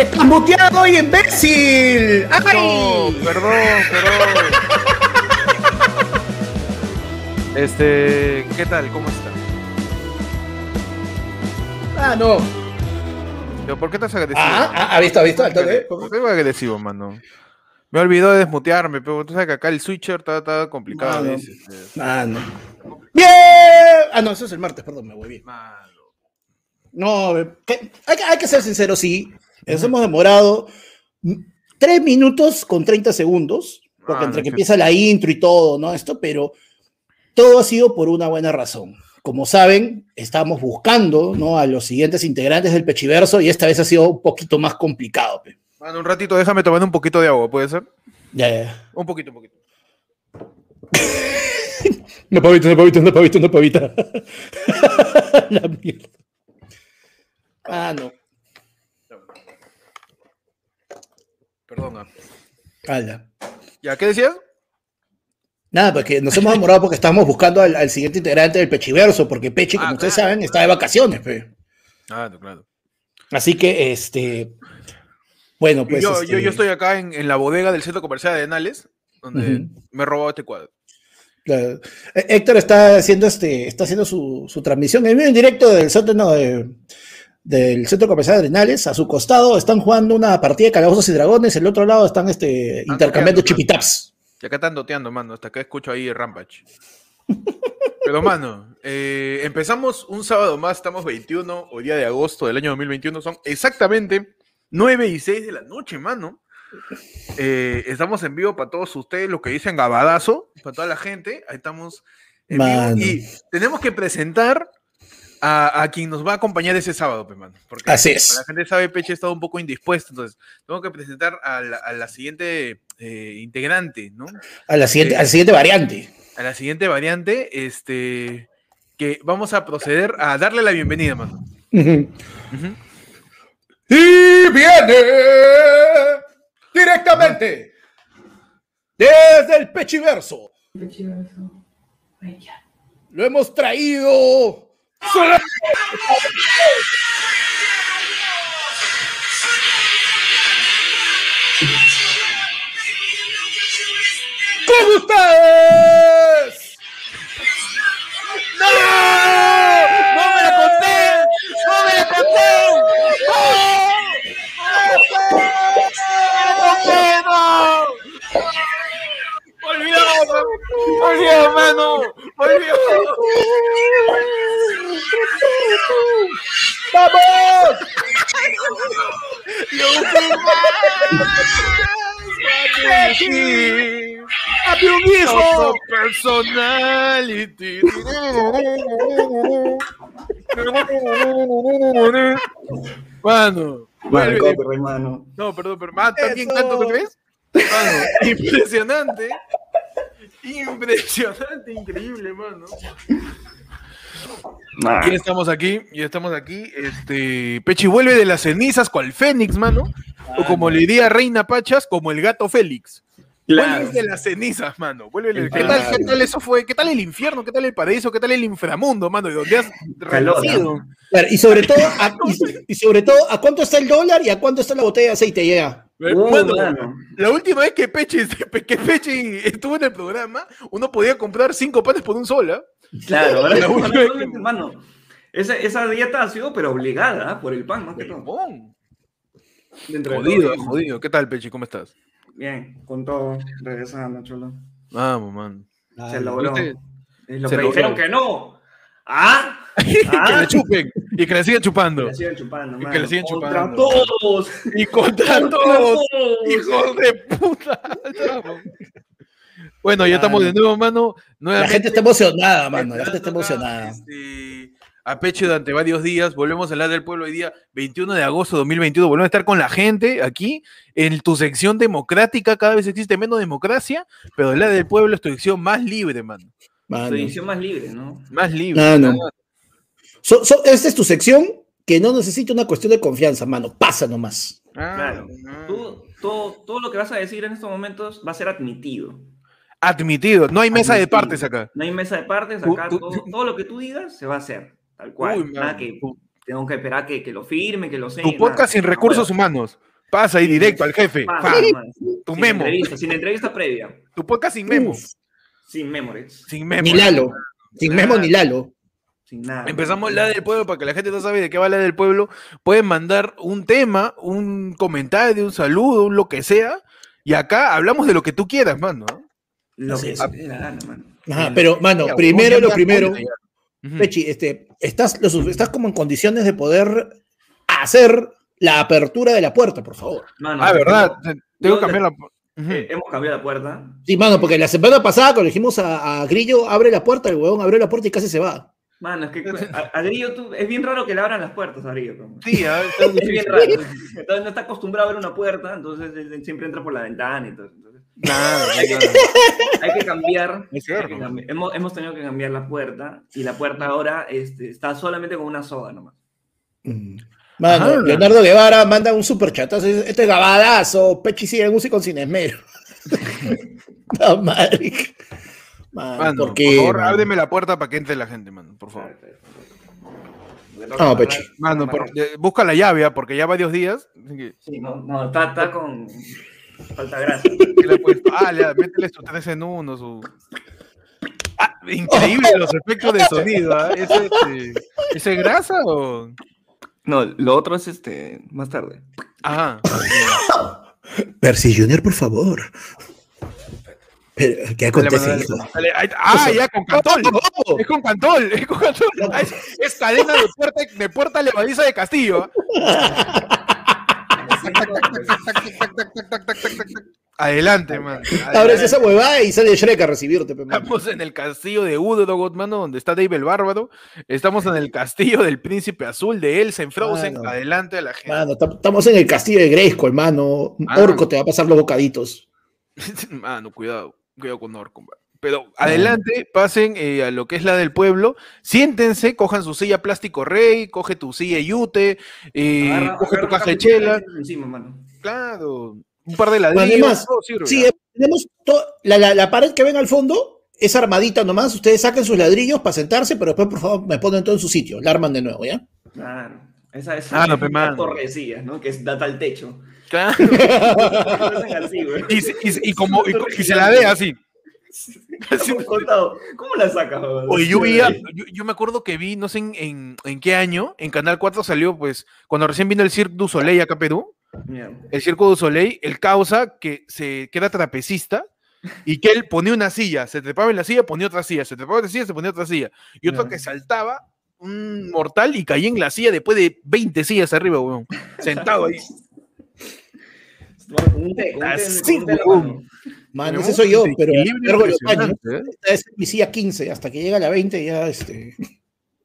¡Estás muteado y imbécil! ¡Ay! No, perdón, perdón. Este, ¿qué tal? ¿Cómo está? Ah, no. Pero, ¿Por qué estás agresivo? Ah, ah, ¿ha visto, ha visto? ¿Por qué agresivo, mano? Me olvidó de desmutearme, pero tú sabes que acá el switcher está, está complicado. Mano. veces, eh. Ah, no. ¡Bien! Ah, no, eso es el martes, perdón, me voy bien. Mano. No, que- hay, que- hay que ser sincero, sí. Nos hemos demorado mm, 3 minutos con 30 segundos, porque Ah, entre no, que empieza la intro y todo, ¿no? Esto, pero todo ha sido por una buena razón. Como saben, estamos buscando ¿no? a los siguientes integrantes del Pechiverso y esta vez ha sido un poquito más complicado. pe. Mano, un ratito, déjame tomar un poquito de agua, ¿puede ser? Ya, ya. Un poquito, un poquito. Una pavita, una pavita, una pavita, una pavita. la mierda. Ah, no. Perdona. Ala. ¿Ya qué decías? Nada, porque nos hemos demorado porque estábamos buscando al, al siguiente integrante del Pechiverso, porque Pechi, como Ah, ustedes claro, saben, está de vacaciones. pe. Ah, claro. Así que, este. Bueno, pues. yo, este, yo, yo estoy acá en, en la bodega del centro comercial de Arenales, donde me he robado este cuadro. claro. Héctor está haciendo este, está haciendo su, su transmisión en vivo en directo del sótano de- del centro comercial de Arenales. A su costado están jugando una partida de calabozos y dragones. El otro lado están este, intercambiando tocando, chipitaps. Y acá están doteando, mano. Hasta acá escucho ahí Rampage. Pero, mano, eh, empezamos un sábado más. Estamos 21, o día de agosto del año 2021. Son exactamente 9 y 6 de la noche, mano. Eh, estamos en vivo para todos ustedes, los que dicen gabadazo, para toda la gente. Ahí estamos en vivo. Y tenemos que presentar a, a quien nos va a acompañar ese sábado, mano. Porque Así es. como la gente sabe, Peche ha estado un poco indispuesto. Entonces, tengo que presentar a la, a la siguiente eh, integrante, ¿no? A la siguiente, Eh, a la siguiente variante. a la siguiente variante, este, que vamos a proceder a darle la bienvenida, mano. Y viene directamente desde el Pechiverso. Lo hemos traído. Sola- ¡Con ustedes! ¡No! ¡No me la conté! ¡No me la conté! ¡Olvidó! ¡Olvidó, mano! ¡Olvidó! ¡Vamos! ¡Yo fui un hijo! personality. Mano. Copyright, hermano. No, perdón, pero más también canto que ves. Mano, impresionante. Impresionante, increíble, mano. Nah. Y estamos aquí, y estamos aquí. Este, Pechi vuelve de las cenizas cual Fénix, mano. O como le diría Reina Pachas, como el gato Félix. Claro. Vuelve de las cenizas, mano. Vuelve de- El ¿Qué, tal. ¿Qué tal eso fue? ¿Qué tal el infierno? ¿Qué tal el paraíso? ¿Qué tal el inframundo, mano? ¿De dónde has renacido? Claro, y sobre todo, a, y, y sobre todo, ¿a cuánto está el dólar y a cuánto está la botella de aceite ya? Eh, Uh, mano, mano. la última vez que Peche, que Peche estuvo en el programa, uno podía comprar cinco panes por un sol, ¿ah? Claro, La última vez que- hermano. Esa, esa dieta ha sido, pero obligada, ¿ah? por el pan, más que todo. Jodido, todo, jodido. ¿Qué tal, Peche? ¿Cómo estás? Bien, con todo, regresando, chulo. Vamos, man. Se logró. los Se que logró. dijeron que no. ¿Ah? que ¿Ah? le chupen y que le sigan chupando. Que le sigan chupando, Y que le sigan Contra chupando. todos. Y contra Contra todos. todos. ¡Hijos de puta! Bueno, ya estamos de nuevo, mano. La gente está emocionada, mano. La gente está emocionada. Este, a Peche durante varios días. Volvemos a hablar del pueblo hoy día, 21 de agosto de 2021. Volvemos a estar con la gente aquí en tu sección democrática. Cada vez existe menos democracia, pero la del pueblo es tu sección más libre, mano. Mano. Tu edición más libre, ¿no? Más libre. Ah, no. So- so- esta es tu sección que no necesita una cuestión de confianza, mano. Pasa nomás. Ah, Claro. ah. Tú, todo, todo lo que vas a decir en estos momentos va a ser admitido. Admitido. No hay mesa de partes acá. No hay mesa de partes, acá tú- todo, todo lo que tú digas se va a hacer. Tal cual. Uy, Nada mano. que Tú- tengo que esperar que, que lo firme, que lo señe. Tu podcast sin recursos humanos. Pasa ahí directo al jefe. Pasa. Tu Sin memo. entrevista, sin entrevista previa. Tu podcast sin memo. Sin memories. Sin memo. ni Lalo. Sin Nada. Memo ni Lalo. Sin nada. Empezamos la del pueblo para que la gente no sabe de qué va la del pueblo. Pueden mandar un tema, un comentario, un saludo, un lo que sea. Y acá hablamos de lo que tú quieras, mano. Lo Así que es. se te dé la gana, mano. Ajá, pero, mano, Ya, primero lo primero. Pechi, este, estás, estás como en condiciones de poder hacer la apertura de la puerta, por favor. Mano, Ah, ¿verdad? Tengo que cambiar la. Eh, hemos cambiado la puerta. Sí, mano, porque la semana pasada cuando dijimos a, a Grillo, abre la puerta, el huevón abrió la puerta y casi se va. Mano, es que a, a Grillo tú- es bien raro que le abran las puertas a Grillo. como. Sí, a ver, está Es bien raro. Entonces no está acostumbrado a ver una puerta, entonces él- siempre entra por la ventana y todo. Entonces, Claro, hay que cambiar. Es cierto. hay que cambiar. Hemos, hemos tenido que cambiar la puerta y la puerta ahora este, está solamente con una soga nomás. Mm. Mano, Ajá. Leonardo Guevara manda un super chatazo. dice, Este es gabadazo, Pechi sigue música sin esmero. no, madre. Mano, Mano, ¿por favor, mano? ábreme la puerta para que entre la gente, mano, por favor. Ah, Pechi. Mano, por- eh, busca la llave, ah, porque ya varios días. que- Sí, no, no, está, está con falta grasa. ¿qué le he puesto? Ah, le- métele su 3 en 1, su. Ah, increíble los efectos de sonido, ¿ah? ¿Ese, este, ¿Ese es grasa o.? No, lo otro es este más tarde. Ajá. Percy Junior, por favor. Pero, ¿Qué acontece, dale. Ah, ya, con cantol. Es con cantol, es con cantol. Ah, Es, es cadena de puerta, de puerta levadiza de Castillo. ¿Ah? Adelante, man. Abres esa huevada y sale Shrek a recibirte, pe, mano. Estamos en el castillo de Udo, mano, donde está Dave el Bárbaro. Estamos en el castillo del príncipe azul de Elsa en Frozen. Mano. Adelante a la gente. Mano, tam- estamos en el castillo de Grayskull, hermano. Mano. Orco te va a pasar los bocaditos. Mano, cuidado, cuidado con Orco. man. Pero adelante, pasen eh, a lo que es la del pueblo. Siéntense, cojan su silla plástico rey, coge tu silla yute, eh, Agarra- coge tu caja de chela. encima, mano. Claro, un par de ladrillos. Además, sirve, Sí, tenemos la, la- la pared que ven al fondo es armadita nomás. Ustedes saquen sus ladrillos para sentarse, pero después, por favor, me ponen todo en su sitio. La arman de nuevo, ¿ya? Claro. Esa es Ah, no, una mano. torre de sillas, ¿no? Que es data al techo. Claro. Así. Y, como, y, se la ve así. Contado. ¿Cómo la sacas? Oye, yo veía, yo, yo me acuerdo que vi, no sé en, en, en qué año, en Canal 4 salió, pues, cuando recién vino el Cirque du Soleil acá a Perú, Mierda. el Circo du Soleil, el causa que se que era trapecista y que él ponía una silla, se trepaba en la silla, ponía otra silla, se trepaba en la silla, se ponía otra silla, y otro que saltaba, un mortal, y caía en la silla después de 20 sillas arriba, weón, sentado ahí. Así, mano. Ese soy yo, pero largo los años. impresionante, ¿eh? Es mi silla 15, hasta que llega la 20 ya este,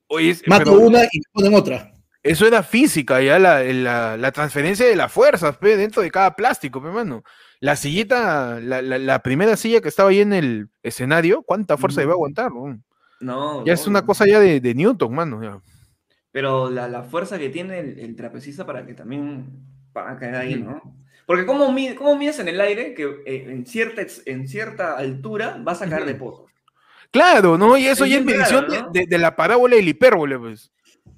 Oye, es- mato pero- una y me ponen otra. Eso era física, ya la, la, la transferencia de las fuerzas, pe, dentro de cada plástico, pe, mano. La sillita, la, la, la primera silla que estaba ahí en el escenario, ¿cuánta fuerza iba a aguantar? no? No. Ya no, es una cosa ya de, de Newton, mano. ya. Pero la, la fuerza que tiene el, el trapecista para que también para caer ahí. ¿no? Porque ¿cómo, mi- cómo mides en el aire que eh, en, cierta, en cierta altura vas a caer de poto? Claro, ¿no? Y eso Es ya es medición raro, ¿no? de, de- de la parábola y el hipérbole, pues.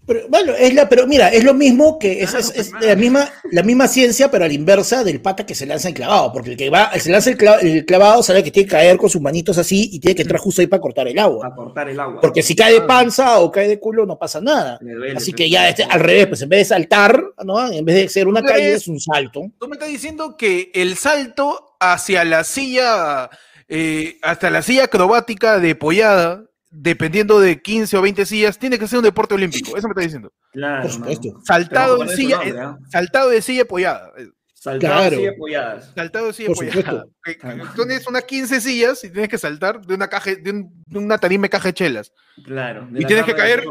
Pero, bueno, es la, pero mira, es lo mismo que es, Claro, es- es claro. la misma, la misma ciencia, pero a la inversa del pata que se lanza el clavado, porque el que va, se lanza el, cla- el clavado sabe que tiene que caer con sus manitos así y tiene que entrar justo ahí para cortar el agua. Para cortar el agua. Porque si cae de panza o cae de culo no pasa nada. Duele, Así que ya este, al revés, pues en vez de saltar, ¿no? En vez de ser una ¿Tú calle crees? es un salto. Tú me estás diciendo que el salto hacia la silla, eh, hasta la silla acrobática de pollada, dependiendo de 15 o 20 sillas, tiene que ser un deporte olímpico. Eso me estás diciendo. Claro, Por supuesto. Saltado con silla, eh, ¿ah? saltado de silla apoyada. eh, Saltado Claro. de apoyadas. Saltado de silla Por apoyada. supuesto. Tú tienes unas 15 sillas y tienes que saltar de una caja, de, un- de una tarima de caja de chelas. Claro. de Y tienes que caer-.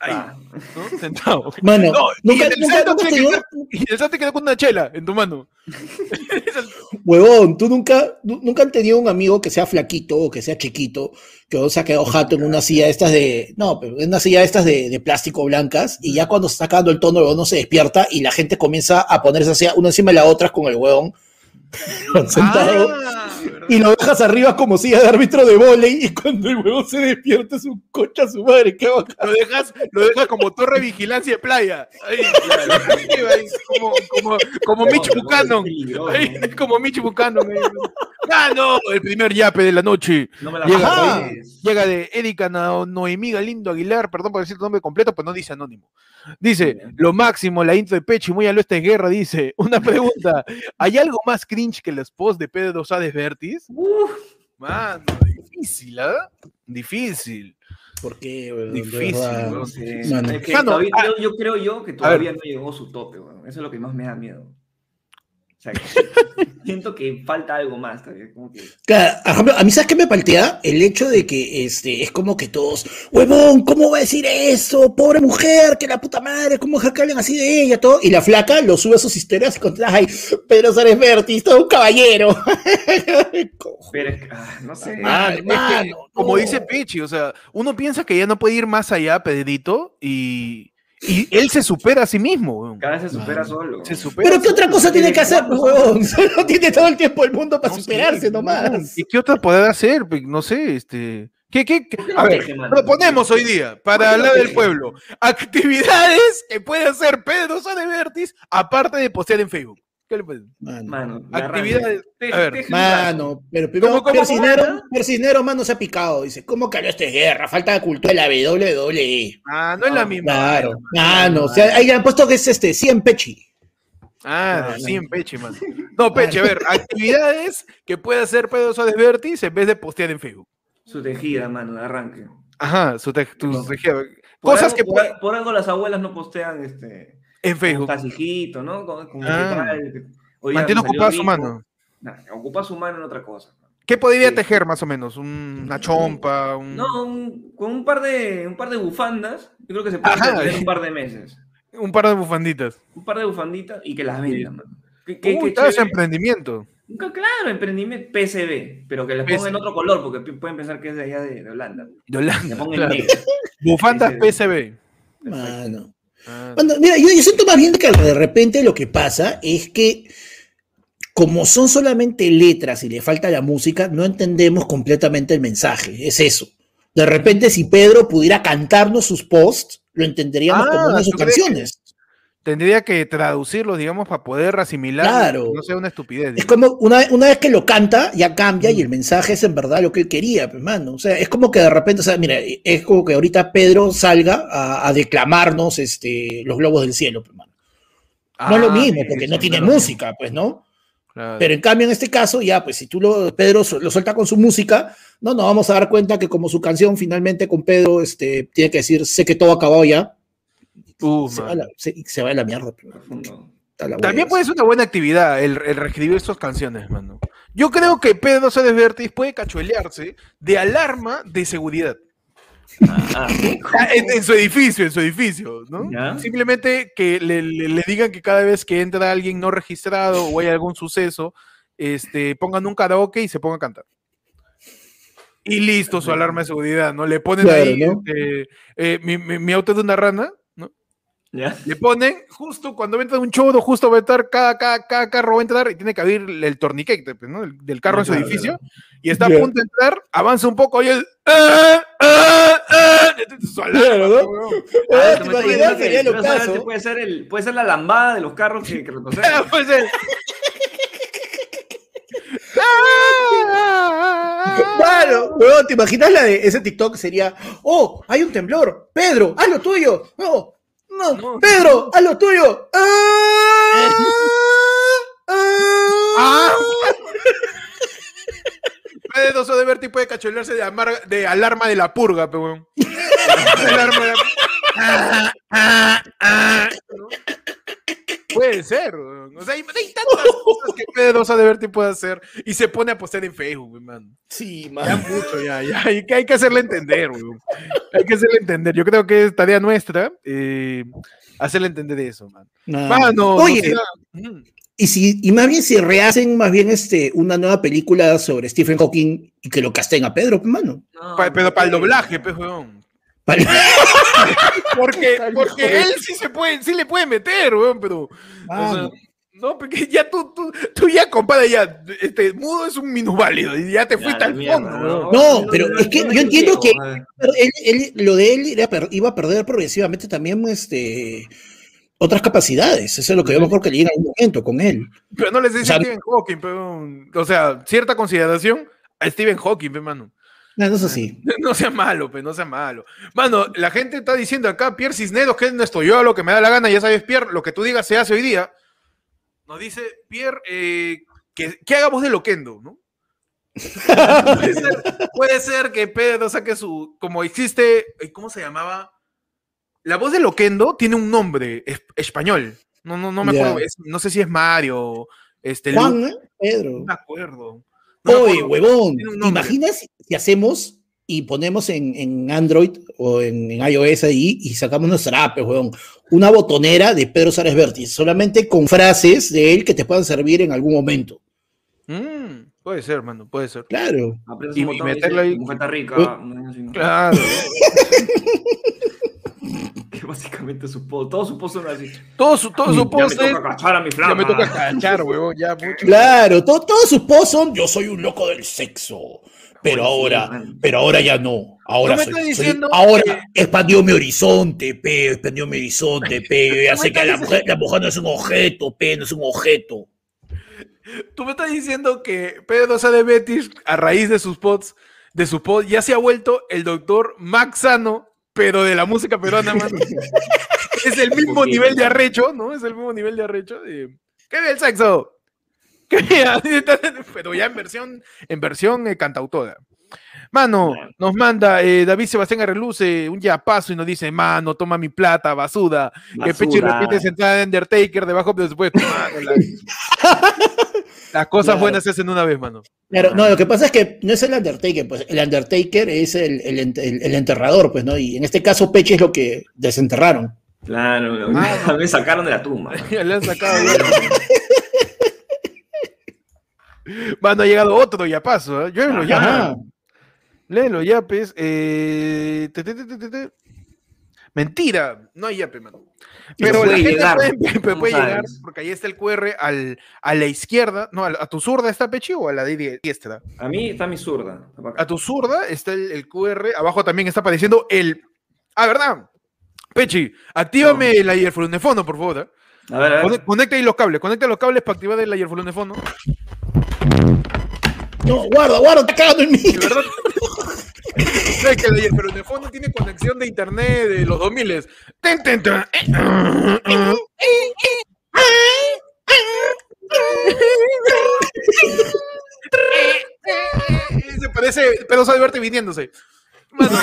Ahí, Pa. ¿no? Sentado. Mano, No, y nunca, el has Y el te queda con una chela en tu mano. Huevón, tú nunca, nu- nunca han tenido un amigo que sea flaquito o que sea chiquito, que se ha quedado jato en una silla de estas de, no, pero en una silla de estas de, de plástico blancas, y ya cuando se está sacando el tono, el huevón no se despierta y la gente comienza a ponerse así, una encima de la otra con el huevón sentado. Ah, y lo dejas arriba como si de árbitro de volei y cuando el huevo se despierta es un coche a su madre, qué bacán. Lo dejas, lo dejas como torre de vigilancia de playa. Ahí, ahí, como, como, como Michi Buchanan. Ahí, como Michi Buchanan. ahí. ¡Ah, no! El primer yape de la noche. No me la Llega, llega de Erika No- Noemí Galindo Aguilar, perdón por decir tu nombre completo, pero no dice anónimo. Dice, lo máximo, la intro de Pechi, muy al oeste de guerra, dice. Una pregunta, ¿hay algo más cringe que los posts de Pedro Sáez Vertis? Uf, Mano, difícil, ¿ah? Difícil. ¿Por qué, weón? De Difícil, verdad. no sé. Mano. Es que Mano, todavía- ah, creo- yo creo yo que todavía no llegó su tope. Eso es lo que más me da miedo. O sea, que siento que falta algo más todavía. Como que. Claro, a mí, ¿sabes qué me paltea? El hecho de que este, es como que todos, huevón, ¿cómo va a decir eso? Pobre mujer, que la puta madre, ¿cómo es que hablan así de ella? Todo. Y la flaca lo sube a sus historias y contra, ay, Pedro Sárez Vértiz, todo un caballero. Pero es que, ah, no sé. Ah, Es que, mano, como dice Pechi, o sea, uno piensa que ya no puede ir más allá, Pedrito, y, y él se supera a sí mismo. weón. Cada vez se supera solo. Se supera Pero ¿qué otra cosa tiene que hacer, pues, huevón? Solo tiene todo el tiempo el mundo para No sé, superarse nomás. ¿Y qué otra poder hacer? Pe- No sé, este. ¿Qué, qué, A ver, proponemos hoy día, para ¿Por qué no hablar del pueblo, actividades que puede hacer Pedro Vértiz, aparte de postear en Facebook. ¿Qué le parece? Mano. Mano, Actividades. A ver. Mano, pero primero ¿Cómo, Cisnero, mano, se ha picado. Dice, ¿cómo que no esto es guerra? Falta de cultura de la WWE. Ah, no es la Ah, misma. Claro, vaina. mano, o sea, ahí le han puesto que es este, 100 pechi. Ah, no. en Peche, man. No, Peche, a ver, actividades que puede hacer Pedro Vértiz en vez de postear en Facebook. Su tejida, mano, de arranque. Ajá, su te- No. tejida- Por Cosas algo- que por algo las abuelas no postean este en un Facebook. casijito, ¿no? Como, como que Ah. que- Mantiene ocupada su mano. Nah, ocupa su mano en otra cosa. ¿Qué podría Sí. tejer más o menos? Un- Una chompa, un... No, un- con un par de un par de bufandas, yo creo que se puede Ajá. tener un par de meses. un par de bufanditas. Un par de bufanditas y que las vendan. ¿Qué, qué- Uy, qué emprendimiento. Claro, emprendimiento PCB, pero que les pongan otro color porque pueden pensar que es de allá de, de Holanda. De Le Holanda. pongan claro. negro. Bufandas PCB. PCB. Mano. Ah, mira, yo, yo siento más bien que de repente lo que pasa es que como son solamente letras y le falta la música, no entendemos completamente el mensaje. Es eso. De repente, si Pedro pudiera cantarnos sus posts, lo entenderíamos Ah, como una de sus ¿tú crees que- canciones. Tendría que traducirlos, digamos, para poder asimilar. Claro. No sea una estupidez. Es como una, una vez que lo canta, ya cambia y el mensaje es en verdad lo que él quería, pues, mano. O sea, es como que de repente, o sea, mira, es como que ahorita Pedro salga a, a declamarnos este, los globos del cielo, pues, mano. No es lo Ah, mismo, porque no tiene música, pues, ¿no? claro. Pero en cambio, en este caso, ya, pues si tú lo, Pedro lo suelta con su música, no, nos vamos a dar cuenta que como su canción finalmente con Pedro este, tiene que decir, sé que todo ha acabado ya, Uh, se, va la, se, se va a la mierda. También puede ser una buena actividad el, el reescribir sus canciones, mano. Yo creo que Pedro Sáenz Vértiz puede cachuelearse de alarma de seguridad. Ah, Ah, En, en su edificio, en su edificio, ¿no? Ya. Simplemente que le, le- le digan que cada vez que entra alguien no registrado o hay algún suceso, este, pongan un karaoke y se pongan a cantar. Y listo, su alarma de seguridad, ¿no? Le ponen Claro, ahí, ¿no? este, eh, mi, mi- mi auto es de una rana. ¿Ya? Le ponen, justo cuando entra un choro, justo va a entrar, cada, cada, cada carro va a entrar y tiene que abrir el torniquete, pues, ¿no? El- del carro en su claro, edificio. claro. Y está a punto de entrar, avanza un poco y el... ¡Ah! ¡Ah! ¡Ah! Su alarma, Claro. Ah, Puede ser, el, puede ser la lambada de los carros que, que retroceden. Ah, pues, eh. Claro, weón, ¿te imaginas la de ese TikTok? Sería, oh, hay un temblor, Pedro, haz lo tuyo, no, no, No. Pedro, haz lo tuyo. ¡Ah! ¡Ah! Ah. Pedro Sosa de Berti puede cacholearse de, amar- de alarma de la purga, pe, weón. alarma de Ah, ah, ah, ¿no? Puede ser. O sea, hay, hay tantas cosas que Pedro Sosa de Berti puede hacer y se pone a postear en Facebook, hermano. Sí, Ya man. mucho, ya, ya. Hay que, hay que hacerle entender, weón. Hay que hacerle entender. Yo creo que es tarea nuestra eh, hacerle entender eso, man. Nah. Mano, Oye, y si, y más bien si rehacen más bien este, una nueva película sobre Stephen Hawking y que lo casten a Pedro, pues, mano. No, Pa- pero para el doblaje, pues, weón. Porque, porque él sí se puede, sí le puede meter, weón, pero. o sea, Mano. No, porque ya tú, tú, tú ya, compadre, ya, este, mudo es un minusválido y ya te fuiste al mierda, fondo, ¿no? pero es que no yo entiendo que- a él- él- lo de él era iba a perder progresivamente también este, otras capacidades. Eso es lo que yo me acuerdo que leí en algún momento con él. Pero no les dice O sea, Stephen Hawking, pero, o sea, cierta consideración a Stephen Hawking, pe, mano. No, no es así. No sea malo, pe, no sea malo. Mano, la gente está diciendo acá, Pierre Cisneros, que es nuestro yo, lo que me da la gana, ya sabes, Pierre, lo que tú digas se hace hoy día. Nos dice, Pierre, eh, que, que hagamos de Loquendo, ¿no? puede, ser, puede ser que Pedro saque su. Como existe. eh, ¿Cómo se llamaba? La voz de Loquendo tiene un nombre es- español. No, no, no me acuerdo. es- no sé si es Mario. Este, Lu- Juan, ¿eh? Pedro. no me acuerdo. Oye, huevón, ¿te imaginas si hacemos y ponemos en, en Android o en, en iOS ahí y sacamos nuestra app, huevón? Una botonera de Pedro Sares Vértiz, solamente con frases de él que te puedan servir en algún momento. Mm, puede ser, mano, puede ser. Claro. Y- y dice, ahí. Mujer está rica. Claro. Básicamente su post, todos sus posts son así. Todo su, todo su Ya me post toca cachar a mi flama. Ya me toca cachar, huevón, ya mucho. Claro, to- todos sus posts son yo soy un loco del sexo. Pero sí, ahora, pero ahora ya no. Ahora me soy- estás soy- diciendo ahora que- expandió mi horizonte, pe, expandió mi horizonte, pe. Yo ya sé que la mujer, la mujer no es un objeto, pe, no es un objeto. Tú me estás diciendo que Pedro Sá de Betis, a raíz de sus pods, de su pod, ya se ha vuelto el doctor Max Sano, pero de la música peruana, mano. es el mismo nivel de arrecho, ¿no? Es el mismo nivel de arrecho. de, ¿Qué ve el sexo? ¿Qué pero ya en versión, en versión eh, cantautora. Mano, nos manda eh, David Sebastián Arreluce un yapazo y nos dice, mano, toma mi plata, basuda. Que Pechi repite sentada de Undertaker debajo de después. Mano, la- Las cosas Claro. buenas se hacen una vez, mano. Claro, no, lo que pasa es que no es el Undertaker, pues el Undertaker es el, el ent- el- el enterrador, pues, ¿no? Y en este caso Peche es lo que desenterraron. Claro, Ah, me sacaron de la tumba. Ya le han sacado. ya. Mano, ha llegado otro yapazo. ¿eh? Llévenlo ya. Ajá. Léelo, yapes. Eh... te, te, te. Mentira, no hay yape, mano. Pero la gente llegar, puede, puede- ¿cómo puede llegar, porque ahí está el QR al, a la izquierda, no, a, tu zurda está Pechi o a la diestra. A mí está mi zurda. A tu zurda está el, el QR, abajo también está apareciendo el. Ah, ¿verdad? Pechi, actívame el ayer de fondo, por favor. ¿eh? A ver, a ver. Conec- Conecta ahí los cables, conecta los cables para activar el ayer de fondo. No, guarda, guarda, está cagando en mí. De verdad. ¿Sabes que el ayer de fondo tiene conexión de internet de los 2000 ten, ten, ten. Se parece Pedro Salverte viniéndose. Mano.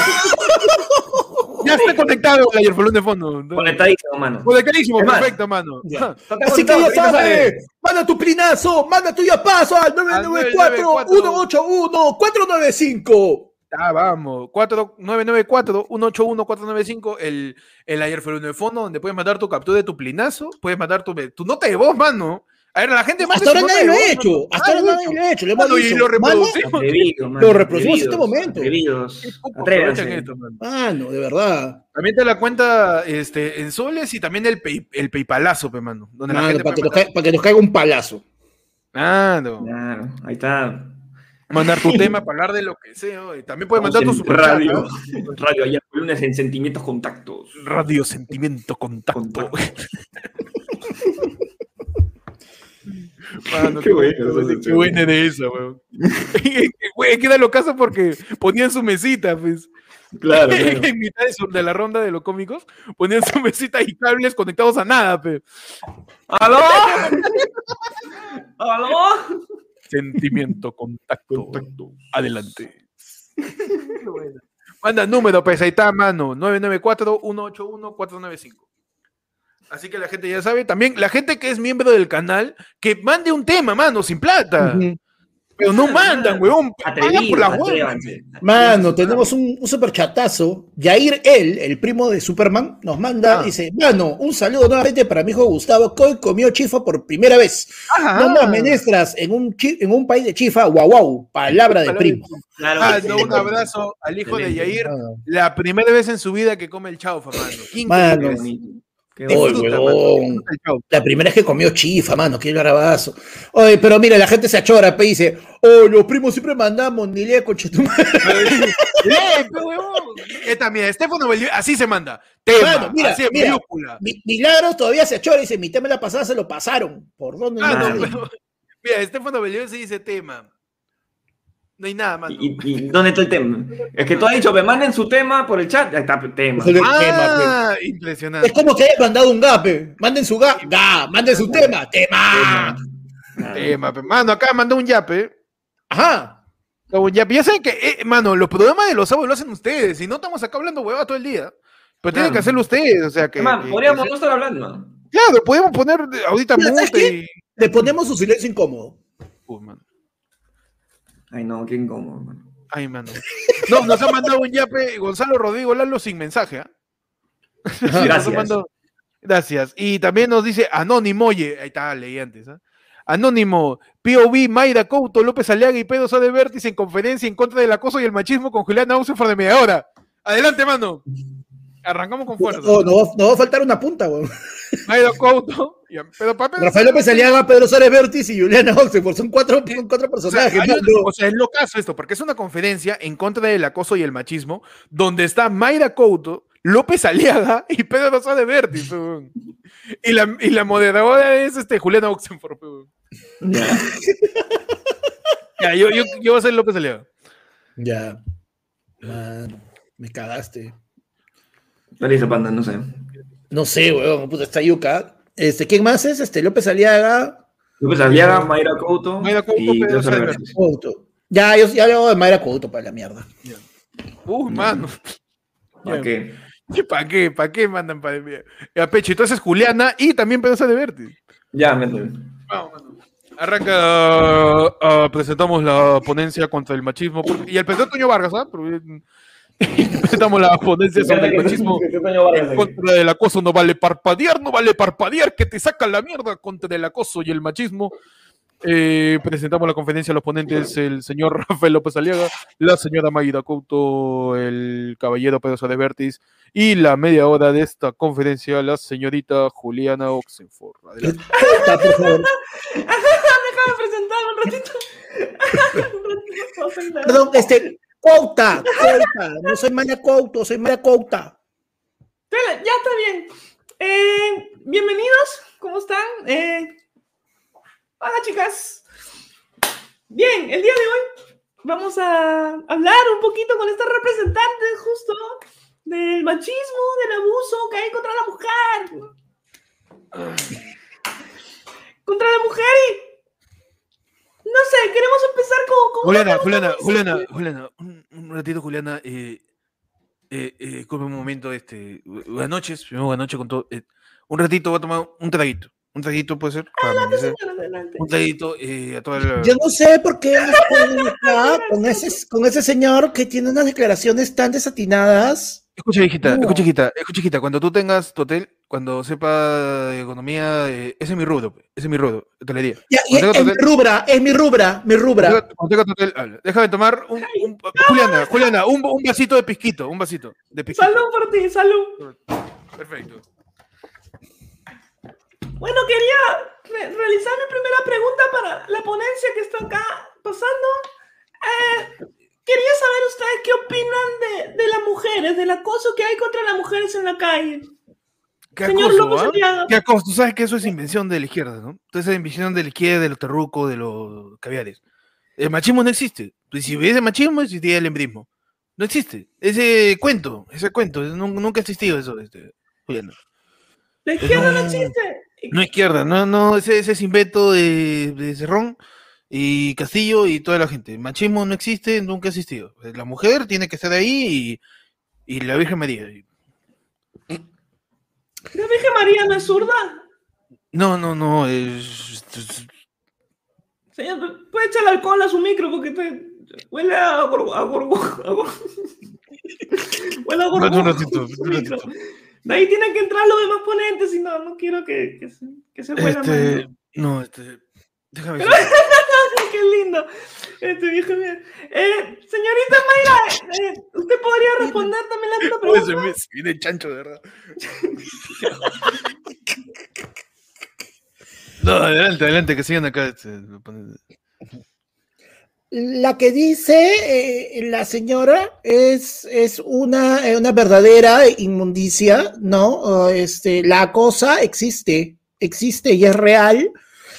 Ya está conectado el ayer de fondo. Conectadísimo, mano. Conectadísimo, Es más, perfecto, mano. Ya. Así que ya sabes, manda tu plinazo, manda tu yapazo al 994-181-495. Ah, vamos. 4994-181-495, el, el ayer fue de fondo, donde puedes mandar tu captura de tu plinazo, puedes mandar tu, tu nota de voz, mano. A ver, la gente manda Hasta ahora nadie lo ha hecho. Hasta ahora Nadie lo ha hecho. Le hemos Mano, y dicho, lo reproducimos. Lo reproducimos en este momento. Esto, mano. De verdad. También te la cuenta este, en soles y también el, pay, el paypalazo, pe, mano. Donde la Mano, gente para, que nos caiga, para que nos caiga un palazo. Mano, Claro, ahí está. mandar tu tema para hablar de lo que sea. También puedes mandar tu superchat, radio. ¿no? Radio, ayer lunes en Sentimientos Contactos. Radio Sentimiento Contacto. Contacto. Mano, Qué bueno, qué, eso, qué buena de esa, weón. Güey, queda lo caso porque ponían su mesita, pues. Claro, en mitad de, su- de la ronda de los cómicos, ponían su mesita y cables conectados a nada, pues. ¡Aló! ¡Aló! Sentimiento, contacto. Adelante. Manda número, pues ahí está, mano. 994-181-495. Así que la gente ya sabe. También la gente que es miembro del canal, que mande un tema, mano, sin plata. Pero no mandan, weón. Pagan por Atrevidos, la huevas. Mano, tenemos un, un super chatazo. Yair, él, el primo de Superman, nos manda, Ah. dice, mano, un saludo nuevamente para mi hijo Gustavo, que hoy comió chifa por primera vez. Ajá. No más menestras en un, en un país de chifa, guau guau, palabra de primo. Claro, Ah, no, un abrazo al hijo de. Yair. La primera vez en su vida que come el chaufa, mano. Mano. Oye, huevón. La primera es que comió chifa, mano, qué garabazo. Oye, pero mira, la gente se achora, pe, y dice, oh, los primos siempre mandamos, ni le coche tu madre. Esta, mira, Estefano Bellido, así se manda. Tema, Mano, mira, así mira. Mi- Milagros todavía se achora y dice, mi tema la pasada se lo pasaron. ¿Por dónde? Ah, no mira, Estefano Bellido se dice tema. No hay nada, mano. ¿Y, y dónde está el tema? Es que tú has dicho, me manden su tema por el chat. Ahí está el tema. Joder, tema, Ah, impresionante. Es como que hayan mandado un gape. Manden su ga, ga, manden su tema, tema. Ah, Tema, pe. Mano, acá mandó un yape. Ajá. Un yape. Ya saben que, eh, mano, los programas de los sábados lo hacen ustedes. Si no, estamos acá hablando huevas todo el día. Pero tienen Claro. que hacerlo ustedes. O sea que. Más, que- podríamos que- no estar hablando. Claro, podemos poner ahorita Mira, ¿sabes mute y. Le ponemos su silencio incómodo. Uy, mano. Ay, no, qué incómodo, mano. Ay, mano. No, nos ha mandado un yape Gonzalo Rodrigo Lalo sin mensaje, ¿ah? Gracias. mandado- Gracias. Y también nos dice Anónimo, oye, ahí está, leí antes, ¿ah? Anónimo, POV, Mayra Couto, López Aliaga y Pedro Sá de Vértiz en conferencia en contra del acoso y el machismo con Julián Ausenford de media hora. Adelante, mano. Arrancamos con fuerza. No, va- no va a faltar una punta, weón. Mayra Couto. y- Pero para Rafael López Aliaga, Pedro Suárez Vértiz y Juliana Oxford. Son cuatro, son cuatro O sea, personajes. un- o sea, es locazo esto, porque es una conferencia en contra del acoso y el machismo, donde está Mayra Couto, López Aliaga y Pedro de Vértiz. weón. Y la, y la moderadora es este, Juliana Oxenford. Ya. Yo, yo, yo voy a ser López Aliaga. Ya. Mano, me cagaste. ¿Qué le dice Panda? No sé. No sé, weón. Puta, está yuca. Este, ¿Quién más es? Este, López Aliaga. López Aliaga, Mayra Couto. Mayra Couto, y Pedro. Couto. Ya, yo ya hago de Mayra Couto para la mierda. Uy, mano. ¿Para qué? ¿Para qué? ¿Para qué mandan para Ya, Pecho, entonces Juliana y también Pedro Vértiz. Ya, métele. Vamos, mano. Arranca, ah, presentamos la ponencia contra el machismo. porque- y el presidente Toño Vargas, ¿ah? Presentamos la ponencia sobre el machismo. En contra del acoso no vale parpadear, no vale parpadear, que te sacan la mierda contra el acoso y el machismo. Eh, presentamos la conferencia a los ponentes, el señor Rafael López Aliaga, la señora Maida Couto, el caballero Pedro Vértiz y la media hora de esta conferencia, la señorita Juliana Oxenford. Adelante. Couta, por favor. Déjame presentar un ratito. Perdón, este, Couta, Couta. No soy Maya soy Maya ya está bien. Eh, bienvenidos, ¿cómo están? Eh, hola, chicas. Bien, el día de hoy vamos a hablar un poquito con esta representante justo del machismo, del abuso que hay contra la mujer. Contra la mujer y... No sé, queremos empezar con... con Juliana, Juliana, Juliana. Juliana, un, un ratito, Juliana. Eh, eh, eh, disculpe un momento, este, bu- buenas noches, primero buenas noches con todo. eh, un ratito voy a tomar un traguito. Un traguito puede ser. Para amanecer. Señora, adelante. Un traguito eh, a toda la. Yo no sé por qué nos ponen acá con ese, con ese señor que tiene unas declaraciones tan desatinadas. Escucha, hijita, No. escucha, hijita, escucha, hijita. Cuando tú tengas tu hotel, cuando sepa de economía, eh, ese es mi rubro, pe, ese es mi rubro, hotelería. Ya, es, es mi rubra, es mi rubra, mi rubra. hotel. Déjame tomar un, un- Juliana, Juliana, un, un vasito de pisquito, un vasito de pisquito. Salud por ti, salud. Perfecto. Bueno, quería re- realizar mi primera pregunta para la ponencia que está acá pasando. Eh, quería saber ustedes qué opinan de, de las mujeres, del acoso que hay contra las mujeres en la calle. ¿Qué Señor acoso, López ah? ¿Qué acoso? Tú sabes que eso es invención de la izquierda, ¿no? Entonces es invención de la izquierda, de los terrucos, de los caviares. El machismo no existe. Pues si hubiese machismo, existiría el embrismo. No existe. Ese cuento, ese cuento, nu- nunca ha existido eso, este, Juliana. La izquierda no No. existe. No izquierda, no, no, ese, ese es invento de, de Cerrón y Castillo y toda la gente. El machismo no existe, nunca ha existido. La mujer tiene que estar ahí y, y la Virgen María. ¿La Virgen María no es zurda? No, no, no, es, Señor, puede echarle alcohol a su micro porque te huele a gorgo, a gorgo, a gorgo. huele a gorgo. Un ratito, un. De ahí tienen que entrar los demás ponentes y no, no quiero que, que se, que se Este, no, este, Déjame ver. Qué lindo. Este viejo. Eh, señorita Mayra, eh, ¿usted podría responder también la otra pregunta? se viene chancho, de verdad. No, adelante, adelante, que sigan acá. este, La que dice eh, la señora es, es una, una verdadera inmundicia, ¿no? Este, la cosa existe, existe y es real.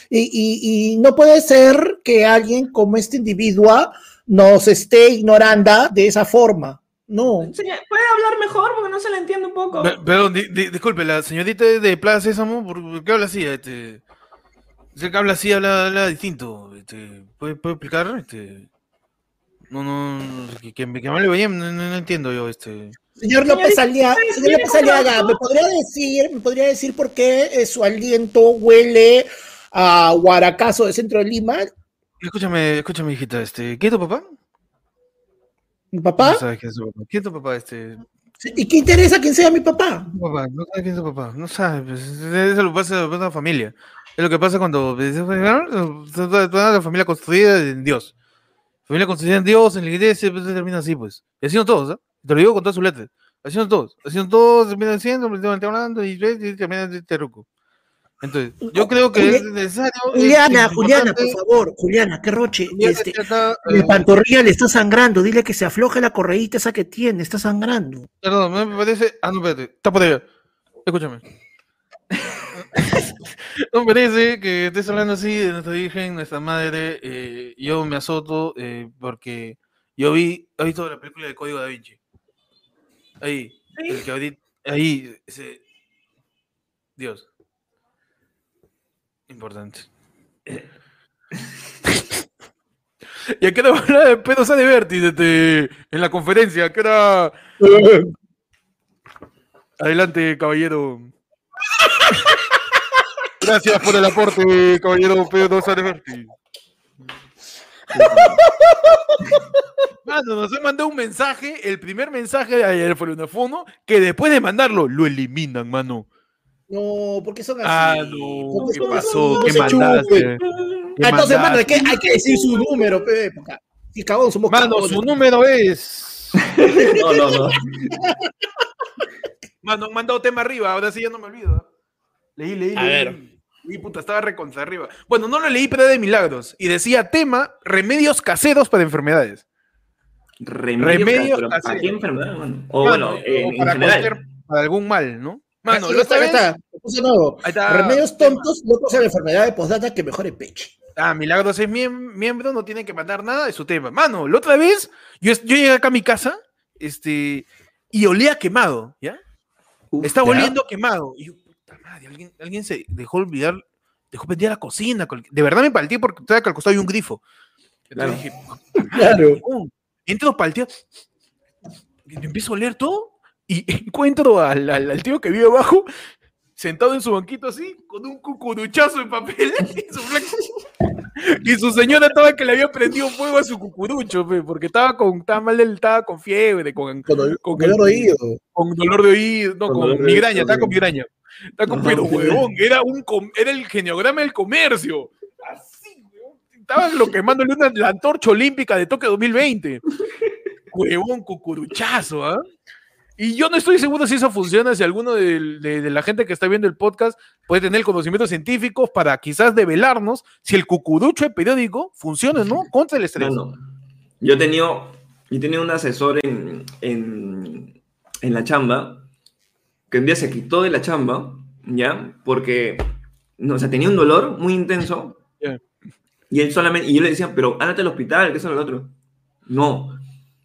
Y, y- y no puede ser que alguien como este individuo nos esté ignorando de esa forma. No. Señor, ¿Puede hablar mejor? Porque no se le entiende un poco. Pe- Perdón, di- di- disculpe, la señorita de Plaza Sésamo, ¿por qué habla así? Este, sé que habla así, habla, habla distinto. Este, ¿puede, ¿Puede explicar? Este, no, no, que, que, que me hable bien, no, no- no entiendo yo, este. Señor López Aliaga, ¿usted señor López Aliaga? ¿me podría decir, me podría decir por qué eh, su aliento huele a Guaracazo de centro de Lima? Escúchame, escúchame, hijita, este, ¿quién es tu papá? ¿Mi papá? No sabes quién es tu papá. ¿Quién es tu papá, este? ¿Y qué interesa quién sea mi papá? No sabes quién es tu papá, no sabes, pues, eso lo pasa, lo pasa en la familia. Es lo que pasa cuando pues, toda toda la familia construida en Dios. Familia construida en Dios, en la iglesia, pues termina así, pues. Y así son todos, ¿ah? Te lo digo con todas sus letras. Así son todos. Así son todos, terminan siendo, terminan hablando y, y terminan de terruco. Entonces, yo creo que Juli- es necesario. es Juliana, Juliana, por favor, Juliana, qué roche. Juliana Este, está eh, pantorrilla le está sangrando, dile que se afloje la correíta esa que tiene, está sangrando. Perdón, me parece. Ah, no, espérate. Está por allá. Escúchame. no me parece que estés hablando así de nuestra Virgen, nuestra Madre. eh, yo me azoto eh, porque yo vi. ¿Has visto la película de Código Da Vinci? Ahí. Sí. El que ahorita- ahí. Ese, Dios. Importante. ¿Y a qué hora de pedos de Berti este, en la conferencia? ¿Qué era? Adelante, caballero. Gracias por el aporte, caballero Pedro Berti. Mano, nos ha mandado un mensaje, el primer mensaje de ayer fue una fono, que después de mandarlo, lo eliminan, mano. No, porque son así. Ah, no, ¿qué son- pasó? no ¿Qué mandaste? chupen. ¿Qué Ah, Entonces, mano, mandaste? hay que, hay que decir su número, pe, porque- Si cagón, somos Mano, su número es. No, no, no. Mano, han mandado tema arriba, ahora sí ya no me olvido. Leí, leí, A leí. ver. Y puta, estaba recontra arriba. Bueno, no lo leí, pero era de milagros. Y decía tema, remedios caseros para enfermedades. Remedio, Remedio pero ¿Para qué enfermedad, mano? O Mano, bueno, en, o en para general. cualquier- para algún mal, ¿no? Mano, lo está, está. Nuevo. Ahí está. Remedios tontos, locos a la enfermedad de postdata que mejore peche. Ah, Milagros es miem- miembro, no tiene que mandar nada de su tema. Mano, la otra vez, yo, yo llegué acá a mi casa, este, y olía quemado, ¿ya? Uf, Estaba ¿Ya? oliendo quemado. Y yo, puta madre, alguien, alguien se dejó olvidar, dejó prendida la cocina. De verdad me palteé porque estaba que al costado hay un grifo. Entonces dije, Claro. Entro palteado, empiezo a oler todo, y encuentro al, al- al tío que vive abajo, sentado en su banquito así, con un cucuruchazo de papel, y su, flaca- y su señora estaba que le había prendido fuego a su cucurucho, pe, porque estaba con, estaba mal, estaba con fiebre, con, Con, el- Con con el el- oído. con dolor de oído, no, Con dolor de migraña, oído, estaba con migraña. Estaba con, Ajá. pero huevón, era, un, com- era el geniograma del comercio. Así, huevón. Estaban lo quemándole una, la antorcha olímpica de Tokio 2020. Huevón, cucuruchazo, ¿ah? Y yo no estoy seguro si eso funciona, si alguno de, de la gente que está viendo el podcast puede tener conocimientos científicos para quizás develarnos si el cucurucho de periódico funciona, ¿no? Contra el estrés. Mano, yo he tenido, yo tenía un asesor en, en, en la chamba que un día se quitó de la chamba, ¿ya? Porque, no, o sea, tenía un dolor muy intenso. Y él solamente, y yo le decía, pero ándate al hospital, que eso es lo otro. No,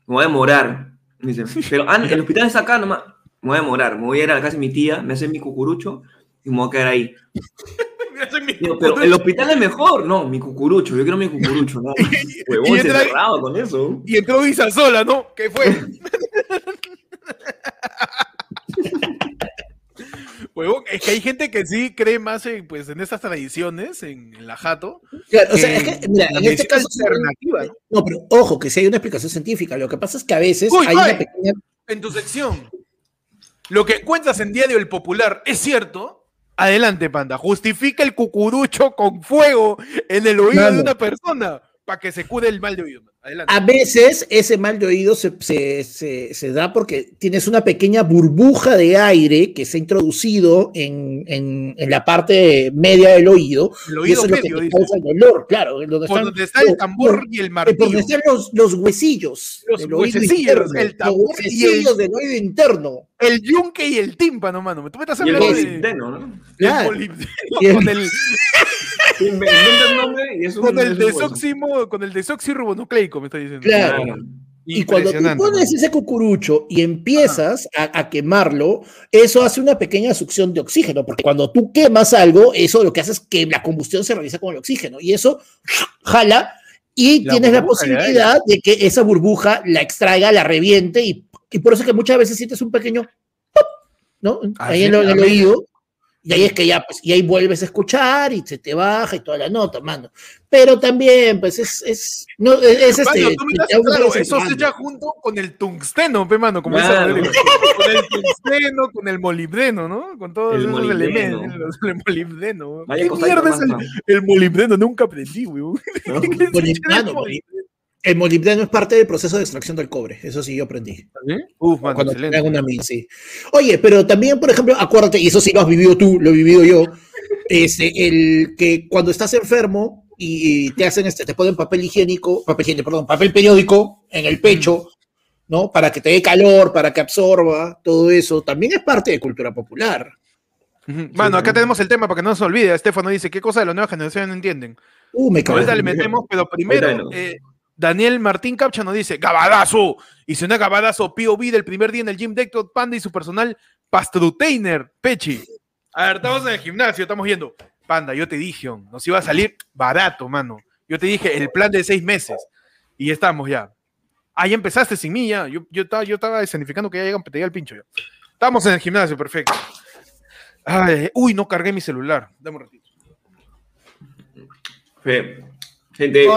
me voy a demorar. Dice, pero "Anda, el hospital está acá nomás. Me voy a demorar, me voy a ir a la casa de mi tía, me hacen mi cucurucho y me voy a quedar ahí. Digo, pero el hospital es mejor. No, mi cucurucho, yo quiero mi cucurucho. No, huevón, y se entra- cerrado con eso. Y entró Isa sola, ¿no? ¿Qué fue? Huevón, es que hay gente que sí cree más en, pues, en estas tradiciones, en, en la jato. Claro, o sea, es que, mira, en este caso. alternativa, ¿no? No, pero ojo, que sí hay una explicación científica. Lo que pasa es que a veces Uy, hay ay. una pequeña. En tu sección, lo que encuentras en Diario El Popular es cierto. Adelante, panda. Justifica el cucurucho con fuego en el oído Mano. de una persona para que se cure el mal de oído. Adelante. A veces ese mal de oído se, se- se- se da porque tienes una pequeña burbuja de aire que se ha introducido en, en- en la parte media del oído. el y oído eso es lo que medio, te causa el dolor, claro. en Donde Por están, donde está el los- tambor y el eh, por martillo. donde están los, los huesillos. Los del oído interno, el los tambor y el- del oído interno. El yunque y el tímpano, mano. Tú me estás Y el hablando de... molibdeno, ¿no? el Claro. Y el- con el, Inventa el nombre y es un con el hueso. desoximo, con el desoxirribonucleico, me está diciendo. Claro. Claro. Y cuando tú pones ese cucurucho y empiezas a, a quemarlo, eso hace una pequeña succión de oxígeno, porque cuando tú quemas algo, eso lo que hace es que la combustión se realiza con el oxígeno y eso jala y La tienes la posibilidad de que esa burbuja la extraiga, la reviente y, y por eso es que muchas veces sientes un pequeño pop, ¿no? Ahí en, lo- en el oído. Y ahí es que ya, pues, y ahí vuelves a escuchar y se te baja y toda la nota, mano. Pero también, pues, es, es, no, es, es Mano, este. claro, eso se echa junto con el tungsteno, pe, mano, como Claro. Con el tungsteno, con el molibdeno, ¿no? Con todos El esos molibdeno. elementos. El molibdeno. Vaya ¿Qué mierda es el, el molibdeno? Nunca aprendí, weón. ¿no? ¿Qué es Molibdeno, el molibdeno? Es parte del proceso de extracción del cobre, eso sí yo aprendí. Uf, mano, Cuando excelente. hago una mina, sí. Oye, pero también, por ejemplo, acuérdate, y eso sí lo has vivido tú, lo he vivido yo, este, el que cuando estás enfermo y te hacen este, te ponen papel higiénico, papel higiénico, perdón, papel periódico en el pecho, ¿no? Para que te dé calor, para que absorba, todo eso, también es parte de cultura popular. Mano, acá tenemos el tema para que no se olvide. Estefano dice, ¿qué cosa de la nueva generación no entienden? Uh, me cago. Ahorita le metemos, pero primero, eh, Daniel Martín Capcha nos dice, Gabadazo. Y suena Gabadazo POV del primer día en el gym de Héctor Panda y su personal Pastrutainer, Pechi. A ver, estamos en el gimnasio, estamos viendo. Panda, yo te dije, nos iba a salir barato, mano. Yo te dije, el plan de seis meses. Y estamos ya. Ah, ya empezaste sin mí, ya. Yo, yo, estaba, yo estaba escenificando que ya llegan, te el pincho ya. Estamos en el gimnasio, perfecto. Ay, uy, no cargué mi celular. Dame un ratito. Gente,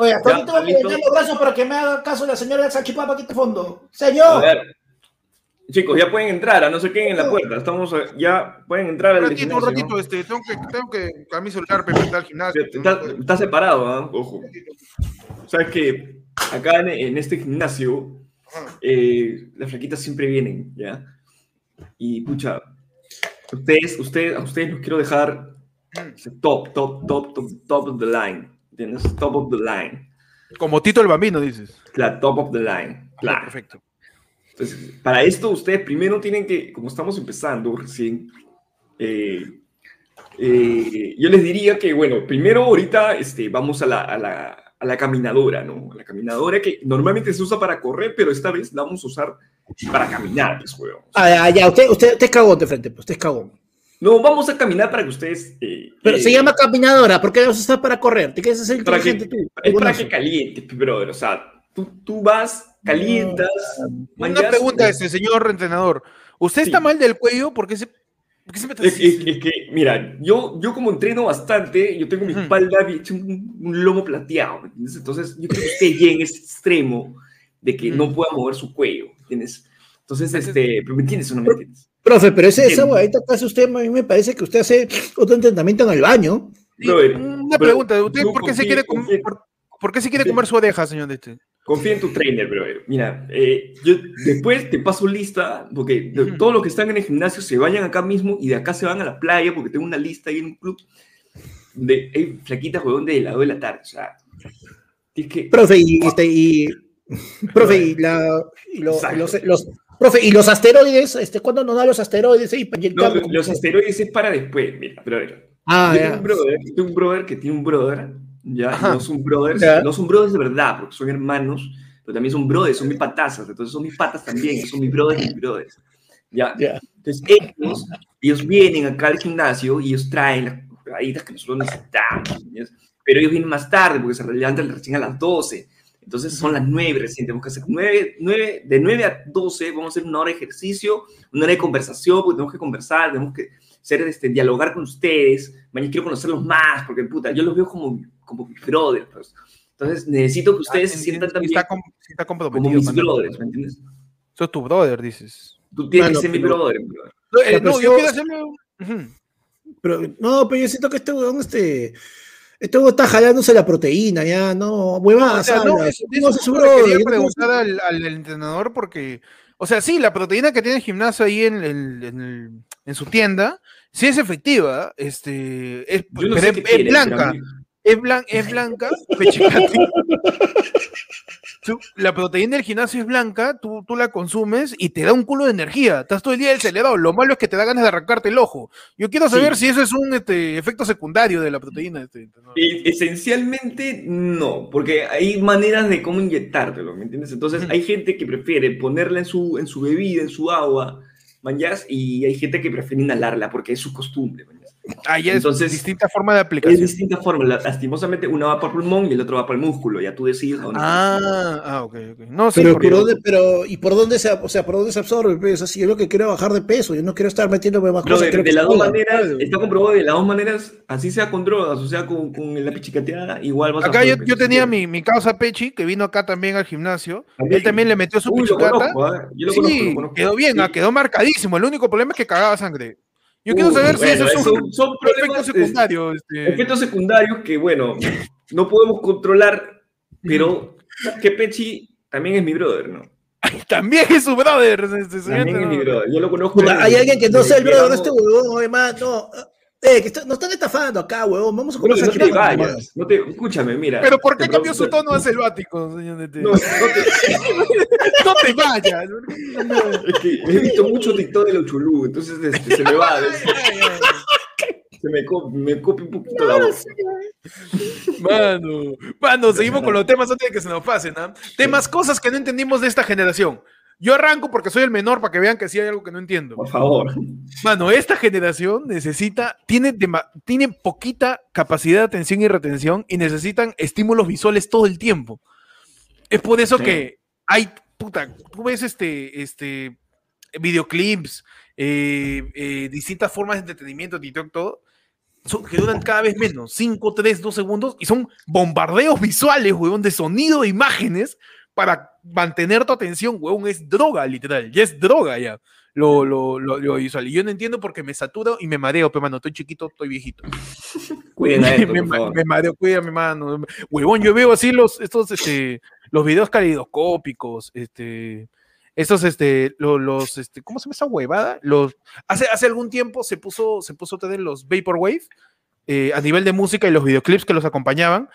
Oye, hasta ahorita ¿listo? levantar los brazos para que me haga caso la señora del salchipapa aquí de fondo. a Señor. ver. Chicos, ya pueden entrar, a no se queden en la puerta. Estamos, eh, ya pueden entrar Un al ratito, un ratito, este, tengo que, tengo que a mi celular para al gimnasio. Está, está separado, ¿ah? Ojo. Sabes que acá en, en este gimnasio, eh, las flaquitas siempre vienen, ¿ya? Y pucha, ustedes, ustedes, a ustedes los quiero dejar top, top, top, top, top of the line. ¿Entiendes? Top of the line. Como Tito el Bambino, dices. Claro, top of the line. Ah, Claro. Perfecto. Entonces, para esto ustedes primero tienen que, como estamos empezando recién, eh, eh, yo les diría que, bueno, primero ahorita este, vamos a la, a, la, a la caminadora, ¿no? A la caminadora que normalmente se usa para correr, pero esta vez la vamos a usar para caminar, pues, weón. Ah, ya, ya, usted, usted, usted es cagón de frente, pues, usted es cagón. No, vamos a caminar para que ustedes... eh, Pero eh, se llama caminadora, ¿por qué no se está para correr? ¿Te quieres hacer Para que- inteligente tú? Es para que calientes, brother. O sea, tú, tú vas, calientas... Una pregunta, este señor entrenador. ¿Usted Sí. está mal del cuello? ¿Por qué, se, por qué siempre Es, está es- es que, mira, yo, yo como entreno bastante, yo tengo mi espalda un, un lomo plateado, ¿me entiendes? Entonces, yo creo que llegue en ese extremo de que no pueda mover su cuello, ¿entiendes? Entonces, Entonces- este, ¿pero ¿me entiendes o no me entiendes? Profe, pero ese, esa huevadita que hace usted, a mí me parece que usted hace otro entrenamiento en el baño. Una pregunta, ¿usted por qué se quiere, com- confío- por, por qué se quiere comer su oreja, señor de este? Confía en tu trainer, brother. Mira, eh, yo después te paso lista, porque de- todos los que están en el gimnasio se vayan acá mismo y de acá se van a la playa, porque tengo una lista ahí en un club de hay flaquitas, huevón, de las 2 de la tarde. O sea, tienes que... Profe, y, este, y, profe, y, la, y lo- Exacto. los, los- profe, y los asteroides, este, ¿cuándo nos da los asteroides? para No, los asteroides es para después, mira, brother. Ah, ya. tengo un brother, tengo un brother que tiene un brother, ya, y Ajá. no son brothers, Ya. no son brothers de verdad, porque son hermanos, pero también son brothers, son mis patazas, entonces son mis patas también, son mis brothers y mis brothers, ya. Ya. Entonces ellos, ellos vienen acá al gimnasio y ellos traen las jugaditas que nosotros necesitamos, ¿entiendes? pero ellos vienen más tarde porque se levantan recién a las 12, entonces son las 9 recién, tenemos que hacer 9, 9, de 9 a 12 vamos a hacer una hora de ejercicio, una hora de conversación, porque tenemos que conversar, tenemos que ser, este, dialogar con ustedes, mañana quiero conocerlos más, porque puta, yo los veo como, como mis brothers, pues. entonces necesito que ustedes Ah, se sientan también Está, com- sí está como mis brothers, ¿me entiendes? Sos tu brother, dices. Tú tienes Mano, que ser mi brother, brother. No, eh, no, yo quiero hacerle... un- Ujú. Pero, no, pero yo siento que este huevón, este. Este está jalándose la proteína, ya, no, huevadas, O sea, no, eso- no quería yo no preguntar al, al entrenador porque, o sea, sí, la proteína que tiene el gimnasio ahí en, en- en el- en su tienda, sí es efectiva, este, es, no pero es, blanca, pero es, blan- es blanca, pechicati. La proteína del gimnasio es blanca, tú, tú la consumes y te da un culo de energía. Estás todo el día acelerado. Lo malo es que te da ganas de arrancarte el ojo. Yo quiero saber Sí. si eso es un este, efecto secundario de la proteína. Este, no. E- Esencialmente no, porque hay maneras de cómo inyectártelo, ¿me entiendes? Entonces hay gente que prefiere ponerla en su, en su bebida, en su agua, manjas, y hay gente que prefiere inhalarla porque es su costumbre, manjas. Ah, ya es Entonces, distinta forma de Es aplicación. distinta forma, la- lastimosamente una va para el pulmón y el otro va para el músculo, ya tú decides a dónde. Ah, ah, ok, ok. No, sí, Pero, porque- ¿por dónde, pero, ¿y por dónde se, o sea, por dónde se absorbe? Pues, así, yo lo que quiero es bajar de peso, yo no quiero estar metiéndome más cosas. de, de que las dos maneras, está comprobado de las dos maneras, así sea con drogas, o sea con, con la pichicateada, igual vas a Acá yo, perder yo peso. tenía mi, mi causa Pechi, que vino acá también al gimnasio. También. Él también le metió su Uy, lo pichicata. conozco. Yo lo conozco, sí, lo conozco. quedó bien, Sí. ah, quedó marcadísimo. El único problema es que cagaba sangre. Yo quiero Uy, saber si bueno, eso es eso un, son efecto problemas, secundario. este. Efectos secundarios que, bueno, no podemos controlar, pero que Pechi también es mi brother, ¿no? También es su brother. este, También es mi brother. Yo lo conozco. Puta, hay alguien que no sea el brother de este huevón, además, no. Eh, que está- nos están estafando acá, huevón. Vamos a conversar no te vayas. No te, escúchame, mira. Pero ¿por qué cambió su tono a selvático, señor? No, no te- No te vayas. es que he visto mucho TikTok de los chulú, entonces este, se me va. se me, co- me copia un poquito la voz. Mano, mano, seguimos con los temas antes de que se nos pasen, ¿ah? Temas, cosas que no entendimos de esta generación. Yo arranco porque soy el menor para que vean que sí hay algo que no entiendo. Por favor. Mano, esta generación necesita, tiene, tiene poquita capacidad de atención y retención y necesitan estímulos visuales todo el tiempo. Es por eso Sí. que hay, puta, tú ves este, este, videoclips, eh, eh, distintas formas de entretenimiento, TikTok, todo, son- que duran cada vez menos, 5, 3, 2 segundos, y son bombardeos visuales, huevón, de sonido e imágenes para mantener tu atención, huevón, es droga, literal, ya es droga ya, lo, lo, lo, lo visual. Y yo no entiendo porque me saturo y me mareo, pero mano, estoy chiquito, estoy viejito. Cuiden a esto, me, por me mareo, cuídame, mano. Huevón, yo veo así los, estos, este, los videos calidoscópicos, este, estos, este, lo- los, este, ¿cómo se llama esa huevada? Los, hace, hace algún tiempo se puso, se puso a tener los Vaporwave, eh, a nivel de música y los videoclips que los acompañaban,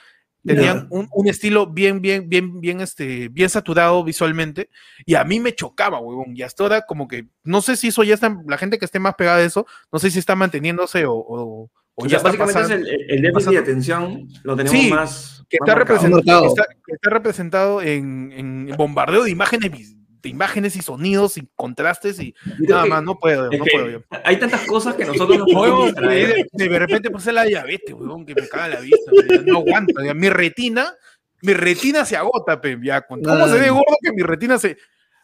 tenían un, un estilo bien, bien, bien, bien, este, bien saturado visualmente, y a mí me chocaba, huevón, y hasta ahora como que, no sé si eso ya está, la gente que esté más pegada de eso, no sé si está manteniéndose o, o, o O ya sea, está básicamente pasando es el, el déficit pasando- de atención lo tenemos Sí, más. que más está, marcado. represent- Marcado. que está- que está representado en, en bombardeo de imágenes, imágenes y sonidos y contrastes y nada que- más, no puedo, no que puedo yo. Hay tantas cosas que nosotros no podemos Huevón, distraer. de, de repente puse la diabetes, huevón, que me caga la vista, no aguanto, ya mi retina, mi retina se agota, pe, ya, con- ¿cómo se ve gordo que mi retina se...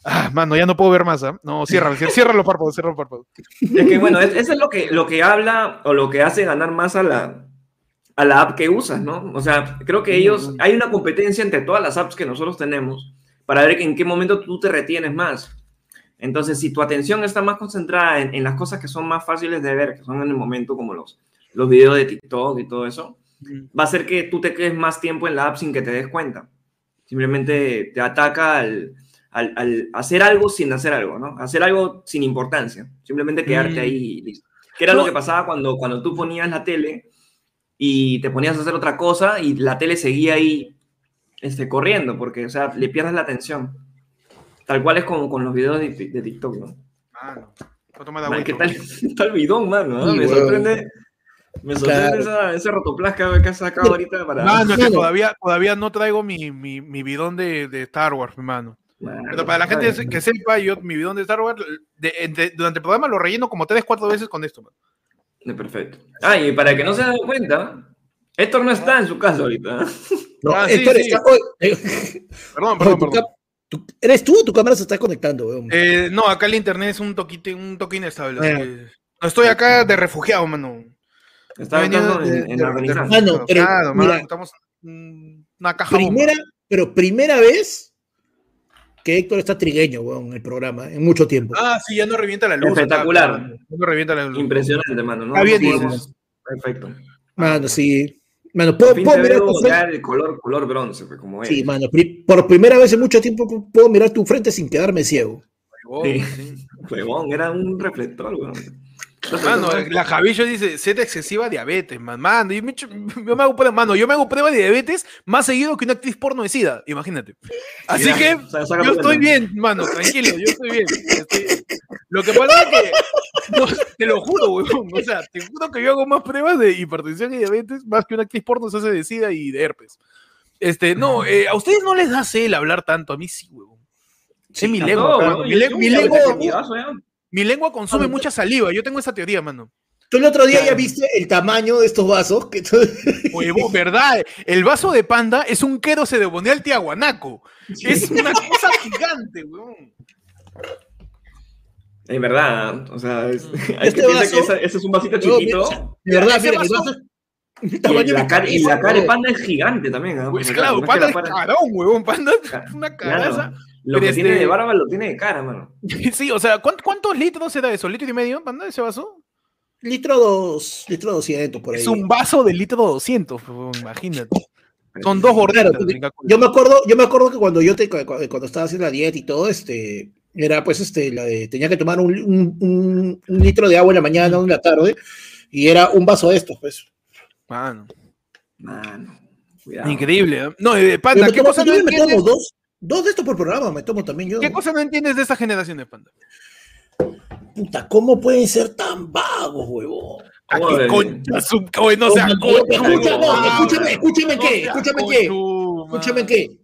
Ah, mano, ya no puedo ver más, ¿ah? No, cierra, cierra, los párpados, cierra los párpados. Es que bueno, es- eso es lo que, lo que habla o lo que hace ganar más a la, a la app que usas, ¿no? O sea, creo que ellos, hay una competencia entre todas las apps que nosotros tenemos para ver en qué momento tú te retienes más. Entonces, si tu atención está más concentrada en, en las cosas que son más fáciles de ver, que son en el momento como los, los videos de TikTok y todo eso, va a hacer que tú te quedes más tiempo en la app sin que te des cuenta. Simplemente te ataca al, al, al hacer algo sin hacer algo, ¿no? Hacer algo sin importancia. Simplemente quedarte Mm. ahí y listo. Que era No. lo que pasaba cuando, cuando tú ponías la tele y te ponías a hacer otra cosa y la tele seguía ahí este, corriendo, porque, o sea, le pierdes la atención. Tal cual es como con los videos de, de TikTok, ¿no? Mano, voy a tomar Man, agua, ¿Qué ¿no? tal, qué tal bidón, mano? ¿no? Sí, Me sorprende, me sorprende Claro. esa, ese rotoplasca que has sacado ahorita para... Mano, es que Mano. todavía, todavía no traigo mi, mi, mi bidón de, de Star Wars, hermano. Mano, Pero para la gente que sepa, yo mi bidón de Star Wars, de- de- durante el programa lo relleno como tres, cuatro veces con esto. man. de Perfecto. Ah, y para que no se den cuenta, Héctor no está en su casa ahorita. No, Ah, sí, Héctor sí. está- Perdón, perdón, perdón. cap- ¿Eres tú o tu cámara se está conectando, weón? Eh, no, acá el internet es un toquite, un toque inestable. Ah. No estoy acá de refugiado, mano. Está venido de- en, de- Mano, pero Claro, mira, mano, estamos en una caja bomba. Primera, pero primera vez que Héctor está trigueño, weón, en el programa, en mucho tiempo. Ah, sí, ya no revienta la luz. Espectacular. acá, no revienta la luz. Impresionante, mano. ¿no? Está bien. Perfecto. Mano, sí. Mano, puedo, puedo mirar veo tu frente. el color, color bronce, pues, como es. Sí, mano, por primera vez en mucho tiempo pu- puedo mirar tu frente sin quedarme ciego. Huevón, Sí. sí. Huevón, era un reflector, weón. Mano, la Javillo dice, seta excesiva diabetes, man. Mano, yo me, yo me hago prueba, mano, yo me hago prueba de diabetes más seguido que una actriz porno de SIDA, imagínate. Así Mira, que sa- saca yo estoy bien, mano, tranquilo, yo estoy bien. Estoy- Lo que pasa es que, no, te lo juro, weón, o sea, te juro que yo hago más pruebas de hipertensión y diabetes más que una actriz porno se hace de SIDA y de herpes. Este, no, eh, a ustedes no les da cel hablar tanto, a mí sí, weón. Sí, mi lengua, mi, le- lengua, mi lengua consume mucha saliva, yo tengo esa teoría, mano. Tú el otro día ya viste el tamaño de estos vasos. Que tú- Huevo, ¿verdad? El vaso de panda es un quero ceremonial tiahuanaco. Es una cosa gigante, weón. Es verdad, o sea, es, hay Este que vaso- que esa- ese es un vasito chiquito. De verdad, mira, el vaso- Y la, cara, y la cara de panda es gigante también. ¿ah? Pues claro, no panda es para- carón, huevón. Panda es una Claro, caraza. Lo Pero que tiene este- de barba lo tiene de cara, mano. Sí, o sea, ¿cuántos, cuántos litros será eso? ¿Litro y medio, panda, ese vaso? Litro dos, litro 200 por ahí. Es un vaso de litro 200, huevón, imagínate. Son dos gorditas. yo me acuerdo, yo me acuerdo que cuando yo te, cu- cu- cuando estaba haciendo la dieta y todo, este, era pues este, la de- tenía que tomar un, un- un- un litro de agua en la mañana, uno en la tarde, y era un vaso de estos, pues. Mano, Mano, cuidado. increíble. ¿eh? No, Yo panda, me ¿qué tomo- cosa, yo no me tomo dos, dos de estos por programa, me tomo también yo. ¿Qué cosa no entiendes de esta generación de panda? Puta, ¿cómo pueden ser tan vagos, huevón? ¿A ¿Cómo qué de- concha su- oye, no sea Escúchame, habla. escúchame, escúchame No qué, escúchame qué, escúchame qué.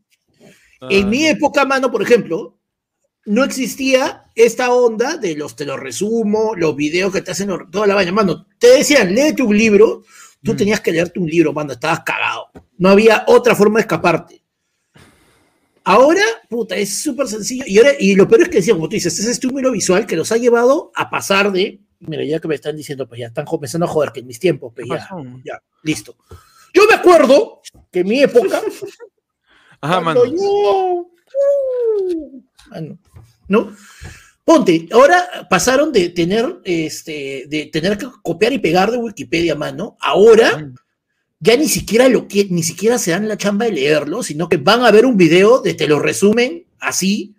En mi época, mano, por ejemplo, no existía esta onda de los te lo resumo, los videos que te hacen toda la vaina. Mano, te decían, léete un libro, tú Mm. tenías que leerte un libro, mano, estabas cagado. No había otra forma de escaparte. Ahora, puta, es súper sencillo. Y, ahora, y lo peor es que decían, como tú dices, ese estímulo visual que los ha llevado a pasar de. Mira, ya que me están diciendo, pues ya están comenzando a joder, que en mis tiempos, pues ¿Qué ya, ya, listo. Yo me acuerdo que en mi época, Ajá, mano. yo- uh, mano, ¿no? Ponte, ahora pasaron de tener, este, de tener que copiar y pegar de Wikipedia, mano. Ahora ya ni siquiera lo que, ni siquiera se dan la chamba de leerlo, sino que van a ver un video de te lo resumen así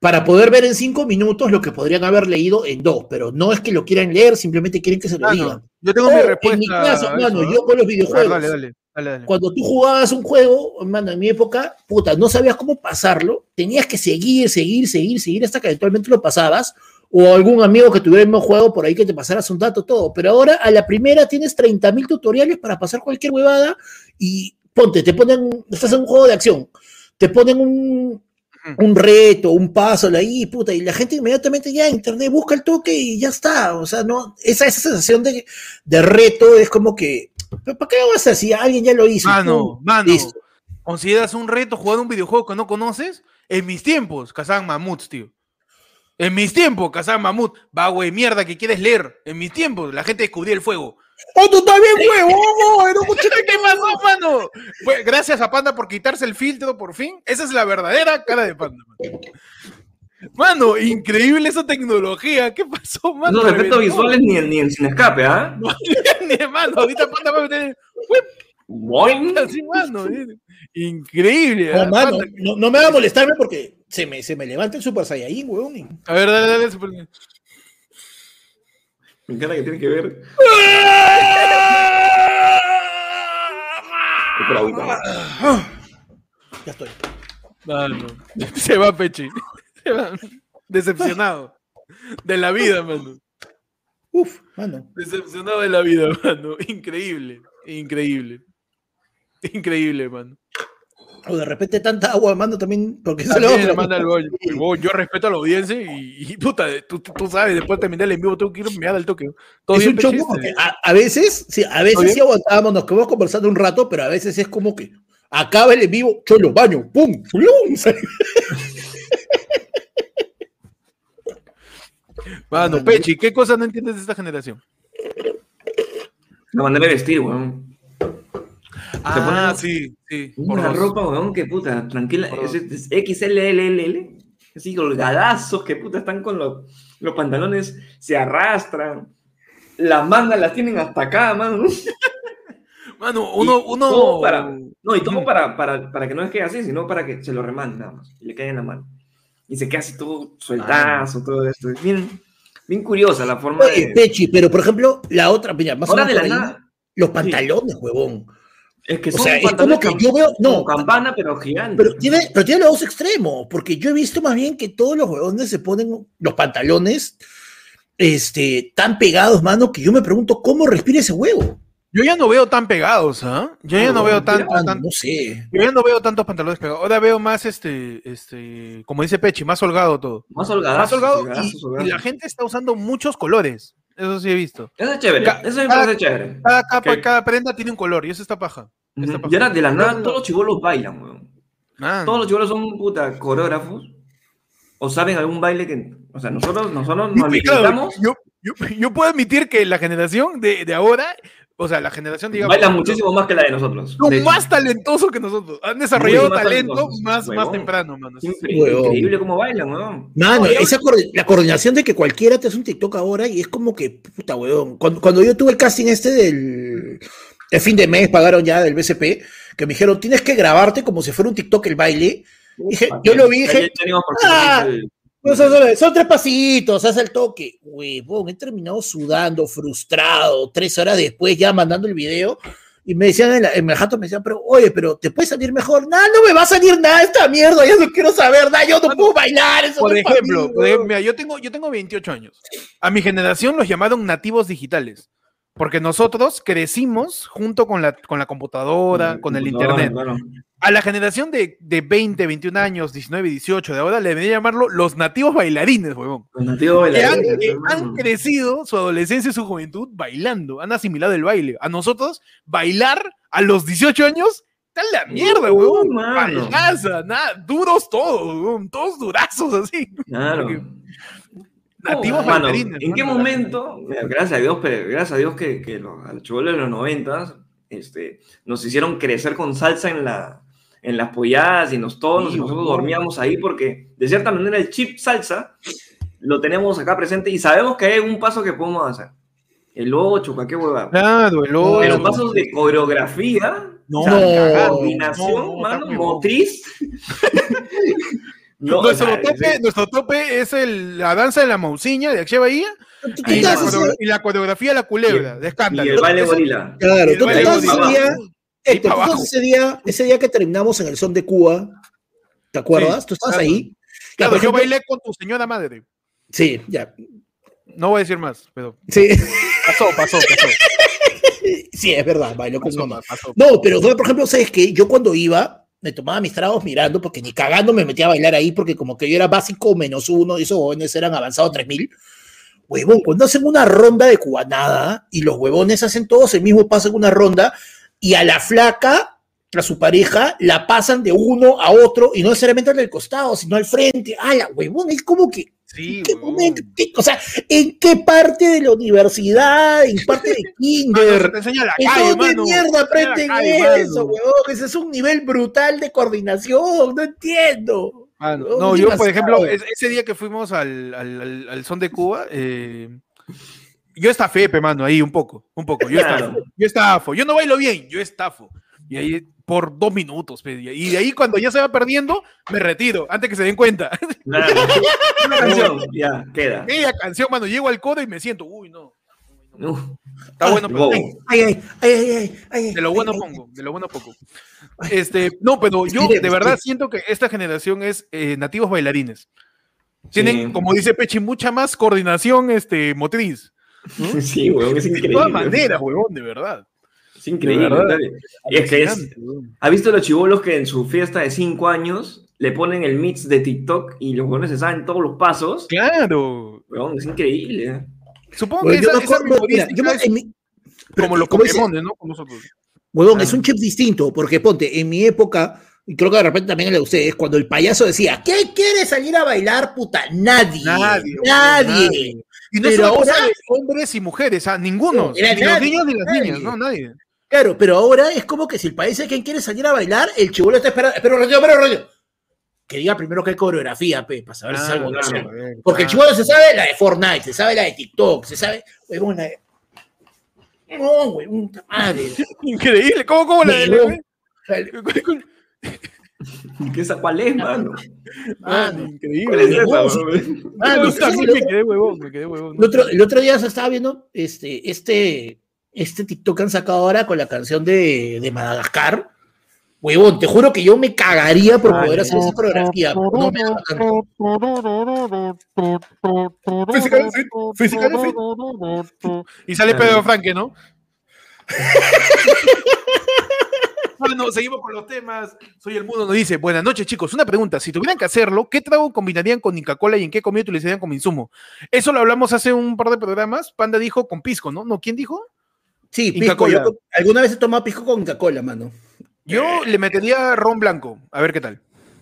para poder ver en cinco minutos lo que podrían haber leído en dos, pero no es que lo quieran leer, simplemente quieren que se lo digan. yo tengo O, mi en respuesta. mi caso, a mano, eso, yo con los ¿eh? videojuegos, Dale, dale, dale, dale. cuando tú jugabas un juego, mano, en mi época, puta, no sabías cómo pasarlo, tenías que seguir, seguir, seguir, seguir hasta que eventualmente lo pasabas, o algún amigo que tuviera el mismo juego por ahí que te pasaras un dato, todo. Pero ahora a la primera tienes 30.000 tutoriales para pasar cualquier huevada y ponte, te ponen, estás en un juego de acción, te ponen un, un reto, un paso ahí, puta, y la gente inmediatamente ya en internet busca el toque y ya está. O sea, no, esa, esa sensación de, de reto es como que, ¿pero ¿para qué lo vas a hacer si alguien ya lo hizo? Mano, Pum, mano, listo. ¿consideras un reto jugar un videojuego que no conoces? En mis tiempos, cazaban mamuts, tío. En mis tiempos, cazaban mamut. Va, güey, mierda, que quieres leer. En mis tiempos, la gente descubría el fuego. ¡Oh, tú también, huevón! no, escucha- ¿Qué pasó, mano? Fue- gracias a Panda por quitarse el filtro, por fin. Esa es la verdadera cara de Panda. Mano, Mano, increíble esa tecnología. ¿Qué pasó, mano? Esos efectos visuales ni, en- ni en sin escape, ¿ah? Ni, mano, ahorita Panda va a meter así, mano. Increíble. No, ¿ah? mano, no, no me va a molestarme porque se me, se me levanta el Super Saiyajin, y- A ver, dale, dale. super- Me encanta que tiene que ver. Ya estoy. Mano, se va Pechi. Decepcionado. De la vida, mano. Uf, mano. Decepcionado de la vida, mano. Increíble. Increíble. Increíble, mano. O de repente tanta agua, mano, también, porque También le manda Yo respeto a la audiencia y, y, puta, tú, tú- sabes, después de terminar el en vivo tengo que ir a mirar al toque. ¿Todo Es bien, un chongo Pechi? porque a, a veces, sí, a ¿Todo veces sí aguantábamos, nos quedamos conversando un rato, pero a veces es como que acaba el en vivo, cholo, baño, pum, plum. Mano, Pechi, ¿qué cosa no entiendes de esta generación? La manera de vestir, weón. Ah, ponen sí, sí. Una ropa, weón, que puta, tranquila. Es, es XLLL. Así, holgadazos que puta están con los, los pantalones, se arrastran. Las mangas las tienen hasta acá, mano. Mano, uno, Y uno. todo para- No, y todo para, para, para que no es que así, sino para que se lo remanden nada más. Y le caiga en la mano. Y se queda así todo sueltazo, todo esto. Es bien, bien curiosa la forma Oye, de... Pechi, pero por ejemplo, la otra, mira, más o Ahora de menos la por ahí, nada. los pantalones, huevón. Es que O son sea, es pantalones como que yo veo, no, como campana, pero gigante. pero tiene, pero tiene los dos extremos, porque yo he visto más bien que todos los huevones se ponen los pantalones este, tan pegados, mano, que yo me pregunto cómo respira ese huevo. Yo ya no veo tan pegados, ¿ah? Yo ya no veo mira, tanto, Mano, tan- no sé. yo ya no veo tantos pantalones pegados. Ahora veo más este, este, como dice Pechi, más holgado todo. Más holgadazo. Más holgado y, la gente está usando muchos colores. Eso sí he visto. Eso es chévere. Ca- Eso me cada- parece chévere. Cada capa, cada prenda tiene un color y eso está paja. Está Ujú. paja. Y ahora de la nada, todos los chivolos bailan, weón. Man. Todos los chivolos son puta coreógrafos. O saben algún baile que. O sea, nosotros, nosotros nos claro, necesitamos. yo, yo, yo puedo admitir que la generación de, de ahora, o sea, la generación, digamos, Bailan muchísimo más que la de nosotros. de hecho. más talentosos que nosotros. Han desarrollado más talento más, más temprano, mano. Increíble, cómo bailan, weón. Mano, No, esa la coordinación de que cualquiera te hace un TikTok ahora y es como que, puta huevón. Cuando, cuando yo tuve el casting este del el fin de mes, pagaron ya del BCP, que me dijeron, tienes que grabarte como si fuera un TikTok el baile. Dije, yo lo vi, dije, ¡Ah! No, son, son- son tres pasitos, haz el toque. Huevón, he terminado sudando, frustrado, tres horas después ya mandando el video. Y me decían en, la, en el jato, me decían, pero oye, pero ¿te puede salir mejor? Nada, no me va a salir nada esta mierda, yo no quiero saber nada, yo no puedo bailar. Eso Por no ejemplo, mí, por ejemplo, huevón". mira, yo tengo, yo tengo 28 años. A mi generación los llamaron nativos digitales. Porque nosotros crecimos junto con la, con la computadora, con el internet. claro. A la generación de, de 20, 21 años, 19, 18 de ahora, le debería llamarlo los nativos bailarines, huevón. Los nativos bailarines, que han crecido su adolescencia y su juventud bailando, han asimilado el baile. A nosotros, bailar a los 18 años, está en la mierda, Uh, huevón. mano. Bailaza, nada, duros todos, huevón, todos durazos así. Claro. Porque- Nativos Mano, bailarines. ¿En qué momento, mira, gracias a Dios, pero gracias a Dios que, que los, a los de los noventas este, nos hicieron crecer con salsa en, la, en las polladas y en los tonos, Sí, y nosotros huevón. dormíamos ahí porque de cierta manera el chip salsa lo tenemos acá presente y sabemos que hay un paso que podemos hacer. El 8, qué huevada. Claro, el otro. Pero pasos de coreografía, No, o sea, no, coordinación, no, no, mano, motriz. No, o nuestro, sea, tope, sí. nuestro tope es el, la danza de la mausiña de Axia Bahía y la, y coreografía de la culebra, de Y escándalo. el baile gorila. Claro, y el tú te ese día, Ahí Héctor, para ¿tú abajo. acuerdas ese día, ese día que terminamos en el son de Cuba, ¿te acuerdas? Sí, ¿Tú estabas claro. ahí? Claro, yo bailé con tu señora madre. Sí, ya. No voy a decir más, pero Sí, pasó, pasó, pasó. sí, es verdad, bailó con pasó, mamá. pasó. No, pero por ejemplo, ¿sabes qué? Yo cuando iba, me tomaba mis tragos mirando, porque ni cagando me metía a bailar ahí, porque como que yo era básico menos uno, y esos jóvenes eran avanzados 3000. Huevón, cuando hacen una ronda de cubanada y los huevones hacen todos el mismo paso en una ronda, y a la flaca, a su pareja, la pasan de uno a otro, y no necesariamente al costado, sino al frente. ¡Ah, la huevón! Es como que Sí, ¿En qué huevón. momento? ¿Qué- o sea, ¿en qué parte de la universidad? ¿En parte de Mano, kinder? te enseña la ¿En calle, dónde mano. mierda te enseña aprenden calle, eso, huevón? Ese es un nivel brutal de coordinación, no entiendo. Mano, No, no, yo, por ejemplo, es- ese día que fuimos al, al, al- al son de Cuba, eh, yo estafé, pe, mano, ahí un poco, un poco. Yo estafo, yo estafo. Yo no bailo bien, yo estafo. Y ahí por dos minutos, y de ahí cuando ya se va perdiendo, me retiro, antes que se den cuenta. Una canción, ya, queda. Aquella canción, mano, llego al codo y me siento, uy, no. Uf, Está bueno, pero. Ay, ay, ay, ay, de lo bueno ay, ay. pongo, de lo bueno poco. Este, no, pero yo de verdad siento que esta generación es eh, nativos bailarines. Tienen, Sí. como dice Pechi, mucha más coordinación este, motriz. Sí, weón, es De increíble. todas maneras, huevón, de verdad. Es increíble. Y es que es. ¿Ha visto los chivolos que en su fiesta de 5 años le ponen el mix de TikTok y los buenos se saben todos los pasos? Claro. Es increíble. Supongo Bueno, que yo esa, me esa acuerdo, mira, yo me- memorística es mi- pero como los Pokémon, ¿no? Como nosotros. Huevón, es un chip distinto, porque ponte, en mi época, y creo que de repente también en la de ustedes, cuando el payaso decía, ¿qué quiere salir a bailar, puta? Nadie. Nadie, Nadie. Y no es Pero una cosa ahora- de hombres y mujeres, a ninguno. No, era ni los nadie, niños ni las nadie. niñas, no, nadie. Claro, pero ahora es como que si el país es quien quiere salir a bailar, el chivolo está esperando. Pero rollo, pero rollo. Que diga primero que hay coreografía, pe, para saber si es Ah, algo claro. Porque el chivolo se sabe la de Fortnite, se sabe la de TikTok, se sabe. Huevón, la de. No, güey, puta madre. Increíble. ¿Cómo, cómo la Huevón. ¿Qué esa cuál es, mano? Ah, ¿Cuál increíble. es esa, huevón. bro? Ah, no, Yo sí, también sí, me quedé huevón, me quedé huevón. El otro, el otro día se estaba viendo este, este, este TikTok que han sacado ahora con la canción de, de Madagascar. Huevón, te juro que yo me cagaría por poder hacer esa coreografía. No me físicamente. Y sale Pedro Franque, ¿no? Bueno, seguimos con los temas. Soy el mundo, nos dice, buenas noches chicos, una pregunta, si tuvieran que hacerlo, ¿qué trago combinarían con Inca Cola y en qué comida utilizarían como insumo? Eso lo hablamos hace un par de programas, Panda dijo con pisco, ¿no? ¿No? ¿Quién dijo? Sí, pisco. Yo alguna vez he tomado pisco con Coca-Cola, mano. Yo le metería ron blanco, a ver qué tal.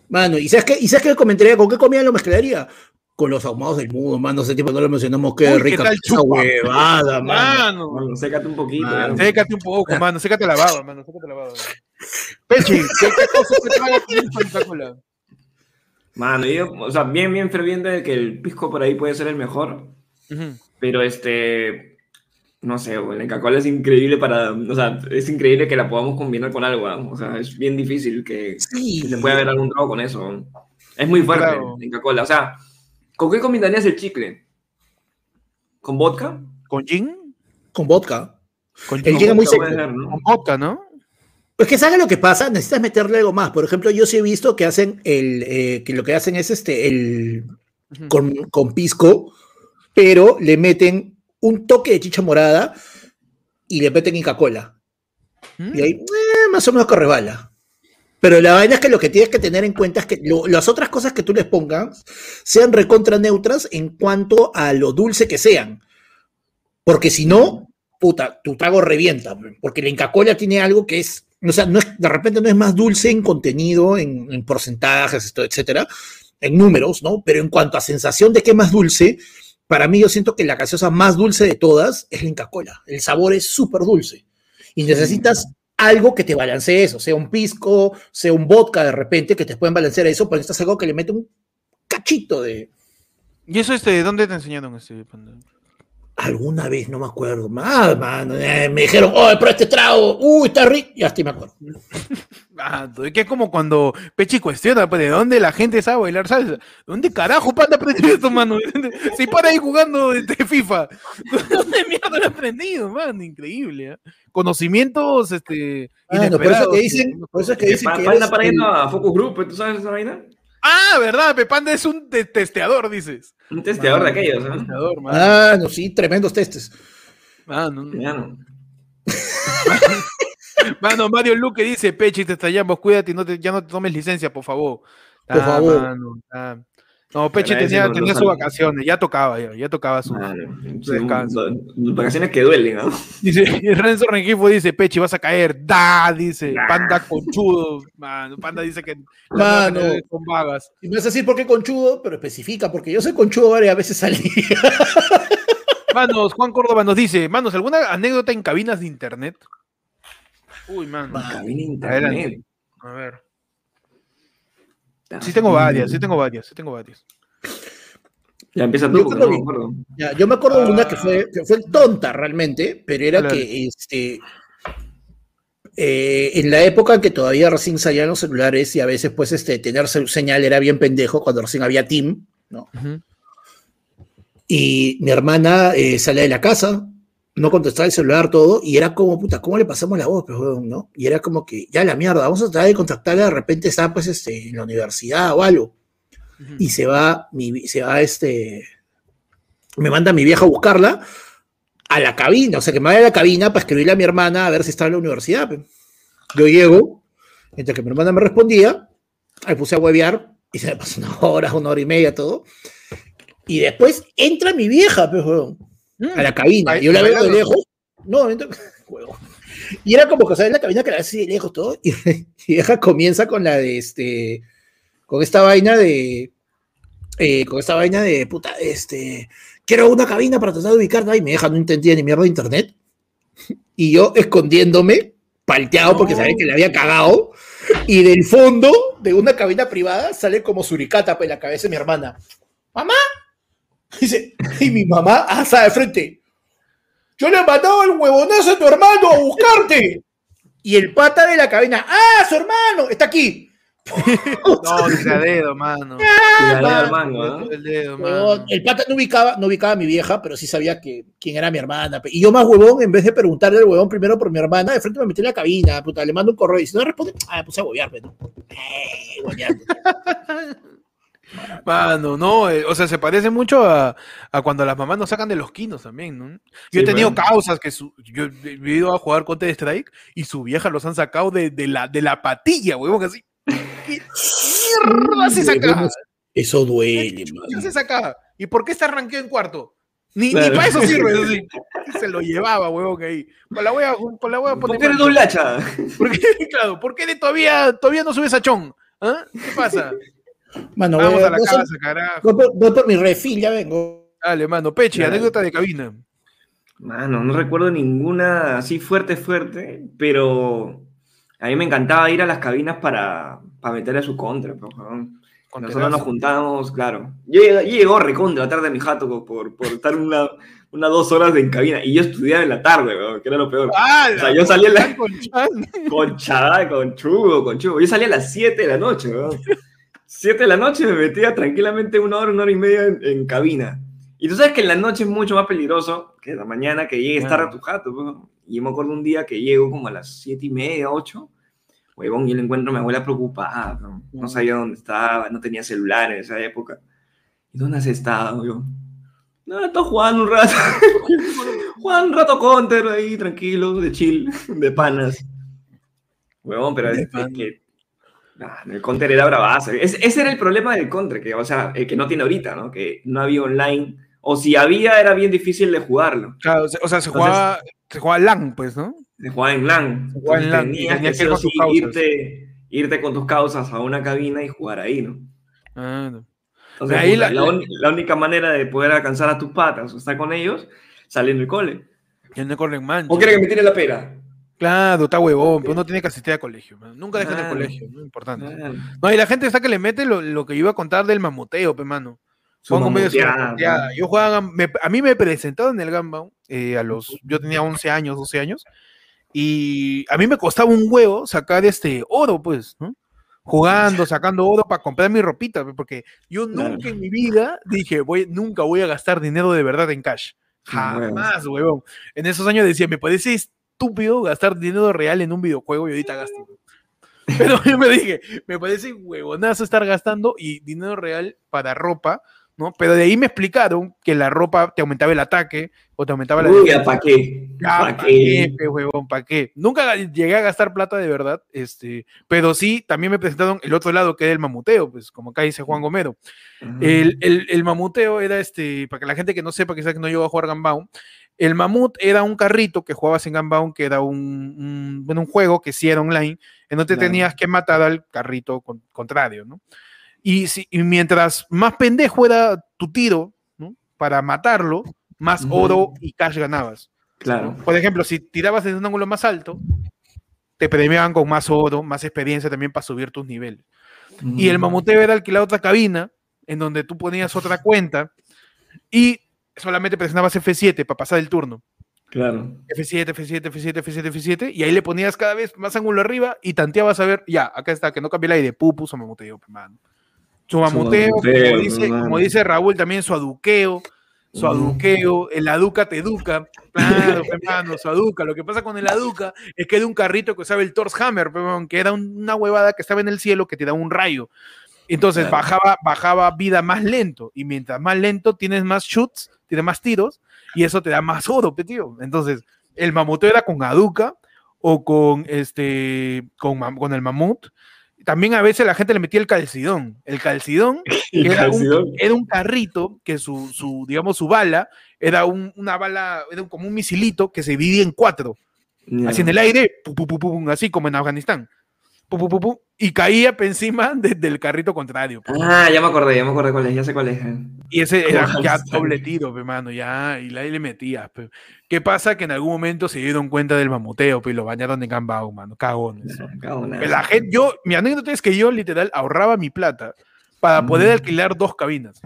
Mano, ¿y sabes qué? ¿Y sabes qué comentaría? ¿Con qué comida lo mezclaría? Con los ahumados del mundo, mano. Ese tipo no lo mencionamos. Qué Uy, ¿qué rica tal esa chupa? huevada, mano. Mano, Mano, sécate un poquito. Mano. sécate un poco, mano, sécate la baba, mano, sécate la baba. Pechi, ¿qué, qué cosa te con Inca Cola? Mano, yo, o sea, bien, bien ferviente de que el pisco por ahí puede ser el mejor, pero este, no sé, güey, la Coca-Cola es increíble para, o sea, es increíble que la podamos combinar con algo, ¿ah? o sea, es bien difícil que, Sí. que se pueda ver algún trago con eso. Es muy fuerte Claro. la Coca-Cola, o sea, ¿con qué combinarías el chicle? ¿Con vodka? ¿Con gin? Con vodka. Con El gin. gin es muy seco. ser, ¿no? Con vodka, ¿no? Pues que sabes lo que pasa, necesitas meterle algo más. Por ejemplo, yo sí he visto que hacen el, eh, que lo que hacen es este, el, con, con pisco, pero le meten un toque de chicha morada y le meten Inca Cola. Mm. Y ahí, eh, más o menos que rebala. Pero la vaina es que lo que tienes que tener en cuenta es que lo- las otras cosas que tú les pongas sean recontra neutras en cuanto a lo dulce que sean. Porque si no, puta, tu trago revienta. Porque la Inca Cola tiene algo que es, o sea, no es, de repente no es más dulce en contenido, en, en porcentajes, esto, etcétera, en números, ¿no? Pero en cuanto a sensación de que es más dulce, para mí yo siento que la gaseosa más dulce de todas es la Inca Cola. El sabor es súper dulce. Y necesitas algo que te balancee eso, sea un pisco, sea un vodka de repente, que te pueden balancear eso, pero necesitas algo que le mete un cachito de... ¿Y eso este, dónde te enseñaron este panda? Alguna vez, no me acuerdo más, mano, eh, me dijeron, oh, pero este trago, uy, está rico, y hasta me acuerdo. Ah, que es como cuando Pechi cuestiona, pues, ¿de dónde la gente sabe bailar salsa? ¿Dónde carajo panda aprendió esto, mano? Si para ahí jugando este, FIFA. ¿Dónde mierda lo ha aprendido, man? Increíble, ¿eh? Conocimientos, este. Mano, por eso inesperados. que dicen, por eso es que dicen pa- que Panda para ir a Focus Group, ¿tú sabes esa vaina? Ah, ¿verdad? Pepanda es un te- testeador, dices. Un testeador de aquellos, ¿eh? Testeador, man. Ah, no, sí, tremendos testes. Mano, Mano. mano, Mario Luque dice, Pechi, te estallamos, cuídate y no te- ya no te tomes licencia, por favor. Por favor. mano, ah. No, Pechi tenía, sus vacaciones, ya tocaba, ya, ya tocaba su. Mano, sí, descanso. Vacaciones que duelen, ¿no? Dice, y Renzo Rengifo dice, Pechi, vas a caer. Da, dice, panda conchudo. Mano, panda dice que Mano. son vagas. Y me vas a decir por qué conchudo, pero especifica, porque yo soy conchudo varias veces salí. Manos, Juan Córdoba nos dice, manos, ¿alguna anécdota en cabinas de internet? Uy, mano. Mano. Cabina internet. Adelante. A ver. Sí tengo varias, sí tengo varias, sí tengo varias. Ya empieza Yo tú, no me. Ya, yo me acuerdo de una que Ah. fue, que fue tonta realmente, pero era Claro. que este, eh, en la época en que todavía recién salían los celulares y a veces pues este, tener señal era bien pendejo cuando recién había Team, ¿no? Y mi hermana eh, sale de la casa, no contestaba el celular, todo, y era como, puta, ¿cómo le pasamos la voz, pues, weón, no? Y era como que, ya la mierda, vamos a tratar de contactarla, de repente está pues este, en la universidad o algo y se va, mi, se va este, me manda mi vieja a buscarla a la cabina, o sea, que me vaya a la cabina para escribirle a mi hermana a ver si está en la universidad. pe. Yo llego, mientras que mi hermana me respondía, me puse a huevear y se me pasó una hora, una hora y media, todo. Y después entra mi vieja, pues, a la cabina. Ay, Yo la veo de lejos. No, huevón. Y era como que, ¿sabes? La cabina que la ves así de lejos, todo. Y mi vieja comienza con la de este, con esta vaina de, eh, con esta vaina de puta, este, quiero una cabina para tratar de ubicarte. Y mi vieja no entendía ni mierda de internet. Y yo escondiéndome, palteado porque No. sabía que le había cagado. Y del fondo de una cabina privada sale como suricata pues, la cabeza de mi hermana. ¡Mamá! Dice, y mi mamá, ah, está de frente. Yo le he mandado el huevonazo a tu hermano a buscarte. Y el pata de la cabina, ¡ah, su hermano! Está aquí. No, a dedo, mano. ¿no? El dedo, mano. el pata no ubicaba, no ubicaba a mi vieja, pero sí sabía que, quién era mi hermana. Y yo más huevón, en vez de preguntarle al huevón primero por mi hermana, de frente me metí en la cabina, puta, le mando un correo y si no responde, ah, me puse a huevear, ¿no? Eh. Mano, no, eh, o sea, se parece mucho a, a cuando las mamás nos sacan de los quinos también, ¿no? Yo Sí, he tenido bueno. causas que su- yo he ido a jugar Counter Strike y su vieja los han sacado de, de la, de la patilla, huevón, así. ¿Qué mierda se saca? Eso duele, ¿Qué se saca? ¿Y por qué está ranqueo en cuarto? Ni, Claro. ni para eso sirve, eso sí. Se lo llevaba, huevón, ahí. Pues la voy a, pues la voy a ¿Por qué eres doble hacha? ¿Por qué, claro, ¿por qué de todavía, todavía no subes a Chon? ¿Ah? ¿Qué pasa? Mano, Vamos voy, a la voy casa, carajo. voy por, voy por mi refil, ya vengo. Dale, mano. Claro. anécdota de cabina. Mano, no recuerdo ninguna así fuerte, fuerte, pero a mí me encantaba ir a las cabinas para, para meterle a su contra. pues, weón. Con Nosotros nos juntábamos, claro. Yo, yo llegó recontra tarde a mi jato co- por, por estar una, una dos horas en cabina y yo estudiaba en la tarde, weón, que era lo peor. ¡Ah! O sea, yo salí en la- Con. Con chada, con chugo, con chugo. Yo salía a las 7 de la noche, weón. 7 de la noche me metía tranquilamente una hora, una hora y media en, en cabina. Y tú sabes que en la noche es mucho más peligroso que en la mañana que llegues tarde a tu jato. weón. Y yo me acuerdo un día que llego como a las 7 y media, 8. Huevón, y le encuentro a mi abuela preocupada. No, no sabía dónde estaba, no tenía celular en esa época. ¿Y dónde has estado, yo? No, estoy jugando un rato. jugando un rato counter ahí, tranquilo, de chill, de panas. Huevón, pero es, que. Ah, el counter era bravazo. Es- ese era el problema del counter, que, o sea, el que no tiene ahorita, ¿no? Que no había online. O si había, era bien difícil de jugarlo. Claro, o sea, se Entonces- jugaba, se jugaba LAN, pues, ¿no? Se jugaba en LAN. Se jugaba en LAN Tenías tenías que que ir sí irte, irte con tus causas a una cabina y jugar ahí, ¿no? Ah, no. Entonces, Ahí la- la, la- la única manera de poder alcanzar a tus patas o estar con ellos, saliendo del cole. Ya no corren mancha. ¿O quiere que me tire la pera? Claro, está huevón, pero uno tiene que asistir a colegio. man. Nunca dejen el Claro. colegio, no importante. Ah, No, y la gente está que le mete lo, lo que yo iba a contar del mamuteo, pe mano. mamuteada, mamuteada. Yo jugaba, me- a mí me presentaron en el Gamba eh, a los, yo tenía 11 años, 12 años, y a mí me costaba un huevo sacar este oro, pues, ¿no? Jugando, sacando oro para comprar mi ropita, porque yo Claro. nunca en mi vida dije, voy, nunca voy a gastar dinero de verdad en cash. Jamás, huevón. En esos años decía, me parece estúpido gastar dinero real en un videojuego y ahorita gasto. Pero yo me dije, me parece huevonazo estar gastando y dinero real para ropa, ¿no? Pero de ahí me explicaron que la ropa te aumentaba el ataque o te aumentaba la Uy. ¿para qué? Ya, ¿Para ¿pa' qué? ¿Para qué? Nunca llegué a gastar plata de verdad, este, pero sí, también me presentaron el otro lado que era el mamuteo, pues como acá dice Juan Gomero. Ajá. El, el- el mamuteo era este, para que la gente que no sepa, quizás que no llegó a jugar Gunbound, el mamut era un carrito que jugabas en Gunbound, que era un, un, bueno, un juego que sí era online, en donde Claro. tenías que matar al carrito con- contrario, ¿no? Y, si, y mientras más pendejo era tu tiro, ¿no? Para matarlo, más oro y cash ganabas. Claro. Por ejemplo, si tirabas desde un ángulo más alto, te premiaban con más oro, más experiencia también para subir tus niveles. Y el mamuteo era alquilar otra cabina en donde tú ponías otra cuenta y solamente presionabas F7 para pasar el turno. Claro. F7, F7, F7, F7, F7 y ahí le ponías cada vez más ángulo arriba y tanteabas a ver, ya, acá está, que no cambie el aire, pupu, su mamuteo, pe, mano. Su mamuteo, mamuteo, como, dice, como dice Raúl, también su aduqueo, su aduqueo, el aduca te educa, claro, pe, mano, su aduca. Lo que pasa con el aduca es que era un carrito que usaba el Thor's Hammer, que era un- una huevada que estaba en el cielo que te daba un rayo. Entonces Claro. bajaba, bajaba vida más lento. Y mientras más lento tienes más shoots, tienes más tiros, y eso te da más oro, tío. Entonces, el mamuteo era con Aduca o con este con, con el mamut. También a veces la gente le metía el calcidón. El calcidón era un, era un carrito que su, su, digamos, su bala era un- una bala, era como un misilito que se dividía en cuatro. Así en el aire, pum, así como en Afganistán. Pu, pu, pu, pu, y caía encima de- del carrito contrario. pe. Ah, ya me acordé, ya me acordé cuál es, ya sé cuál es. Y ese era ya doble tiro, pe, mano, ya, y ahí le metías. pe. ¿Qué pasa? Que en algún momento se dieron cuenta del mamuteo, pe, y lo bañaron de gambao, mano, cagones. Cago en nada. La gente, yo, mi anécdota es que yo literal ahorraba mi plata para poder Mm. alquilar dos cabinas.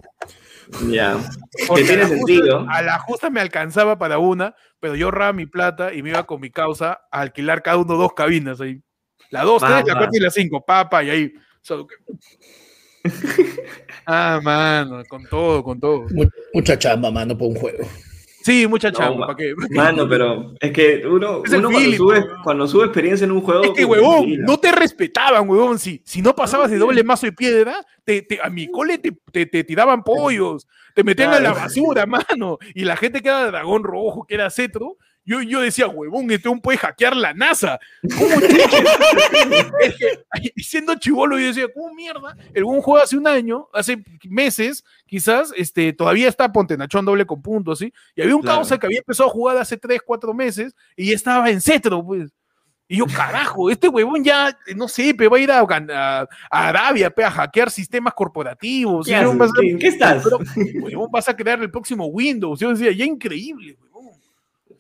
Ya. Que tiene a la justa- sentido. a la justa me alcanzaba para una, pero yo ahorraba mi plata y me iba con mi causa a alquilar cada uno dos cabinas ahí. La dos, tres, la Papa. cuatro y la cinco, papa, y ahí. So- ah, mano, con todo, con todo. Mu- Mucha chamba, mano, por un juego. Sí, mucha No, chamba, ¿para qué? Mano, pero es que uno, Es uno cuando, feeling, sube, weón. cuando sube experiencia en un juego. Es que, huevón, no te respetaban, huevón. Si, si no pasabas de doble mazo de piedra, te, te- a mi cole te, te- te tiraban pollos, te metían a la Claro. basura, mano. Y la gente que era dragón rojo, que era cetro, yo, yo decía, huevón, este un puede hackear la NASA. ¿Cómo? Es que, siendo chivolo, yo decía, ¿cómo mierda? El buen juego hace un año, hace meses, quizás, este, todavía está Pontenachón doble con puntos, ¿sí? Y había un Claro. causa que había empezado a jugar hace 3, 4 meses y ya estaba en cetro, pues. Y yo, carajo, este huevón ya, no sé, pe, va a ir a, Gan- a- a Arabia pe, a hackear sistemas corporativos. ¿Qué y huevón haces? va a ser- ¿Qué- ¿En qué estás? pero, huevón, vas a crear el próximo Windows. Yo decía, ya increíble, huevón.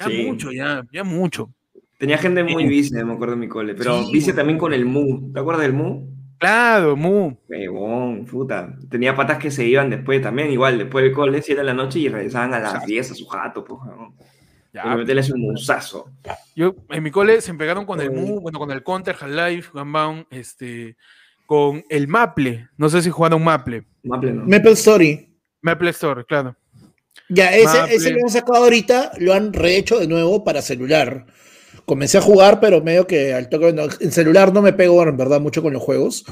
Ya Sí. mucho, ya, ya mucho. Tenía gente muy vicia, me acuerdo en mi cole. Pero Sí, también con el Mu. ¿Te acuerdas del Mu? Claro, mu. Huevón, puta. Tenía patas que se iban después también, igual, después del cole, 7 de la noche y regresaban a las Exacto. 10 a su jato, pues. Ya, meterles un musazo. Yo, en mi cole se pegaron con el. Mu, bueno, con el Counter, Half-Life, Gunbound, este, con el Maple. No sé si jugaron Maple. Maple no. Maple Story. Maple Store, claro. Ya, ese, Maple. ese que han sacado ahorita lo han rehecho de nuevo para celular. Comencé a jugar, pero medio que al toque, no, en celular no me pego en verdad mucho con los juegos.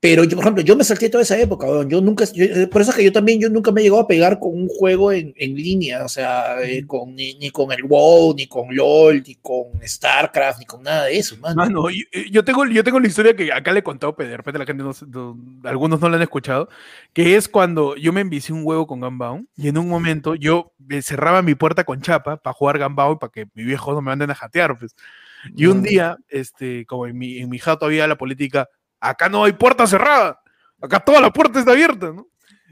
Pero yo, por ejemplo, yo me salté toda esa época, weón. yo nunca, yo- eh, por eso es que yo también, yo nunca me he llegado a pegar con un juego en, en línea, o sea, eh, con, ni, ni con el WoW, ni con LOL, ni con StarCraft, ni con nada de eso, man. Mano, yo, yo tengo, yo tengo la historia que acá le he contado, pero de repente la gente no, no- algunos no la han escuchado, que es cuando yo me envicié un huevo con Gunbound y en un momento yo eh, cerraba mi puerta con chapa para jugar Gunbound y para que mi viejo no me manden a jatear, pues. Y un Mm. día, este, como en mi, en mi jato había la política, acá no hay puerta cerrada, acá toda la puerta está abierta, ¿no?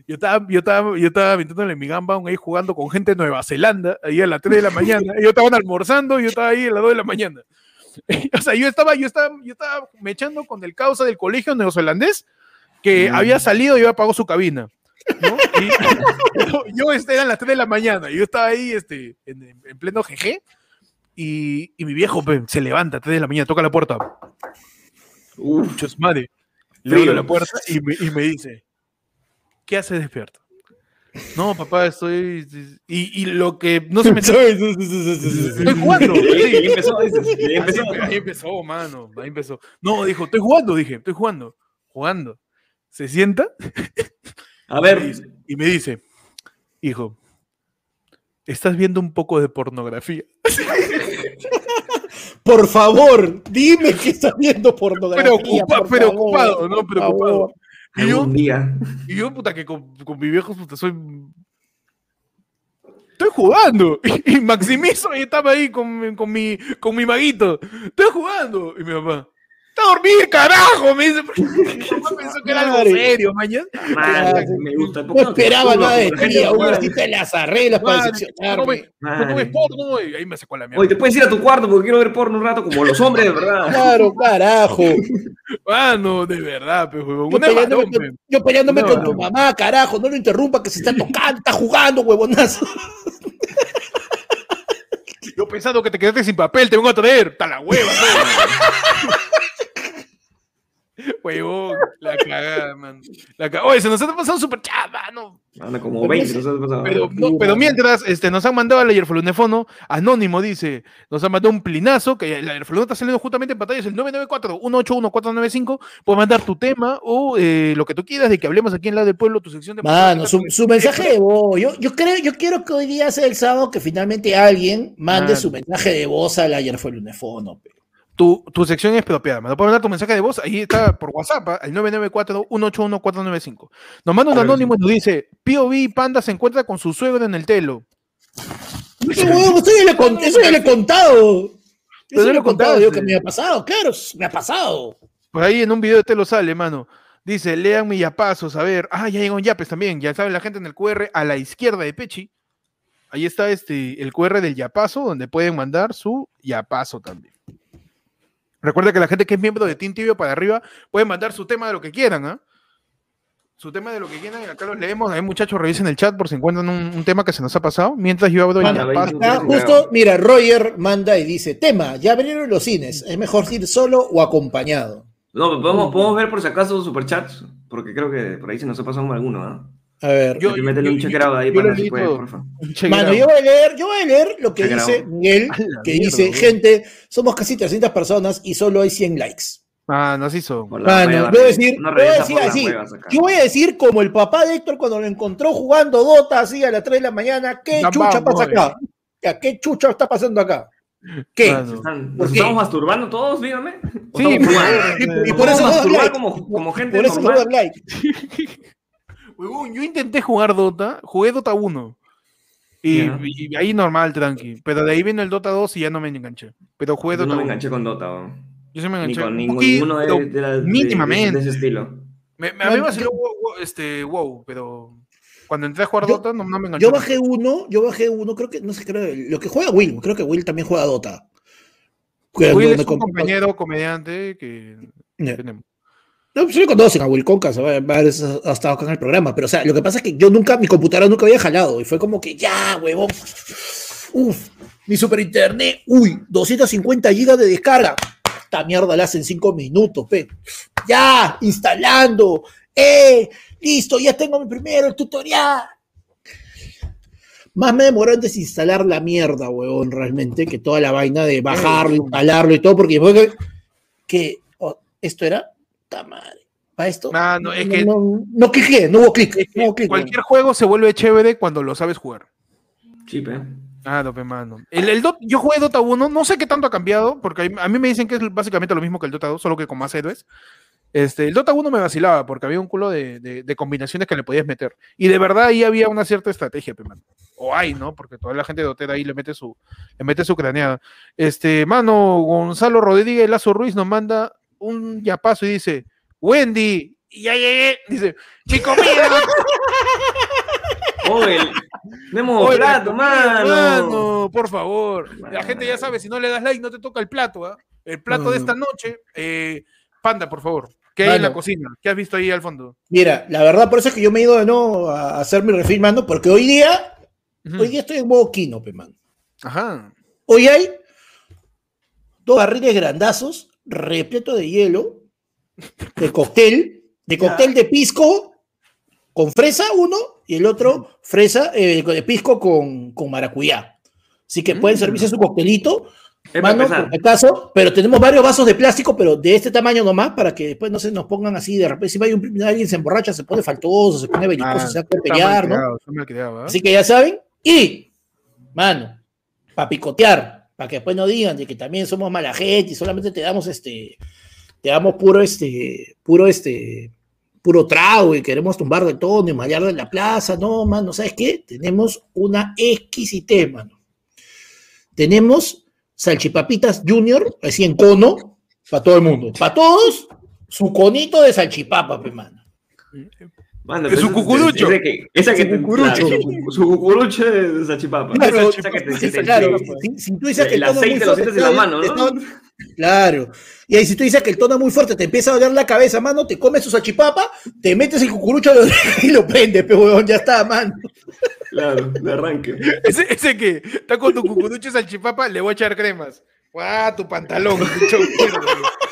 Yo estaba, yo estaba, yo estaba metiéndole mi Gunbound ahí jugando con gente de Nueva Zelanda, ahí a las 3 de la mañana, ellos estaban almorzando y yo estaba ahí a las 2 de la mañana. o sea, yo estaba, yo estaba, yo estaba me echando con el causa del colegio neozelandés que Mm. había salido y había apagado su cabina. ¿no? Y yo, yo, este, eran las 3 de la mañana, yo estaba ahí este, en, en pleno GG, y, y mi viejo pe, se levanta a 3 de la mañana, toca la puerta, Uf, muchos madre, le abro la puerta y me, y me dice, ¿qué haces despierto? No, papá, estoy... Y, y lo que no se me... Estoy jugando. ahí- empezó, ahí empezó. ahí empezó, mano. Ahí empezó. No, dijo, estoy jugando, dije, estoy jugando. Jugando. Se sienta A ver, y me dice, hijo, estás viendo un poco de pornografía. Por favor, dime que estás viendo pornografía. Preocupa- por preocupado, favor, ¿no? Preocupado. Y yo, día. y yo, puta, que con, con mi viejo, puta, soy... Estoy jugando. Y, Maximizo y estaba ahí con, con, mi, con mi maguito. Estoy jugando. Y mi mamá, ¡está a dormir, carajo! Me dice, porque mi mamá pensó que era algo serio, mañana. Madre, me gusta. ¿Por No esperaba nada de ti, aún así te las arreglas para Madre, no Madre. porno, y ahí me sacó la mierda. Oye, te puedes ir a tu cuarto porque quiero ver porno un rato como los hombres, de verdad. Claro, carajo. Mano, de verdad, pe, huevón. Yo peleándome, varón, con, pe. yo peleándome No, con no. tu mamá, carajo, no lo interrumpa que se está tocando, está jugando, huevonazo. Yo pensando que te quedaste sin papel, te vengo a traer. Está la hueva. Huevón, la cagada, man. La cagada. Oye, se nos ha pasado súper chat, mano. Anda como 20, no sabes pasado. Pero, no, pero mientras este, nos han mandado al aeroflunefono, Anónimo dice, nos han mandado un plinazo, que el aeroflunefono está saliendo justamente en pantalla, es el 994-181-495. Puedes mandar tu tema o eh, lo que tú quieras de que hablemos aquí en la del pueblo, tu sección de... Mano, su, su mensaje de voz. Yo, yo creo, yo quiero que hoy día sea el sábado que finalmente alguien mande Mano. su mensaje de voz al ayer fue el unefono. pe. Tu, tu sección es propiedad. Me lo puedes mandar tu mensaje de voz. Ahí está por WhatsApp, ¿ah? al 994-181-495. Nos manda un anónimo y nos dice: POV Panda se encuentra con su suegro en el telo. Eso ya le eso ya le he contado. Eso ya le lo he contado yo que me ha pasado, claro, me ha pasado. Por ahí en un video te lo sale, mano. Dice, lean mi yapazos, a ver. Ah, ya llegó yapes también. Ya saben la gente en el QR a la izquierda de Pechi. Ahí está este, el QR del yapazo, donde pueden mandar su yapazo también. Recuerda que la gente que es miembro de Team Tibio para arriba puede mandar su tema de lo que quieran, ¿ah? Su tema de lo que quieran, y acá los leemos. Ahí, muchachos, revisen el chat por si encuentran un, un tema que se nos ha pasado. Mientras yo abro el Manda, yapazo. Acá, justo, mira, Roger manda y dice, tema, ya abrieron los cines, ¿es mejor ir solo o acompañado? No, pero podemos, podemos ver por si acaso superchats, porque creo que por ahí se nos ha pasado alguno, ¿ah? A ver, Yo- un yo- ahí yo para si puede, Mano, voy a leer, yo voy a leer lo que dice. Miguel, que mierda, dice, gente, somos casi 300 personas y solo hay 100 likes. Ah, no se hizo. Mano, hueva, voy a decir, voy a decir así, yo voy a decir como el papá de Héctor cuando lo encontró jugando Dota así a las 3 de la mañana, ¿qué Ya chucha vamos, pasa acá? Ya, ¿Qué chucha está pasando acá? ¿Qué? Mano. ¿Se están- ¿Por ¿Nos qué? estamos masturbando todos, dígame? ¿O Sí, Y eh, por ¿Nos eso no masturbar like. como, como gente Por eso no normal? like. Huevón, yo intenté jugar Dota, jugué Dota 1. Y, Ya. y ahí normal, tranqui. Pero de ahí vino el Dota 2 y ya no me enganché. Pero jugué Yo Dota no me 1. enganché con Dota, weón. Yo sí me ni enganché. con un ningún- ninguno de, de la- de- mínimamente. de ese estilo. Me, me- a mí me yo- wow, wow, este, wow, pero cuando entré a jugar Yo- Dota no, no me enganché. Yo bajé uno, yo bajé uno, creo que, no sé, creo, lo que juega Will, creo que Will también juega Dota. Will es un comp- compañero comediante que Ya. tenemos. No, pues lo conocen a Will Concas, va- va- ha estado acá en el programa, pero o sea, lo que pasa es que yo nunca, mi computadora nunca había jalado, y fue como que ya, huevón, uf, mi super internet, uy, 250 gigas de descarga, esta mierda la hace en 5 minutos, pe, ya, instalando, eh, listo, ya tengo mi primero, el tutorial. Más me demoró en desinstalar la mierda, huevón, realmente, que toda la vaina de bajarlo, instalarlo y todo, porque fue que, que, oh, esto era, puta madre, para esto. Mano, es que- no, no cliqué, no hubo clic. Es que no cualquier juego se vuelve chévere cuando lo sabes jugar. Sí, pe. Ah, no, pe, mano. El, el yo jugué Dota 1, no sé qué tanto ha cambiado, porque a mí- me dicen que es básicamente lo mismo que el Dota 2, solo que con más héroes. Este, el Dota 1 me vacilaba porque había un culo de, de- de combinaciones que le podías meter. Y de verdad ahí había una cierta estrategia, pe, mano. O hay, ¿no? Porque toda la gente de Dotera ahí le mete su, le mete su craneada. Este, mano, Gonzalo Rodríguez Lazo Ruiz nos manda un yapazo y dice, Wendy, ya llegué. Dice, mi comida. Oye, demos Oye, plato, mano. Mano, por favor. La gente ya sabe, si no le das like, no te toca el plato, ¿ah? El plato de Mm. esta noche. eh, Panda, por favor. ¿Qué hay en la cocina? ¿Qué has visto ahí al fondo? Mira, la verdad, por eso es que yo me he ido de nuevo a hacer mi refil, mano, porque hoy día, hoy día estoy en modo kino, pe, mano. Ajá. Hoy hay dos barriles grandazos, repleto de hielo, de cóctel, de cóctel de pisco con fresa, uno, y el otro, fresa, eh, de pisco con, con maracuyá. Así que pueden Mm. servirse su coctelito, mano, por acaso, pero tenemos varios vasos de plástico, pero de este tamaño nomás, para que después no se nos pongan así, de repente, si hay un, alguien se emborracha, se pone faltoso, se pone belicoso, Ah, se Está pelear, ¿no? creado, creado, ¿ah? Así que ya saben. Y, mano, para picotear, para que después no digan de que también somos mala gente y solamente te damos este, te damos puro este, puro este, puro trago y queremos tumbar de todo y mallar de la plaza. No, mano, ¿sabes qué? Tenemos una exquisitez, mano. Tenemos salchipapitas junior, así en cono, para todo el mundo. Para todos, su conito de salchipapa, pe, mano. Es su ese- cucurucho. ese que- Esa que te- cucurucho. claro, su- cucurucho de salchipapa. Claro, Esa que te- que te- Claro, que- si, si tú dices que El tono es muy aceite lo fuerte, sientes en la te- mano, te ¿no? está- Claro. Y ahí si tú dices que el tono es muy fuerte, te empieza a doler la cabeza, mano, te comes su salchipapa, te metes el cucurucho de y lo prendes, pero ya está, mano. Claro, de arranque. Ese, ese que está con tu cucurucho salchipapa, le voy a echar cremas. ¡Ah, tu pantalón!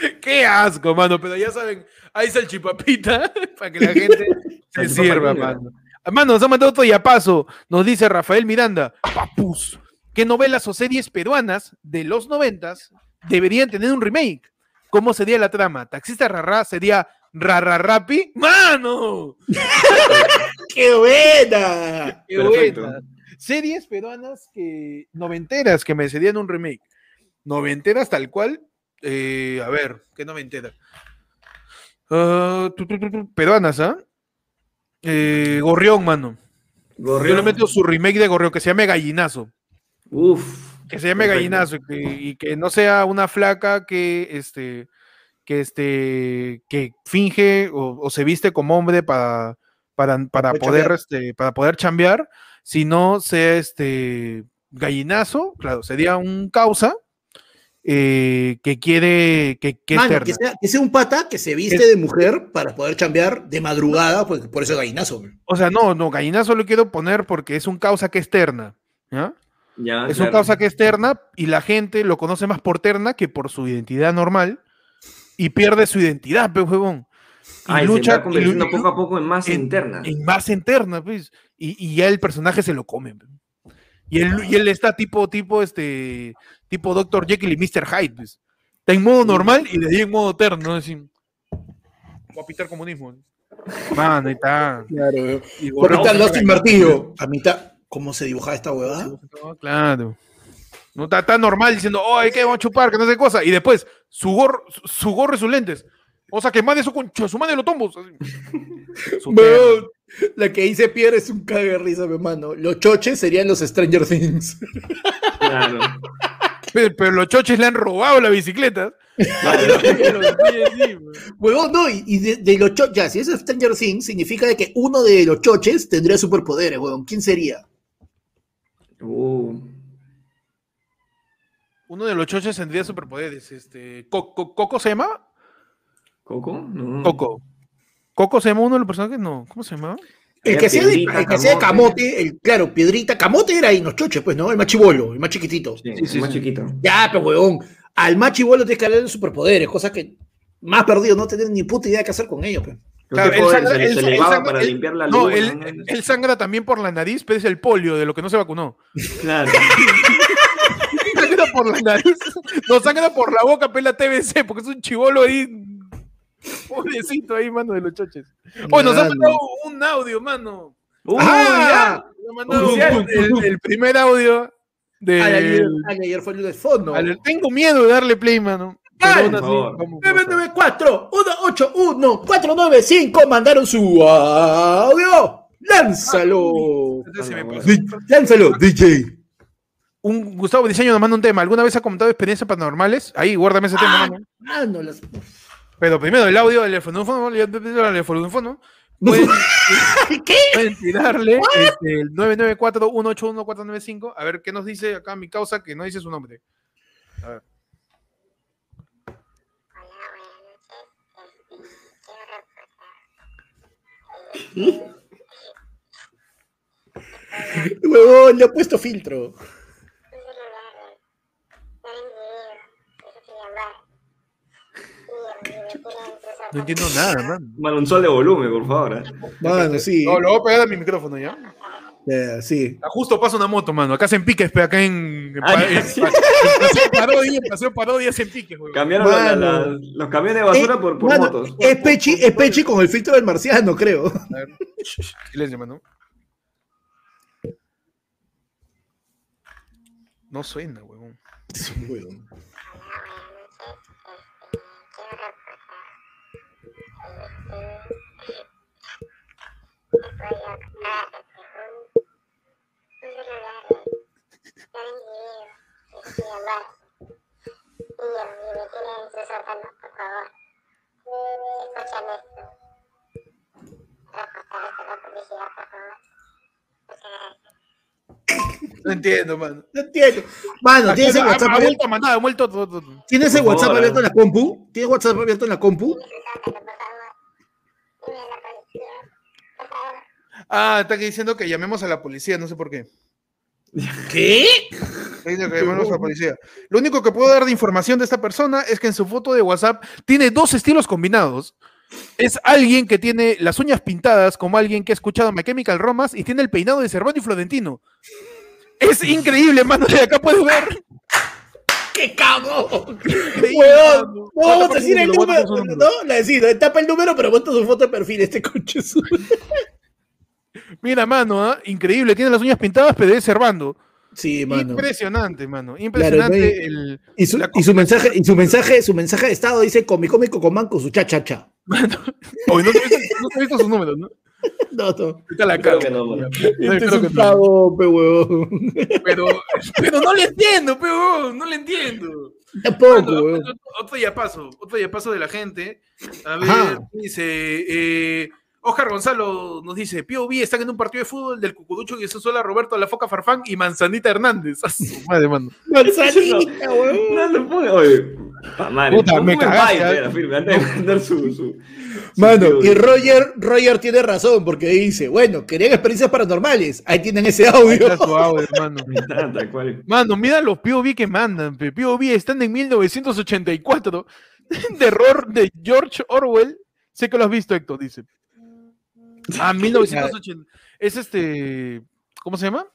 ¡Qué asco, mano! Pero ya saben, hay salchipapita para que la gente se sirva, mano. Mano, nos ha mandado otro yapazo. Nos dice Rafael Miranda. Papus, ¿qué novelas o series peruanas de los noventas deberían tener un remake? ¿Cómo sería la trama? ¿Taxista Rarra sería Rarrarrapi? ¡Mano! ¡Qué buena! ¡Qué Perfecto. buena! Series peruanas que noventeras que me serían un remake. Noventeras tal cual. Eh, a ver, ¿qué noventera? Ah, tu, tu, tu, tu, peruanas, ¿ah? Eh, Gorrión, mano. Yo le Gorrión. meto su remake de Gorrión que se llame Gallinazo. Uf. Que se llame Perfecto. gallinazo y que, y que no sea una flaca que este que este que finge o, o se viste como hombre para para, para poder chambear. este para poder chambear, sino sea este gallinazo, claro, sería un causa eh, que quiere que, que Mano, sea, que sea un pata que se viste de mujer para poder chambear de madrugada, pues por eso es gallinazo. O sea, no, no, gallinazo lo quiero poner porque es un causa que es terna. ¿ya? Ya, es un claro. causa que es terna y la gente lo conoce más por terna que por su identidad normal y pierde su identidad, pe huevón. Y Ay, se lucha va convirtiendo y lu- poco a poco en más en- interna. en más interna, pues. Y, y ya el personaje se lo come. pe. Y él, y él está tipo, tipo, este, tipo Dr. Jekyll y Mr. Hyde, pues. Está en modo normal y de ahí en modo terno, así. Voy a pitar comunismo. Mano, ahí está. Claro. Y Por borrado mitad se los caga. sin martillo. A mitad. ¿Cómo se dibujaba esta huevada? No, claro. No está tan normal diciendo, oh, hay que vamos a chupar, que no sé qué cosa. Y después, su gorro, su, gorro y sus lentes. O sea, que más de eso con su madre lo tombos. La que dice Pierre es un cague de risa, mi hermano. Los choches serían los Stranger Things. Claro. Pero, pero los choches le han robado la bicicleta. Huevón, no, y, y de, de los choches, ya, si es Stranger Things, significa de que uno de los choches tendría superpoderes, huevón. ¿Quién sería? Uh, Uno de los choches tendría superpoderes. Este, Co- Co- ¿Coco se llama? ¿Coco? No. Coco. ¿Coco se llama uno de los personajes? No. ¿Cómo se llama? El que sea de, el que sea de Camote. el, claro, piedrita, camote era ahí en los choches, pues, ¿no? El más chivolo, el más chiquitito. Sí, Sí, sí, más sí. chiquito. Ya, pero huevón, al más chivolo tienes que darle de superpoderes, cosa que más perdido, no tener ni puta idea qué hacer con ellos, pues. Claro, ¿Qué él poder? sangra- se, le- él- se él le va sangra- para él- limpiar la No, luz. él, ¿no? él sangra también por la nariz, pero es el polio de lo que no se vacunó. Claro. sangra por la nariz. No sangra por la boca, pela TBC, porque es un chivolo ahí. Pobrecito ahí, mano, de los choches. Oye, nos han mandado un audio, mano. Uh, ¡Ah! Nos han mandado Oficial. el, el primer audio de. Al ayer, al ayer fue el de fondo. al- tengo miedo de darle play, mano. Ay, Pero aún por así, favor. vamos. 994 181 495 mandaron su audio. Lánzalo. Pasó. Di- Lánzalo, DJ. Un Gustavo Diseño nos manda un tema. ¿Alguna vez ha comentado experiencias paranormales? Ahí, guárdame ese tema, Ah, mano. mano, las- Pero primero el audio del teléfono, el teléfono. Pueden, ¿Qué? pueden tirarle este, el 994-181-495. A ver qué nos dice acá mi causa, que no dice su nombre. A ver. Huevón, le ha puesto filtro. No entiendo nada, man. Mano, un sol de volumen, por favor. ¿eh? Mano, sí. No, lo voy a pegar a mi micrófono ya. Eh, sí. Ah, Justo pasa una moto, mano. Acá hacen piques, pero acá en. en, Ah, pa- ya, en- sí. en Paseo Parodia, en Paseo Parodia hacen piques, güey. Cambiaron la- la- Mano. los camiones de basura Eh, por, por mano, motos. Es Pechi, es Pechi con el filtro del marciano, creo. A ver. Silencio, mano. No suena, huevón. No entiendo, mano. No entiendo. Mano, ¿tienes el WhatsApp ha abierto? ¿Tienes el WhatsApp abierto en la compu? ¿Tienes WhatsApp abierto en la compu? Ah, está aquí diciendo que llamemos a la policía, no sé por qué. ¿Qué? Que llamemos a la policía. Lo único que puedo dar de información de esta persona es que en su foto de WhatsApp tiene dos estilos combinados. Es alguien que tiene las uñas pintadas como alguien que ha escuchado My Chemical Romance y tiene el peinado de Cervantes y Florentino. Es increíble, mano. De acá puedes ver. ¡Qué cagón! Weón, no vamos a decir el número, no, la decida, tapa el número, pero monta su foto de perfil, este coche Mira, mano, ¿ah? increíble. Tiene las uñas pintadas, pero es Servando. Sí, mano. Impresionante, mano. Impresionante no hay- el. Y su, la y su mensaje, y su mensaje, su mensaje de estado dice con mi cómico con manco su cha cha cha. Mano. Oye, no te he visto, no te visto sus números, ¿no? No, no. Está la que no. Este es un no. pavo, pe huevón. Pero, pero no le entiendo, pero no le entiendo. Tampoco, Mano, otro, otro ya paso, otro ya paso de la gente. A ver, Ajá. dice, eh, Oscar Gonzalo nos dice, POV están en un partido de fútbol del Cucurucho que se sola Roberto La Foca Farfán y Manzanita Hernández. A su madre, mano. Manzanita, huevón. No le ponga, oye. pa' madre, Puta, me cagaste, ¿eh? era firme, antes de mandar su. su- su Mano, y. Roger, Roger tiene razón porque dice, bueno, querían experiencias paranormales. Ahí tienen ese Ahí audio. está su audio, cual. Mano, mira los POV que mandan. pe. POV están en 1984. De error de George Orwell. Sé que lo has visto, Héctor, dice. Ah, 1980. Es este. ¿Cómo se llama?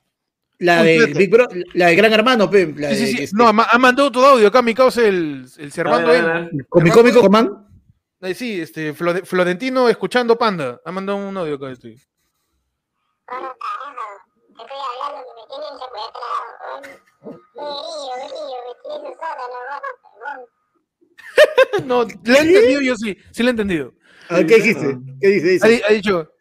La de. Big Bro, la de Gran Hermano, pe, la Sí, sí, de, sí. este, No, ha, ha mandado todo audio acá, mi causa, el, el Servando. A ver, ver, con mi cómico Comán. Eh, sí, este, Flore- Florentino escuchando Panda. Ha mandado un audio acá. Bueno, carajo, te estoy hablando que me tienen secuestrado. me sótano. No, le he entendido yo sí. Sí le he entendido. ¿Qué dijiste? ¿Qué dice? Ha, Dice, di- ha dicho.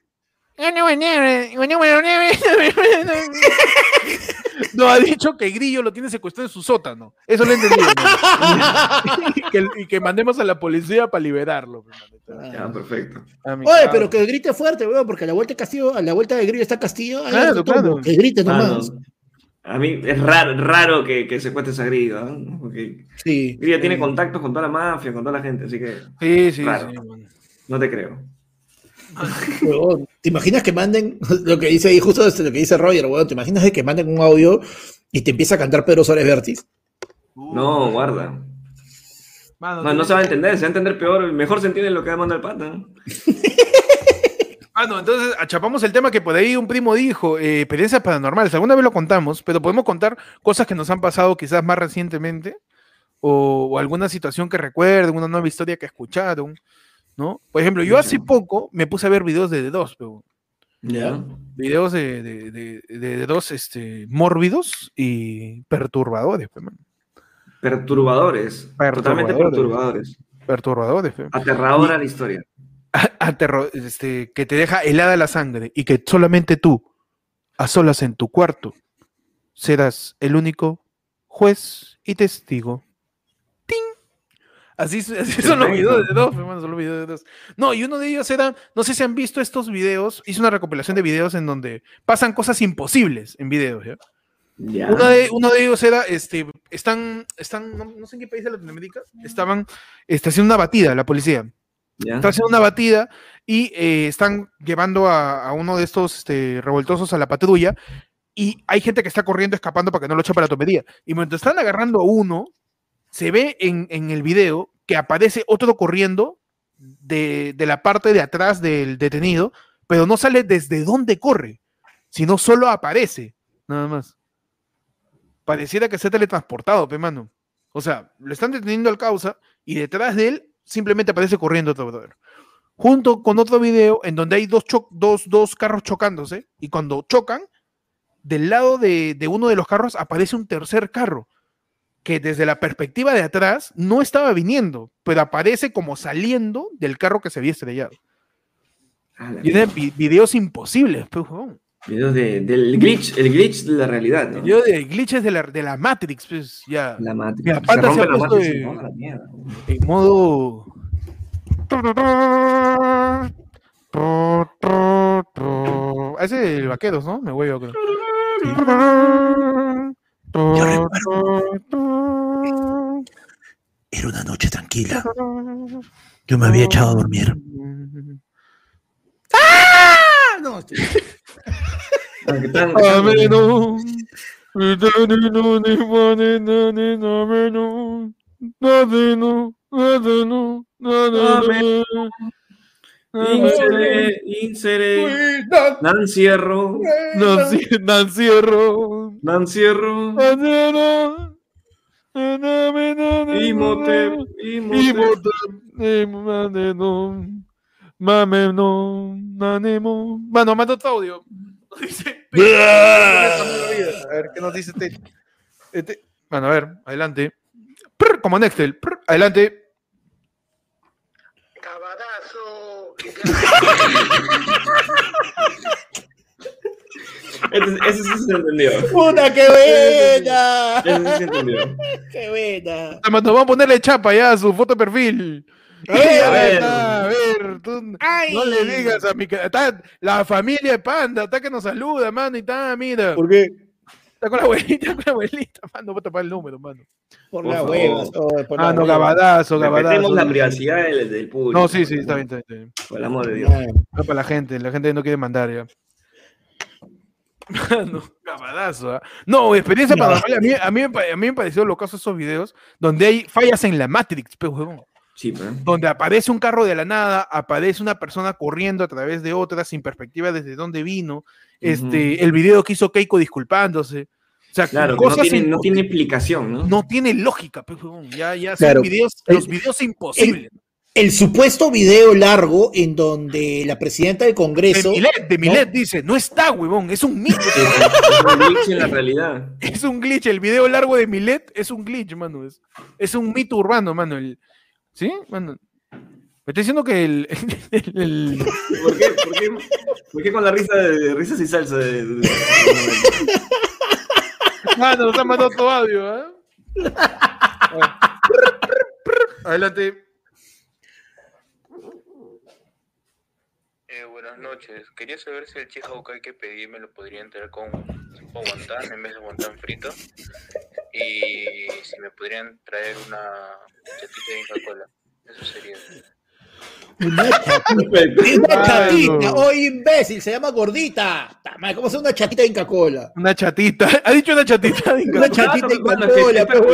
No, ha dicho que Grillo lo tiene secuestrado en su sótano. Eso lo he entendido. ¿no? y, que, y que mandemos a la policía para liberarlo. pues, manito. Ya, perfecto. A mi Oye, pero que grite fuerte, weón, porque a la vuelta de Castillo, a la vuelta de Grillo está Castillo. ahí Claro, claro. Que grite Ah, nomás. no. A mí es raro, raro que, que secuestres a Grillo, ¿no? Porque Sí. Grillo tiene contactos con toda la mafia, con toda la gente, así que Sí, sí, man. no te creo. ¿Te imaginas que manden lo que dice ahí, justo este, lo que dice Roger, weón? ¿Te imaginas de que manden un audio y te empieza a cantar Pedro Suárez Vértiz? No, guarda. Mano, No, no se va a entender, se va a entender peor. Mejor se entiende lo que va a mandar el pata. ¿no? Ah, no, entonces achapamos el tema que por ahí un primo dijo, eh, experiencias paranormales. Alguna vez lo contamos, pero podemos contar cosas que nos han pasado quizás más recientemente o, o alguna situación que recuerden, una nueva historia que escucharon, ¿no? Por ejemplo, yo hace poco me puse a ver videos de D2, pero Ya. videos de, de, de, de D2 este, mórbidos y perturbadores. Perturbadores. Totalmente Perturbadores. perturbadores. perturbadores. pe. Aterradora la historia. aterro- este, que te deja helada la sangre y que solamente tú, a solas en tu cuarto, serás el único juez y testigo. Así, son los videos de dos, hermano, son los videos de dos. No, y uno de ellos era, no sé si han visto estos videos, hice una recopilación de videos en donde pasan cosas imposibles en videos, ¿ya? Ya. Uno de, uno de ellos era, este, están, están, no, no sé en qué país de Latinoamérica, estaban este, haciendo una batida, la policía Ya. está haciendo una batida y eh, están llevando a, a uno de estos este, revoltosos a la patrulla y hay gente que está corriendo, escapando para que no lo eche para la tomería. Y mientras están agarrando a uno, se ve en, el video que aparece otro corriendo de, la parte de atrás del detenido, pero no sale desde dónde corre, sino solo aparece, nada más. Pareciera que se ha teletransportado, pe mano. O sea, lo están deteniendo al causa y detrás de él simplemente aparece corriendo otro brother. Junto con otro video en donde hay dos, dos, dos carros chocándose y cuando chocan, del lado de uno de los carros aparece un tercer carro que desde la perspectiva de atrás no estaba viniendo, pero aparece como saliendo del carro que se había estrellado. Ah, la Y eran vi- videos imposibles, pues. Videos de, del glitch, el glitch de la realidad, ¿no? Video de glitches de la, de la Matrix, pues, ya. La Matrix. Mira, Se se la Matrix de- no, la mierda. en modo. Ese es el vaqueros, ¿no? Me voy a Era una noche tranquila. Yo me había echado a dormir. ¡Ah! No, estoy- Insere, insere. Nancierro. Nancierro. Nancierro. Imote. Imote. Mano, manda otro audio. Dice- A ver, ¿qué nos dice este? este? Bueno, a ver, adelante. Prr, como Nextel. Prr, adelante. Ese sí se entendió. ¡Puta, qué buena! Ese sí se entendió. ¡Qué buena! Nos vamos a ponerle chapa ya a su foto de perfil. A ver, a ver, ver. a ver, tú Ay. no le digas a mi está la familia de Panda, está que nos saluda, mano, y está, mira, ¿Por qué? Está con la abuelita, con la abuelita, mano, voy a tapar el número, mano. Por Por las favor. huevas. oh, por Ah, no, gabadazo, gabadazo. Respetemos la privacidad del, del público. No, sí, sí, está bien, está bien, está bien. Por el amor de Dios. No para la gente, la gente no quiere mandar ya. Mano, gabadazo, ¿ah? No, experiencia No. paranormal. A mí, a, mí, a mí me pareció lo caso esos videos donde hay fallas en la Matrix, pe, huevón. Sí, pero. donde aparece un carro de la nada, aparece una persona corriendo a través de otra sin perspectiva desde dónde vino, este, el video que hizo Keiko disculpándose, o sea, Claro, que no cosas tiene, no tiene explicación, ¿no? no tiene lógica, huevón, ya, ya Claro. son videos, El- los videos imposibles. El supuesto video largo en donde la presidenta del de Congreso. Milet, de Milet dice, no está, huevón, es un mito, Es un glitch en la realidad. es un glitch, el video largo de Milet es un glitch, mano, es, es un mito urbano, mano, el, ¿sí? Mano, me está diciendo que el, el- el- ¿Por qué, por qué, por qué con la risa de, de risas y salsa? De, de- Mano, nos han mandado tu audio, ¿eh? Adelante. Eh, buenas noches. Quería saber si el chihaukai que pedí me lo podría entrar con, con guantán en vez de guantán frito. Y si me podrían traer una chatita de Inca Cola. Eso sería. Una chatita. Una chatita. Oye, imbécil, se llama gordita. ¿Cómo se una chatita de Inca Cola? Una chatita. Ha dicho una chatita. de Una Inca- chatita de Mano, Inca Cola, pero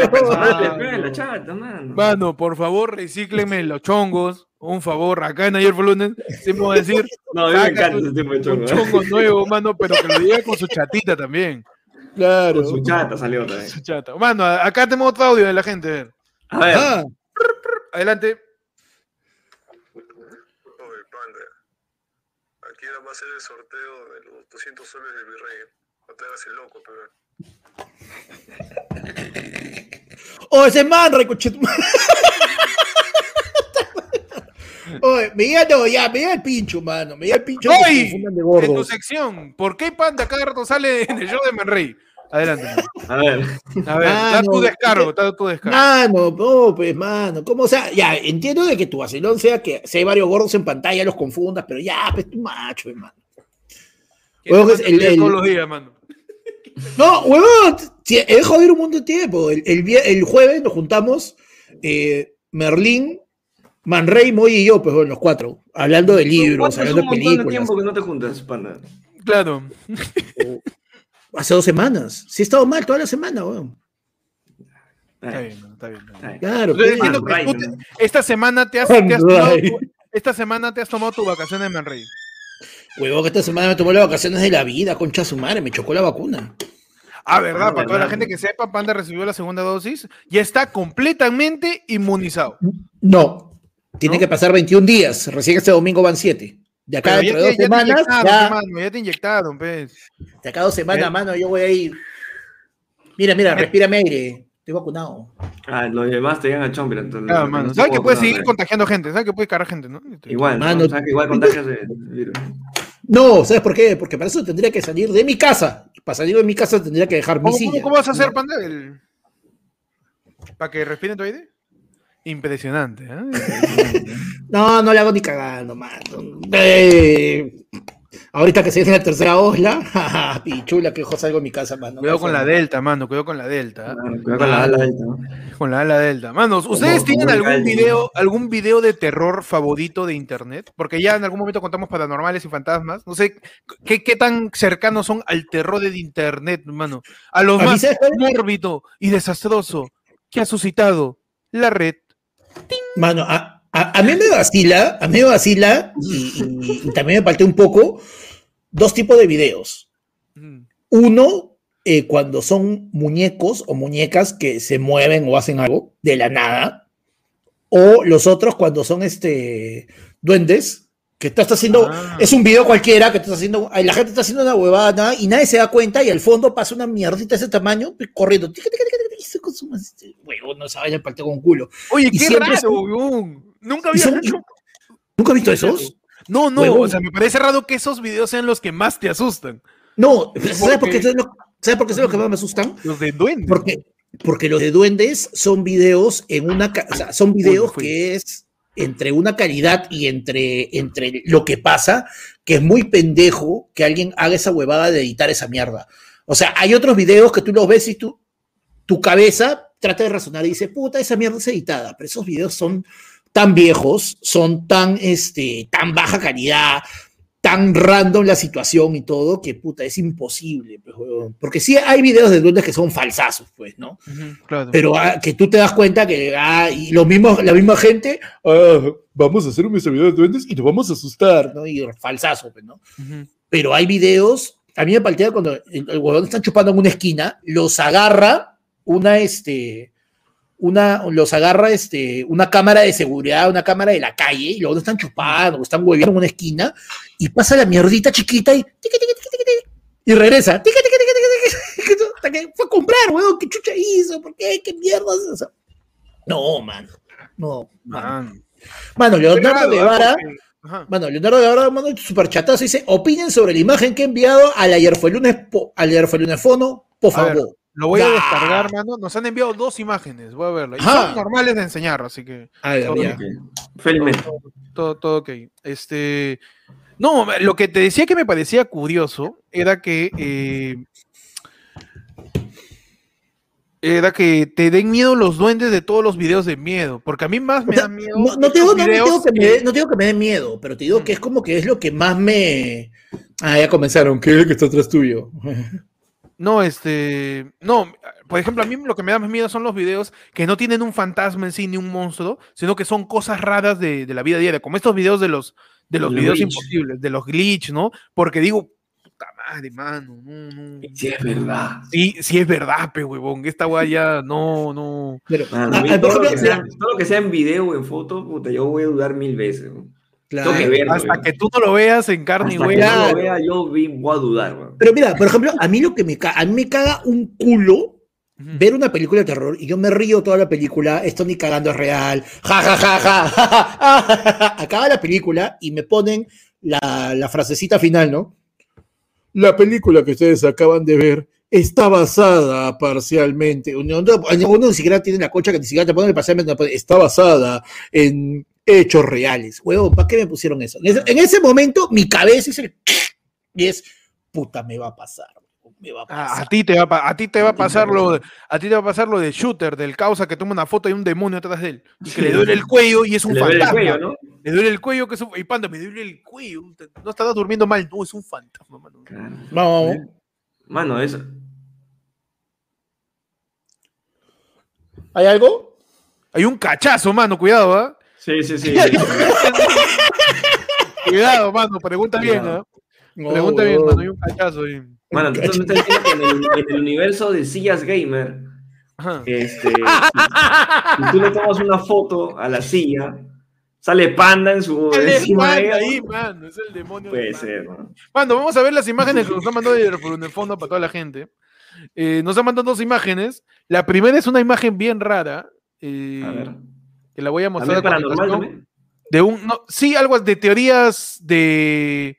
pe, La chata, mano. Mano, por favor, recíclenme los chongos. Un favor, acá en Ayer fue lunes, siempre voy a decir No, a mí me encanta ese tipo de un chongo. ¿eh? chongo nuevo, mano, pero que lo diga con su chatita también. Claro. Con su chata salió también. Su chata. Mano, acá tenemos otro audio de la gente. a ver. A ver, Ah, Adelante. Oye, panda. Aquí ahora va a ser el sorteo de los 200 soles del virrey. No te hagas el loco, pero. Oh, ese man, recoche tu madre. Oye, me llega, no, ya, me llega el pincho, mano. Me llega el pincho. confundan de En tu sección, ¿por qué Panda cada rato sale en el show de Manrey? Adelante. mano. a ver. A ver, Ah, da tu descargo, da tu descargo. Mano, no, pues, mano. ¿Cómo? O sea, ya, entiendo de que tu vacilón sea que si hay varios gordos en pantalla los confundas, pero ya, pues, tu macho, hermano. Huevón, es el- el- todos los días, mano. No, huevón, he jodido un montón de tiempo. El, el, el jueves nos juntamos eh, Merlín, Manrey, Moy y yo, pues, bueno, los cuatro, hablando de libros, hablando de películas. tiempo que no te juntas, panda. Claro. Hace dos semanas. Sí he estado mal toda la semana, weón. Está bien, está bien. está bien. Claro, Estoy diciendo que tú te- esta semana te has, te has Manray. tomado tu, esta semana te has tomado tu vacación en Manrey. Huevón, que esta semana me tomó las vacaciones de la vida, concha su madre, me chocó la vacuna. Ah, ¿verdad? Ah, Para toda la gente que sepa, Panda recibió la segunda dosis, ya está completamente inmunizado. No, tiene ¿No? que pasar 21 días. Recién este domingo van 7. De acá dentro dos te semanas, inyectaron, ya, mano, ya te inyectaron, pues. de acá a dos semanas, ¿Eh? mano, yo voy a ir. Mira, mira, respírame aire. Estoy vacunado. Ah, los demás te llegan a entonces, Claro, no mano. ¿Sabes que puede puedes seguir eh. contagiando gente? ¿Sabes que puedes cargar gente, no? Igual, Mano. ¿no? ¿Sabes que igual contagias el virus? No, ¿sabes por qué? Porque para eso tendría que salir de mi casa. Para salir de mi casa tendría que dejar mi ¿Cómo, silla. cómo- cómo vas a hacer, Panda? El... ¿Para que respiren tu aire? Impresionante, ¿eh? No, no le hago ni cagando, mano. Eh, ahorita que se viene la tercera osla, pichula, que joder salgo de mi casa, mano. Cuidado con la delta, mano, cuidado con la delta. Mano, Cuidado con la ala delta. Con la ala delta. Manos, ¿ustedes Como- tienen como algún video, algún video de terror favorito de internet? Porque ya en algún momento contamos paranormales y fantasmas. No sé qué, qué tan cercanos son al terror de internet, mano. A lo más mórbido y desastroso que ha suscitado la red. Mano, a, a- a mí me vacila, a mí me vacila, y, y- y también me paltea un poco, dos tipos de videos. Uno, eh, cuando son muñecos o muñecas que se mueven o hacen algo de la nada. O los otros cuando son este duendes, que tú estás haciendo, Ah. es un video cualquiera que estás haciendo, la gente está haciendo una huevada nada, y nadie se da cuenta y al fondo pasa una mierdita de ese tamaño corriendo. Huevón, no se vaya a con culo. Oye, Y qué raro, son- weón. Nunca había son- ¿Nunca has visto esos? No, no, Huevón. o sea, me parece raro que esos videos sean los que más te asustan. No, ¿sabes por qué, qué? eso es lo- ¿sabes por qué eso es lo que más me asustan? Los de duende. Porque, porque los de duendes son videos en una, o sea, son videos que es entre una calidad y entre, entre lo que pasa, que es muy pendejo que alguien haga esa huevada de editar esa mierda. O sea, hay otros videos que tú los ves y tú, tu cabeza trata de razonar y dice, puta, esa mierda es editada, pero esos videos son tan viejos, son tan, este, tan baja calidad, tan random la situación y todo, que puta, es imposible, pues, porque sí hay videos de duendes que son falsazos, pues, ¿no? Claro. Pero ah, que tú te das cuenta que ah, y lo mismo, la misma gente, ah, vamos a hacer un video de duendes y nos vamos a asustar, ¿no? Y falsazo, pues, ¿no? Pero hay videos, a mí me paltea cuando el, el huevón están chupando en una esquina, los agarra una, este, una, los agarra, este, una cámara de seguridad, una cámara de la calle, y luego están chupando, están hueveando en una esquina, y pasa la mierdita chiquita y, y regresa, que fue a comprar, huevón, ¿qué chucha hizo? ¿Por qué? ¿Qué mierda es eso? No, mano, no, mano. Man. Mano, Leonardo. Guevara, bueno, Leonardo Guevara manda un superchatazo y dice, opinen sobre la imagen que he enviado al ayer fue lunes, al ayer fue lunes fono, por favor. Lo voy a descargar, mano. Nos han enviado dos imágenes. Voy a verla. Y son normales de enseñar, así que A ver, Ok. ya. Felizmente. todo, todo ok. Este. No, lo que te decía que me parecía curioso era que. eh, era que te den miedo los duendes de todos los videos de miedo. Porque a mí más me O sea, da miedo. no, no digo, no, digo que me, no digo que me dé miedo, pero te digo que es como que es lo que más me... Ah, ya comenzaron, ¿qué es que está atrás tuyo? No, este. No, por ejemplo, a mí lo que me da más miedo son los videos que no tienen un fantasma en sí ni un monstruo, sino que son cosas raras de, de la vida diaria, como estos videos de los, de los Los videos glitch. imposibles, de los glitch, ¿no? Porque digo, puta madre, mano, no, no. Sí, es verdad. Sí, sí es verdad, pe, huevón. Esta weá ya no, no. Pero, Mano, ah, a mí ah, por todo, lo que sea, todo lo que sea en video o en foto, puta, yo voy a dudar mil veces. weón. Claro. Tengo que verlo, Hasta que tú no lo veas en carne y Hasta que hueso. no lo vea, yo vi- voy a dudar. Pero mira, por ejemplo, a mí lo que me caga, a mí me caga un culo ver una película de terror y yo me río toda la película, esto ni cagando es real, ja, ja, ja, ja, ja, ja, ja, ja, ja. acaba la película y me ponen la, la frasecita final, ¿no? La película que ustedes acaban de ver está basada parcialmente, uno, no- uno ni siquiera tiene la concha que ni siquiera te ponen parcialmente, no pone, está basada en hechos reales. Huevón, ¿para qué me pusieron eso? En ese, en ese momento mi cabeza es el... Y es, puta, me va a pasar, me va a Ah, pasar. a ti te va a, a ti te va a A ti te va a pasar lo de, a ti te va a pasar lo de shooter del causa que toma una foto de un demonio atrás de él y que le duele el cuello y es un Le duele el fantasma. cuello, ¿no? Le duele el cuello que es un y panda, me duele el cuello. No estás durmiendo mal, no es un fantasma, mano. Claro. No, Mano, eso. ¿hay algo? Hay un cachazo, mano, cuidado, ¿ah? Sí, sí, sí. Cuidado, mano, pregunta bien. ¿ah? Pregunta bien, mano, hay un cachazo ahí. Mano, tú me estás diciendo que en el, en el universo de sillas gamer, Ajá. este, si, si tú le tomas una foto a la silla, sale panda en su encima de ahí, mano, es el demonio. de Puede ser, ¿no? Mano, vamos a ver las imágenes que nos han mandado en el fondo para toda la gente. Eh, nos han mandado dos imágenes. La primera es una imagen bien rara. eh, A ver. Que la voy a mostrar. ¿También paranormal? De un, no, sí, algo de teorías de,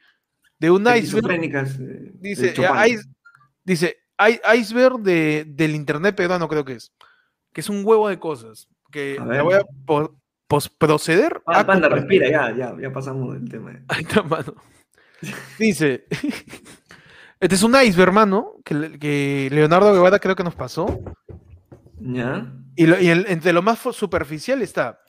de un iceberg. Esquizofrénicas, eh, Dice, de ice- dice "I- iceberg de, del internet peruano, creo que es. Que es un huevo de cosas. Que A la voy a po- pos- proceder. Ah, a panda, respira, ya, ya, ya pasamos del tema. Ahí está, mano. Dice, este es un iceberg, hermano, que, que Leonardo Guevara creo que nos pasó. ¿Ya? Y, lo- y el- entre lo más superficial está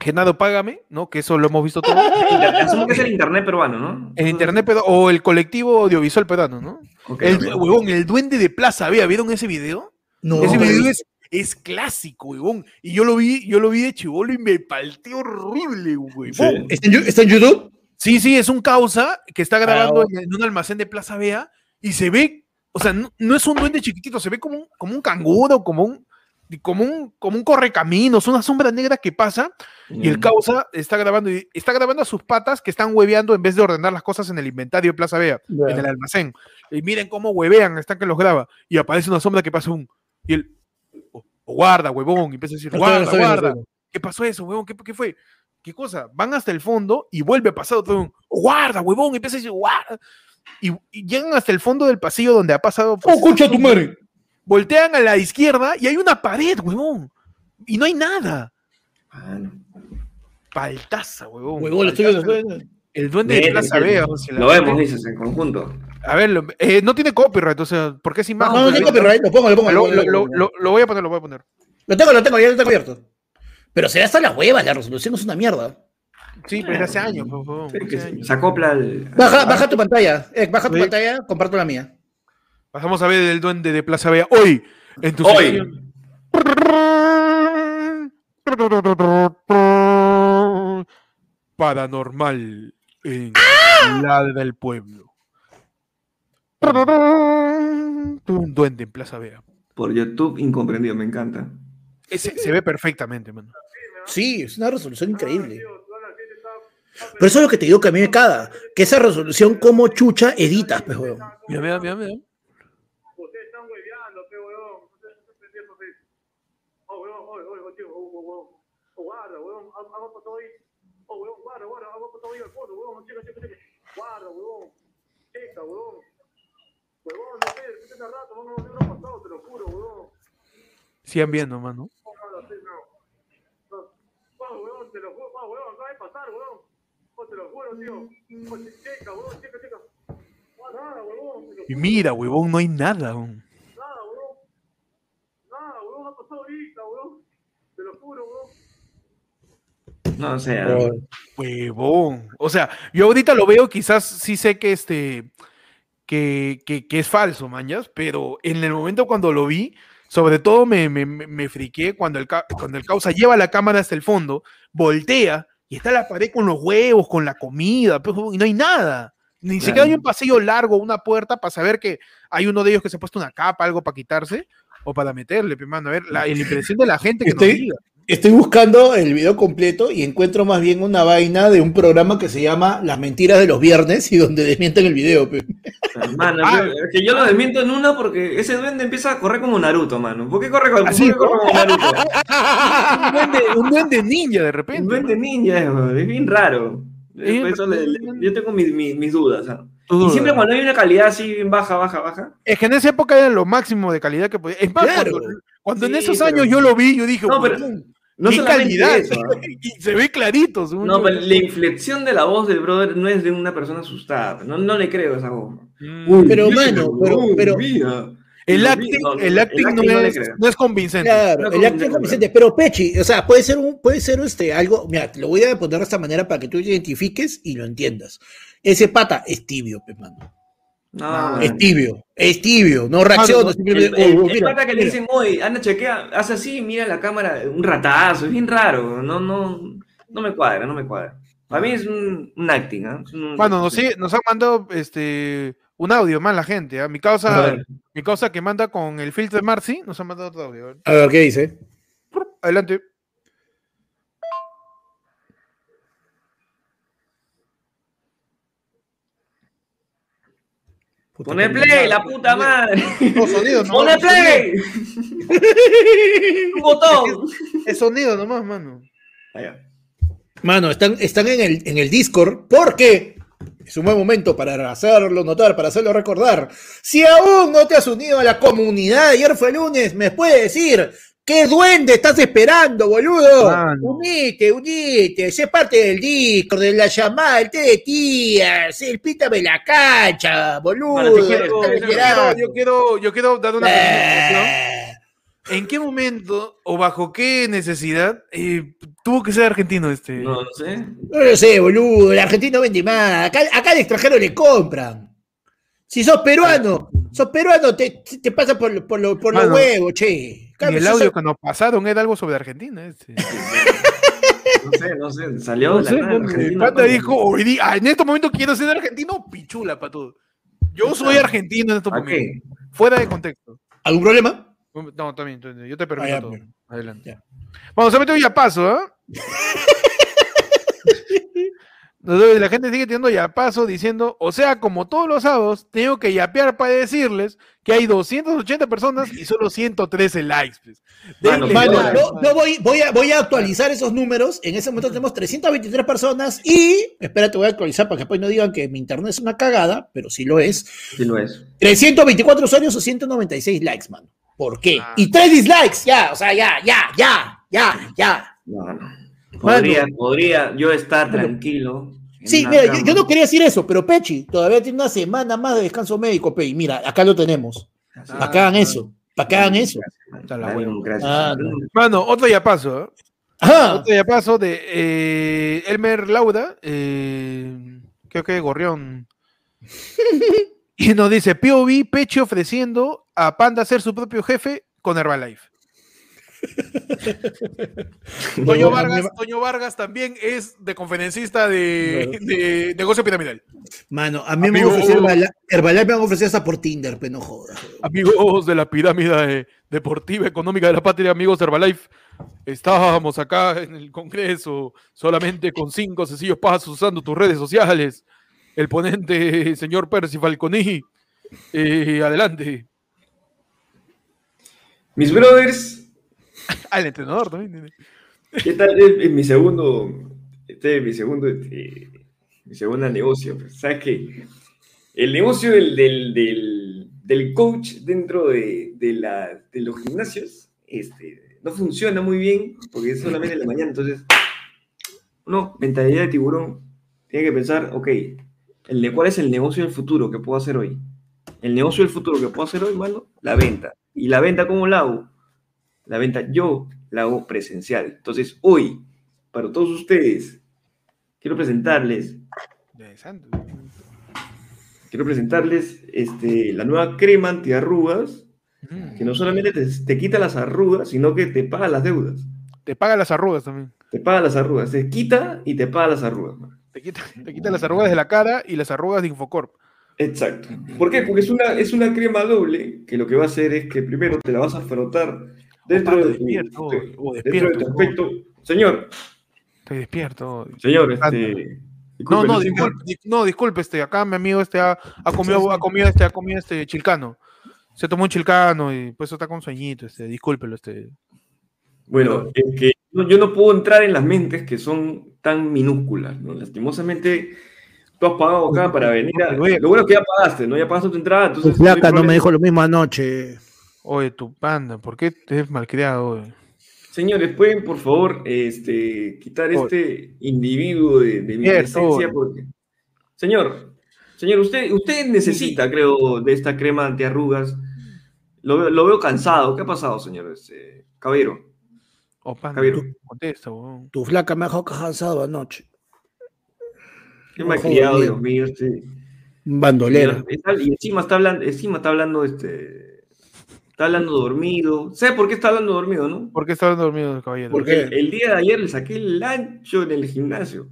Genaro Págame, ¿no? Que eso lo hemos visto todo. Inter- Asumo que es el internet peruano, ¿no? En internet peru- o el colectivo audiovisual peruano, ¿no? El, huevón, el duende de Plaza Vea, ¿vieron ese video? No, ese video es, es clásico, huevón. Y yo lo vi, yo lo vi de chivolo y me palteé horrible, huevón. Sí. ¿Está en, Yu- está en YouTube? Sí, sí, es un causa que está grabando Ah, en, en un almacén de Plaza Vea y se ve, o sea, no, no es un duende chiquitito, se ve como un, como un canguro, como un, como un, como un correcaminos, una sombra negra que pasa y el Ya. causa está grabando, y está grabando a sus patas que están hueveando en vez de ordenar las cosas en el inventario de Plaza Vea, en el almacén. Y miren cómo huevean, están que los graba y aparece una sombra que pasa un, y él, "Oh, guarda, huevón, y empieza a decir, No, guarda, guarda. ¿Qué pasó eso, huevón? ¿Qué, qué fue? ¿qué cosa? Van hasta el fondo y vuelve a pasar otro, un, guarda, huevón, y empieza a decir, guarda. Y, y llegan hasta el fondo del pasillo donde ha pasado. pues, ¡Oh, concha tu madre! voltean a la izquierda y hay una pared, huevón. Y no hay nada. Ah, no. Paltaza, huevón. Huevón, lo estoy viendo, lo estoy viendo. El duende de Plaza sea, la Lo vemos, dices, en conjunto. A ver, lo- eh, no tiene copyright, o sea, ¿por qué es imagen? No, no tengo copyright, lo pongo, lo pongo. Lo, Lo, lo- pongo, lo- lo- lo voy a poner, lo voy a poner. lo tengo, lo tengo, ya lo tengo abierto. Pero se da hasta las huevas, la resolución es una mierda. Sí, pero hace años, hace se- años. se acopla. Baja, baja tu pantalla, eh, baja tu Sí. pantalla, comparto la mía. Pasamos a ver el duende de Plaza Vea hoy en tu Hoy. sección. Paranormal en la del pueblo. Un duende en Plaza Vea. Por YouTube, incomprendido, me encanta. Ese se ve perfectamente, mano. Sí, es una resolución increíble. Pero eso es lo que te digo que a mí me caga. Que esa resolución como chucha editas, pues, huevón. Mira, mira, mira, mira. Ustedes están hueveando, pe huevón. Ustedes están pendejos, pe. Oh, oh, oh, oh, tío, oh, oh. Oh, guarda, hago para todo ahí. Oh, huevón, guarda, guarda, hago para todo ahí al fondo, checa. Guarda, huevón. Huevón, no sé, de rato, vamos a ver lo pasado, te lo juro, huevón. Sigan viendo, mano. No. No. Huevón, te lo juro, huevón, acaba de pasar, huevón. Te lo juro, tío. Che- checa, huevón, checa, checa. Nada, huevón. Y mira, huevón, no hay nada. aún. Nada, weón. Nada, weón, ha pasado ahorita, weón. Te lo juro, weón. No sé. Huevón. O sea, yo ahorita lo veo, quizás sí sé que este. Que, que, que es falso, mañas, pero en el momento cuando lo vi, sobre todo me, me, me- friqué cuando el, cuando el causa lleva la cámara hasta el fondo, voltea y está la pared con los huevos, con la comida, pues, y no hay nada. Ni siquiera hay un pasillo largo, una puerta para saber que hay uno de ellos que se ha puesto una capa, algo para quitarse o para meterle, pues, mano. A ver, la, la impresión de la gente que nos Estoy- diga. Estoy buscando el video completo y encuentro más bien una vaina de un programa que se llama Las mentiras de los viernes y donde desmienten el video. pe. Mano, Ah. es que yo lo desmiento en una porque ese duende empieza a correr como Naruto, mano. ¿Por qué corre, como- Así, por qué corre como Naruto? un, duende, un duende ninja de repente. Un duende ninja, es, bien raro. Es Por eso le- le- yo tengo mis, mis- mis dudas. ¿ah? Tus Y siempre cuando hay una calidad así bien baja, baja, baja. Es que en esa época era lo máximo de calidad que podía. Es más, Claro. cuando, cuando en esos pero- años yo lo vi, yo dije, No, pero- "Huevón, No qué solamente calidad. eso. y se ve clarito. según No, pero la inflexión de la voz del brother no es de una persona asustada. No, no le creo esa voz. Mm. Pero, mano, pero- pero- el acting, no, el acting no, es, no es convincente. Claro, No el acto es convincente. Pero Pechi, o sea, puede ser un, puede ser este algo. Mira, te lo voy a poner de esta manera para que tú identifiques y lo entiendas. Ese pata es tibio, pe, mano. No, Es tibio, es tibio, no reacciona. no, El, simplemente, el- oh, el mira, pata que le dicen, oye, anda, chequea, hace así, mira la cámara, un ratazo, es bien raro, no, no, no me cuadra, no me cuadra. Para mí es un, un acting, ¿ah? Es un- Bueno, nos, sigue- nos han mandado este, un audio más la gente. ¿ah? Mi causa, mi causa que manda con el filtro de Marcy, nos han mandado otro audio. A ver. A ver, ¿qué dice? Adelante. Puta, Pone play, la puta madre. No, sonido, no, Pone play. Un botón. Es sonido nomás, mano. Allá. Mano, están, están en, el, en el Discord porque es un buen momento para hacerlo notar, para hacerlo recordar. Si aún no te has unido a la comunidad ayer fue lunes, me puedes decir qué duende estás esperando, boludo. Mano. Unite, unite, sé parte del Discord, de la llamada, el té de tías, el pítame la cancha, boludo. Mano, te quiero, Yo, quiero, yo quiero, yo quiero dar una presentación. Eh, ¿En qué momento o bajo qué necesidad eh, tuvo que ser argentino este? No, no sé. No lo sé, boludo, el argentino vende más. Acá, acá al extranjero le compran. Si sos peruano, sos peruano, te, te pasa por, por, lo- por los Mano, huevos, che. Y el si audio sos- que nos pasaron era algo sobre Argentina. Este. No sé, no sé. Salió No de la sé, nada, argentino, pata dijo, hoy día, ah, en estos momentos quiero ser argentino, pichula para todo. Yo soy argentino en estos ¿A momentos. qué? Fuera de contexto. ¿Algún problema? No, también, también, yo te permito Ah, ya, todo. Adelante. Ya. Bueno, se metió ya paso, ¿ah? La gente sigue teniendo yapazo diciendo, o sea, como todos los sábados, tengo que yapear para decirles que hay 280 personas y solo 113 likes. pues. Mano, Mano, like, yo, yo voy, voy, a, voy a actualizar esos números. En ese momento tenemos 323 personas y, espérate, voy a actualizar para que después no digan que mi internet es una cagada, pero sí lo es. Sí lo es. 324 usuarios o 196 likes, mano. ¿Por qué? Ah. Y 3 dislikes, ya, o sea, ya, ya, ya, ya, ya. No, no. Podría, podría yo estar tranquilo. Sí, mira, yo, no quería decir eso, pero Pechi todavía tiene una semana más de descanso médico, Pe, y mira, acá lo tenemos. Para que hagan eso, para que hagan eso. Ah, no. Mano, otro yapazo, ¿eh? Ajá. Otro yapazo de eh, Elmer Lauda, eh, creo que Gorrión. Y nos dice, POV, Peche ofreciendo a Panda ser su propio jefe con Herbalife. Toño Vargas, Toño Vargas también es de conferencista de, de negocio piramidal. Mano, a mí me Amigo. han ofrecido Herbalife, me han ofrecido hasta por Tinder, pero no jodas. Amigos de la pirámide deportiva económica de la patria, amigos de Herbalife, estábamos acá en el Congreso solamente con cinco sencillos pasos usando tus redes sociales. El ponente, señor Percy Falconi, eh, adelante. Mis brothers, El entrenador también. ¿qué tal? Es, mi segundo, este es mi segundo, este, mi segunda negocio. pues, ¿Sabes qué? El negocio del, del, del, del coach dentro de, de, la, de los gimnasios este, no funciona muy bien porque es solamente en la mañana. Entonces, uno, mentalidad de tiburón, tiene que pensar, ok, el, ¿cuál es el negocio del futuro que puedo hacer hoy? El negocio del futuro que puedo hacer hoy, mano, la venta. ¿Y la venta cómo la hago? La venta yo la hago presencial. Entonces, hoy, para todos ustedes, quiero presentarles, quiero presentarles este, la nueva crema antiarrugas, Mm. que no solamente te, te quita las arrugas, sino que te paga las deudas. Te paga las arrugas también. Te paga las arrugas. Te quita y te paga las arrugas. man. Te quita, te quita las arrugas de la cara y las arrugas de Infocorp. Exacto. ¿Por qué? Porque es una, es una crema doble que lo que va a hacer es que primero te la vas a frotar dentro de tu, despierto, oh, dentro de despierto, tu aspecto. Señor, Estoy despierto. señor, este. No, no, disculpe, di- no, disculpe, este, acá mi amigo este ha, ha comido, ha comido este, ha comido este chilcano. Se tomó un chilcano y pues está con sueñito, este, discúlpelo, este. Bueno, es que yo no puedo entrar en las mentes que son tan minúsculas, ¿no? Lastimosamente, tú has pagado acá para venir a... Lo bueno es que ya pagaste, ¿no? Ya pagaste tu entrada, entonces... flaca no me dijo lo mismo anoche. Oye, tu panda, ¿por qué te es malcriado? oye? Señores, ¿pueden, por favor, este, quitar Oye. este individuo de, de mi presencia? Porque... Señor, señor, usted, usted necesita, creo, de esta crema antiarrugas. Lo, veo- lo veo cansado. ¿Qué ha pasado, señor? Este, caballero. Oh, panda, contesta, weón. Tu flaca me dejó cansado anoche. Qué No malcriado, Dios mío. Este... Está- y encima está hablando, encima está hablando, este, está hablando dormido. ¿Sabe por qué está hablando dormido, no? ¿Por qué está dormido el caballero? ¿Por Porque el, el día de ayer le saqué el ancho en el gimnasio.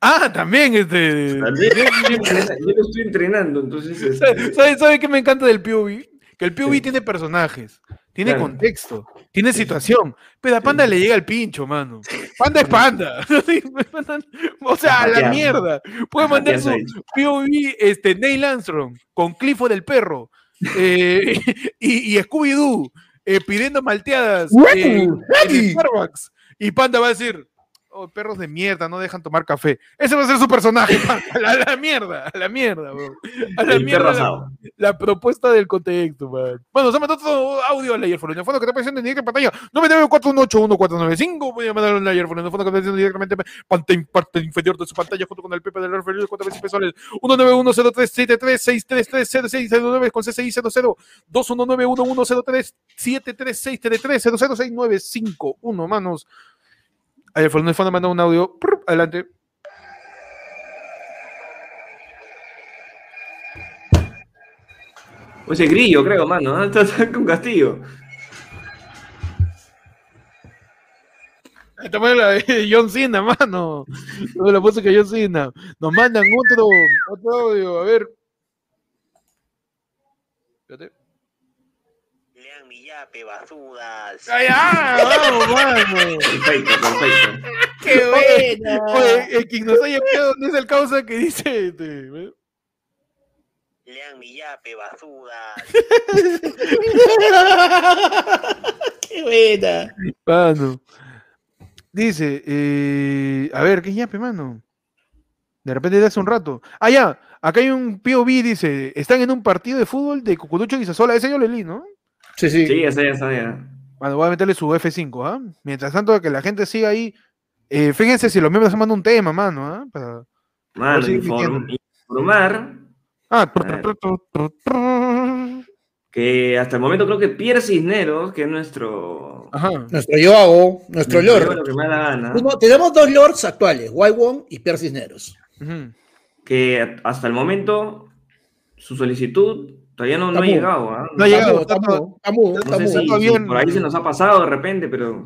Ah, también, este. También yo, lo estoy entrenando, entonces. este, ¿Sabe, sabe, sabe qué me encanta del POV? Que el POV tiene personajes, tiene Claro. contexto, tiene situación. Pero a Panda le llega el pincho, mano. Panda es Panda. o sea, a la mierda. Puede mandar su. POV este, Neil Armstrong con Clifford del perro eh, y, y Scooby-Doo eh, pidiendo malteadas eh, en Starbucks. Y Panda va a decir. "Oh, perros de mierda, no dejan tomar café. Ese va a ser su personaje. A la, mierda, a la mierda, bro. A la el mierda la, propuesta del contexto, man. Bueno, se mandado todo audio al ayer en el fondo que está apareciendo en directo en pantalla. 994181495. Voy a mandar un ayer en el fondo que está apareciendo directamente en parte, inferior de su pantalla junto con el Pepe del referido de 4 veces pesones. 1910373630609 con CCI 00 21911037363006951, manos. Ayer en el fondo manda un audio. Prr, Adelante. O ese grillo, creo, mano. Está, está con Castillo. Esta fue la de John Cena, mano. No la puse que John Cena. Nos mandan otro, otro audio, a ver. Espérate. Yape, basudas. ¡Ay, ah! ¡Vamos, mano! Perfecto, perfecto. ¡Qué buena! Oye, el nos haya no es el causa que dice. este, Lean mi yape, basuda. ¡Qué buena! Mano. Dice, eh, a ver, ¿qué es yape, mano? De repente de hace un rato. Ah, ya, acá hay un POV, dice, están en un partido de fútbol de Cucurucho y ese yo le leí, ¿no? Sí, sí. Sí, sé, ya ya. Bueno, voy a meterle su F5, ¿ah? Mientras tanto, que la gente siga ahí. eh, fíjense si los miembros están mandando un tema, mano, ¿ah? Para- Mano, inform- informar Ah, tru- Claro. tru- tru- tru- tru- que hasta el momento creo que Pierre Cisneros, que es nuestro... Ajá. Nuestro yo hago, nuestro nuestro lord. lo que me da la gana, Tenemos- Tenemos dos lords actuales, White Wong y Pierre Cisneros. Que hasta el momento su solicitud todavía no, no ha llegado. ¿ah? No ha llegado, Está está mudo, está mudo, No está sé mudo. si, está si bien. por ahí se nos ha pasado de repente, pero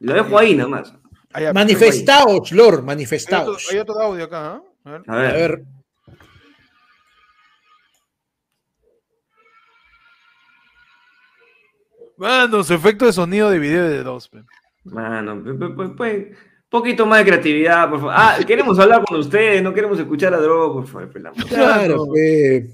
lo dejo ahí nada más. Manifestaos, Lord, Hay otro, manifestaos. hay otro audio acá, ¿ah? A ver. A ver, A ver, Mano, su efecto de sonido de video de dos. pe. mano, pues, pues, poquito más de creatividad, por favor. Ah, queremos hablar con ustedes, no queremos escuchar a Drogo, por favor. la- claro, pues.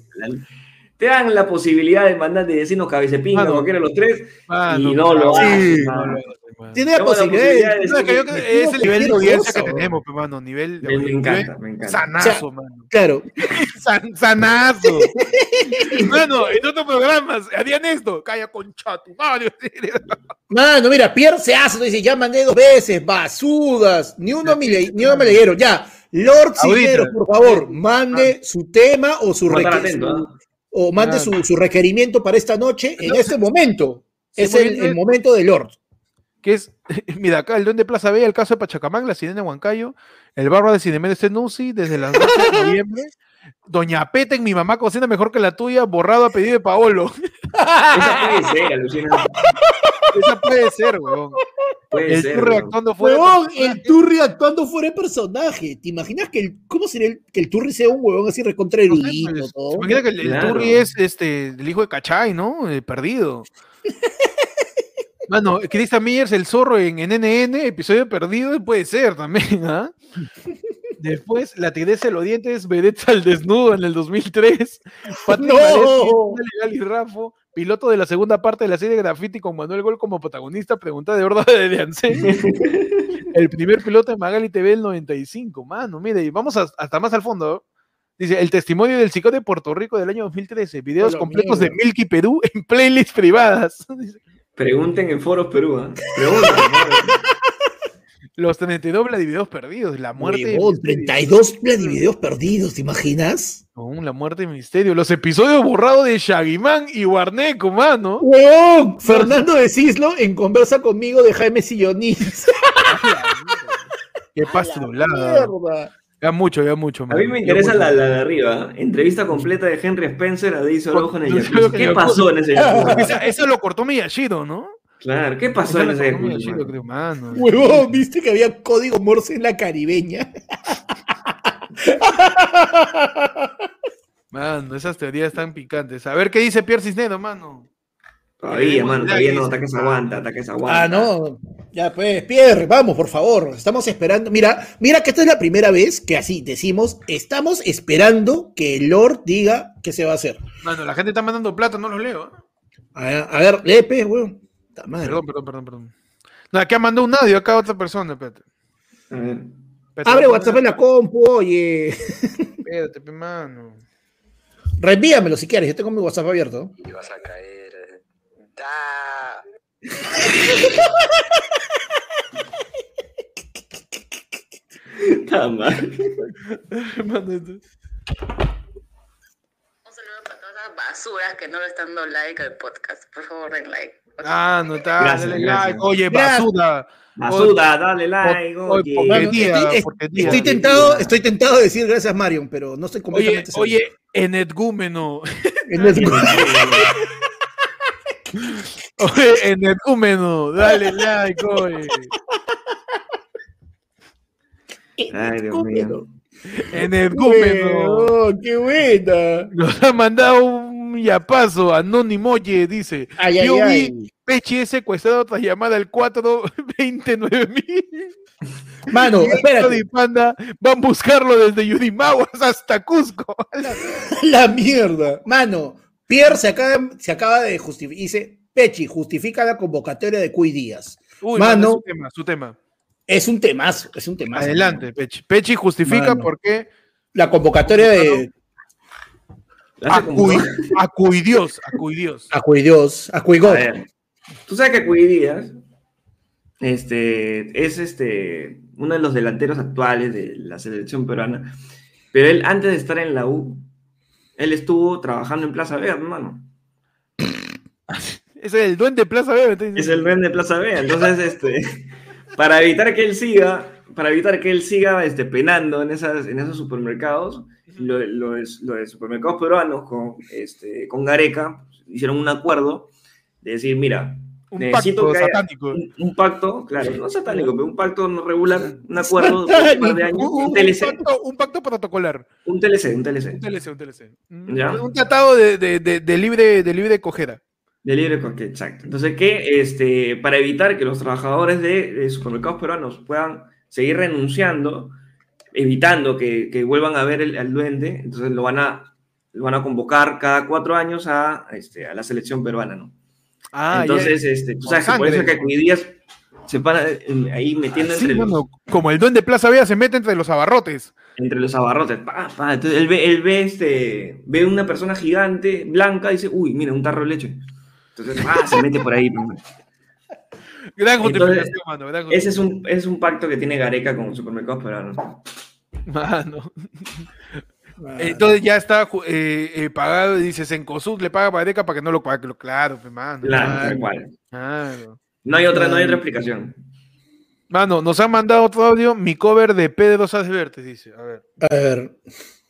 Te dan la posibilidad de mandar de decirnos cabezepinga, Mano. cualquiera de los tres, Mano, y no lo sí, hacen, no. Tiene la posibilidad de. de No, es que yo creo que es el nivel de audiencia que tenemos, pe, mano. Nivel, Me, encanta, me encanta. Sanazo, mano. Claro. San- sanazo. mano, en otros programas harían esto. Calla con chato. Mano, mira, Pierre se hace, dice, ya mandé dos veces, basudas, ni uno me, le- ni uno me leyeron, ya. Lord. Cisneros, por favor, mande su tema o su, Vamos o mande su, su requerimiento para esta noche en este momento. Sí, Es el, el momento de Lord. que es, mira, acá el Don de Plaza B, el caso de Pachacamán, la sirena de Huancayo, el barro de Cinemedes Tenusi, desde las 12 de noviembre, Doña Peta en mi mamá cocina mejor que la tuya, borrado a pedido de Paolo. Esa puede ser, alucina. Esa puede ser, weón. Puede El ser. Turri weón. actuando fuera de personaje. el Turri actuando fuera de personaje. ¿Te imaginas que el, cómo sería el, que el Turri sea un huevón así recontra No sé, erudito? pues, imagina que el. Turri es este, el hijo de Cachay, ¿no? El perdido. Mano, Christian Myers, el zorro en, en NN, episodio perdido, puede ser también, ¿ah? Después, la tigresa de los dientes, Vedette al desnudo en el 2003. Patrick ¡No! Legal y Rafo, piloto de la segunda parte de la serie Graffiti con Manuel Gol como protagonista, pregunta de Horda de Deancén. el primer piloto de Magali TV del 95, mano, mire, y vamos a- hasta más al fondo. ¿no? Dice, el testimonio del psicólogo de Puerto Rico del año 2013, videos completos de. Milky Perú en playlists privadas. Pregunten en foros Perú. ¿ah? Pregunten. Los 32 Vladivideos perdidos, la muerte Misterio. 32 planivideos perdidos, ¿te imaginas? Aún la muerte de Misterio. Los episodios borrados de Shaggyman y Warneco, mano. Huevón, Fernando de Cislo en conversa conmigo de Jaime Sillonís. Qué pastrulada. Mierda. Ya mucho, ya mucho. A mano. mí me interesa la, la de arriba. Entrevista completa de Henry Spencer a No, jacuzzi. no, ¿Qué pasó en ese Eso lo cortó Miyashiro, ¿no? Claro, ¿qué pasó en ese. Huevón, ¿viste que había código Morse en la caribeña? Mano, esas teorías están picantes. A ver qué dice Pierre Cisneros, mano. Todavía, mano, todavía no, ataques aguanta, ataques aguanta. Ah, no. Ya pues, Pierre, vamos, por favor. Estamos esperando. Mira, mira que esta es la primera vez que así decimos, estamos esperando que el Lord diga qué se va a hacer. Mano, la gente está mandando plata, no los leo. ¿eh? A, a ver, Lepe, weón. Puta madre. Perdón, perdón, perdón, perdón. No, acá mandó un audio acá a otra persona, espérate. A ver. Espérate, Abre WhatsApp en la compu, oye. Espérate, pe, mano. Reenvíamelo si quieres, yo tengo mi WhatsApp abierto. Y vas a caer. Da. Está mal. Un saludo para todas las basuras que no le están dando like al podcast. Por favor, den like. Ah, no está. Gracias, dale gracias. like. Oye, basura. Basuda, dale like, Oye, oye. Porquería, estoy, es- porquería. estoy tentado, estoy tentado de decir gracias, Marion, pero no estoy Oye, completamente seguro. oye, Enetgúmeno. En el- Oye, Enetgúmeno. Dale like, oye. Ay, Dios mío. Enetgúmeno. Weón, ¡Qué buena! Nos ha mandado un yapazo anónimo, oye, dice. Ay, ay, Yo vi ay. Pechi es secuestrado tras llamada al 429 mil. Mano, espérate. y Panda van a buscarlo desde Yudimaguas hasta Cusco. La mierda. Mano, Pierre se acaba, se acaba de justificar. Dice, Pechi, justifica la convocatoria de Cuy Díaz. Uy, Mano. mano, es su tema, su tema. Es un temazo, es un temazo. Adelante, Pechi. Pechi justifica Mano. por qué La convocatoria de La hace como- Acui- Acuidios, Acuidios. Acuidios, Acuigón. Tú sabes que Cuy Díaz este, es este, uno de los delanteros actuales de la selección peruana, pero él antes de estar en la U, él estuvo trabajando en Plaza Verde, hermano. Ese es el duende de Plaza te Es el duende de Plaza Verde. Entonces, este, para evitar que él siga, para evitar que él siga este, penando en, esas, en esos supermercados, lo, lo de- lo de supermercados peruanos con, este, con Gareca hicieron un acuerdo de decir, mira, un necesito pacto que haya satánico. un, un pacto, claro, no satánico, pero un pacto no regular, un acuerdo por un par de años, Un, un TLC, pacto, un pacto protocolar. un TLC, un TLC, Un TLC, un TLC. Un, Ya. un tratado de, de, de, de libre, de libre cogeda. de libre que, exacto. Entonces, que este, para evitar que los trabajadores de, de supermercados peruanos puedan seguir renunciando, evitando que, que vuelvan a ver el, al duende, entonces lo van a, lo van a convocar cada cuatro años a, este, a la selección peruana, ¿no? Ah, entonces, este, tú sabes que por eso es que Cuidías se van ahí metiendo Sí, entre, los, mano, como el duende de Plaza Vea se mete entre los abarrotes. entre los abarrotes. pa, pa. Entonces, él ve, él ve, este, ve una persona gigante, blanca, y dice, uy, mira, un tarro de leche. Entonces, ah, se mete por ahí. Gran Entonces, mano. Gran Ese es un, es un pacto que tiene Gareca con supermercados peruanos. Mano. Entonces ya está eh, eh, pagado y dice Sencosud le paga a Pareca para que no lo pague. lo- Claro, pues, mano. Claro, claro. No hay otra, no hay otra explicación. Mano, nos han mandado otro audio, mi cover de Pedro Vertes, dice. A ver. A ver.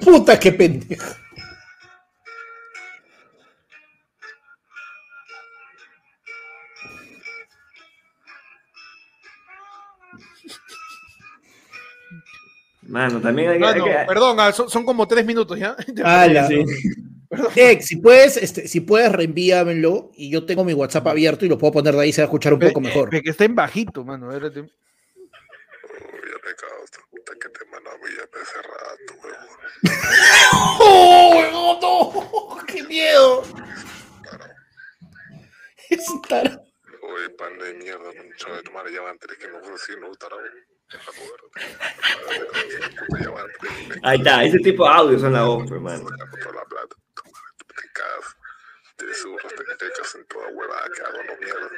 Puta, qué pendejo. Mano, también hay, hay Mano, que. perdón, ah, son, son como tres minutos ya. Ala. Sí. Ex, si puedes, este, si puedes, reenvíamelo y yo tengo mi WhatsApp abierto y lo puedo poner de ahí, se va a escuchar un poco mejor. Eh, que está en bajito, mano. me causa, puta que te ya hace rato, huevón. ¡Oh, huevón, no! ¡Qué miedo! Es un tarado. Oye, pan de mierda, mucho de tu madre, ya van tener que no decir, no estará A que Ahí está, ese tipo de audios son la voz, mano. toda la plata. Tu madre, tú te cagas, te surras, te tecas en toda huevada que hago, no mierda.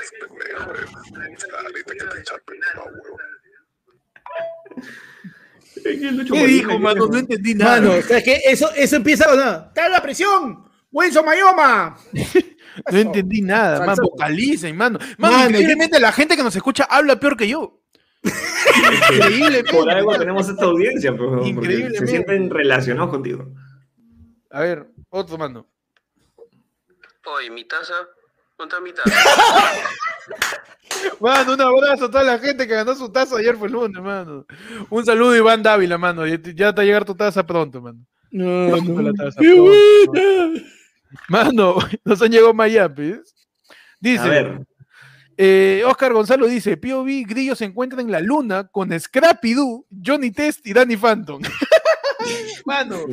Es pendejo. Dale, que te chapen, no, huevón. ¿Qué dijo, mano? No entendí nada. Mano, ¿sabes qué? Eso, eso empieza nada. ¡Está la presión! ¡Wilson Mayoma! No entendí nada, man. Falso. Vocalicen, mano. Mano, Mano, increíblemente la gente que nos escucha habla peor que yo. Increíblemente. Por algo tenemos esta audiencia, pues, porque Increíblemente. se sienten relacionados contigo. A ver, otro mano. Oye, mi taza. ¿Dónde está mi taza? Mano, un abrazo a toda la gente que ganó su taza ayer fue el lunes, mano. Un saludo Iván Dávila, mano. Ya te va a llegar tu taza pronto, mano. No, Pronto la taza, ¡Qué pronto. buena! Mano, nos han llegado mayapes. Dice, A ver, eh, Oscar Gonzalo dice, POV Grillo se encuentra en la luna con Scrappy Doo, Johnny Test y Danny Phantom. Mano,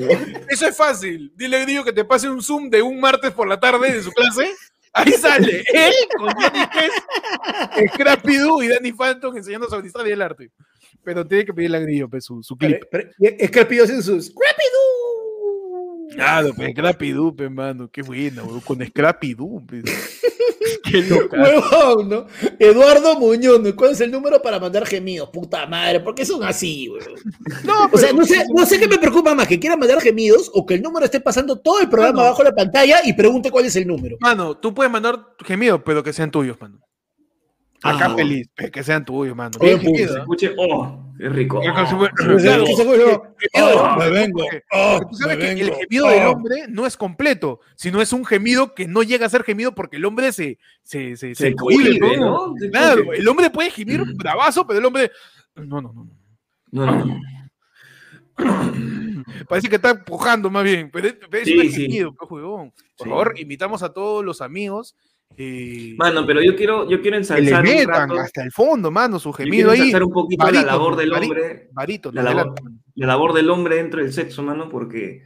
eso es fácil. Dile a Grillo que te pase un Zoom de un martes por la tarde de su clase. Ahí sale él con Johnny Test, Scrappy Doo y Danny Phantom enseñando sobre historia del arte. Pero tiene que pedirle a Grillo pues, su, su clip. Pero- pero- el pido en sus. Claro, pues Scrappy Doo, pues, mano. Qué buena, weón, Con Scrappy Doo. pues. Qué loca. Huevón, ¿no? Eduardo Muñoz, ¿no? ¿cuál es el número para mandar gemidos? Puta madre, ¿por qué son así, huevón? No, O sea, no sé, no sé qué me preocupa más, que quieran mandar gemidos o que el número esté pasando todo el programa Mano. abajo de la pantalla y pregunte cuál es el número. Mano, tú puedes mandar gemidos, pero que sean tuyos, mano. Acá Ah. feliz, que sean tuyos, mano. Oye, Bien puta, que gemido, se ¿eh? escuche, oh, qué rico. Con su- oh. Claro, ¿Qué se tú sabes que el gemido del oh. hombre no es completo, sino es un gemido que no llega a ser gemido porque el hombre se, se, se, Se cohíbe, ¿no? ¿no? Se Claro, el hombre puede gemir bravazo, pero el hombre. No, no, no. no. No, no. Parece que está empujando más bien, pero es, pero es Sí, un sí. gemido, pues. Por Sí. favor, invitamos a todos los amigos. Eh, Mano, pero yo quiero, yo quiero que le ensalzar un metan rato, hasta el fondo, mano, su gemido ahí. ensalzar un poquito la labor del hombre, barítono, la labor, la labor del hombre dentro del sexo, mano, porque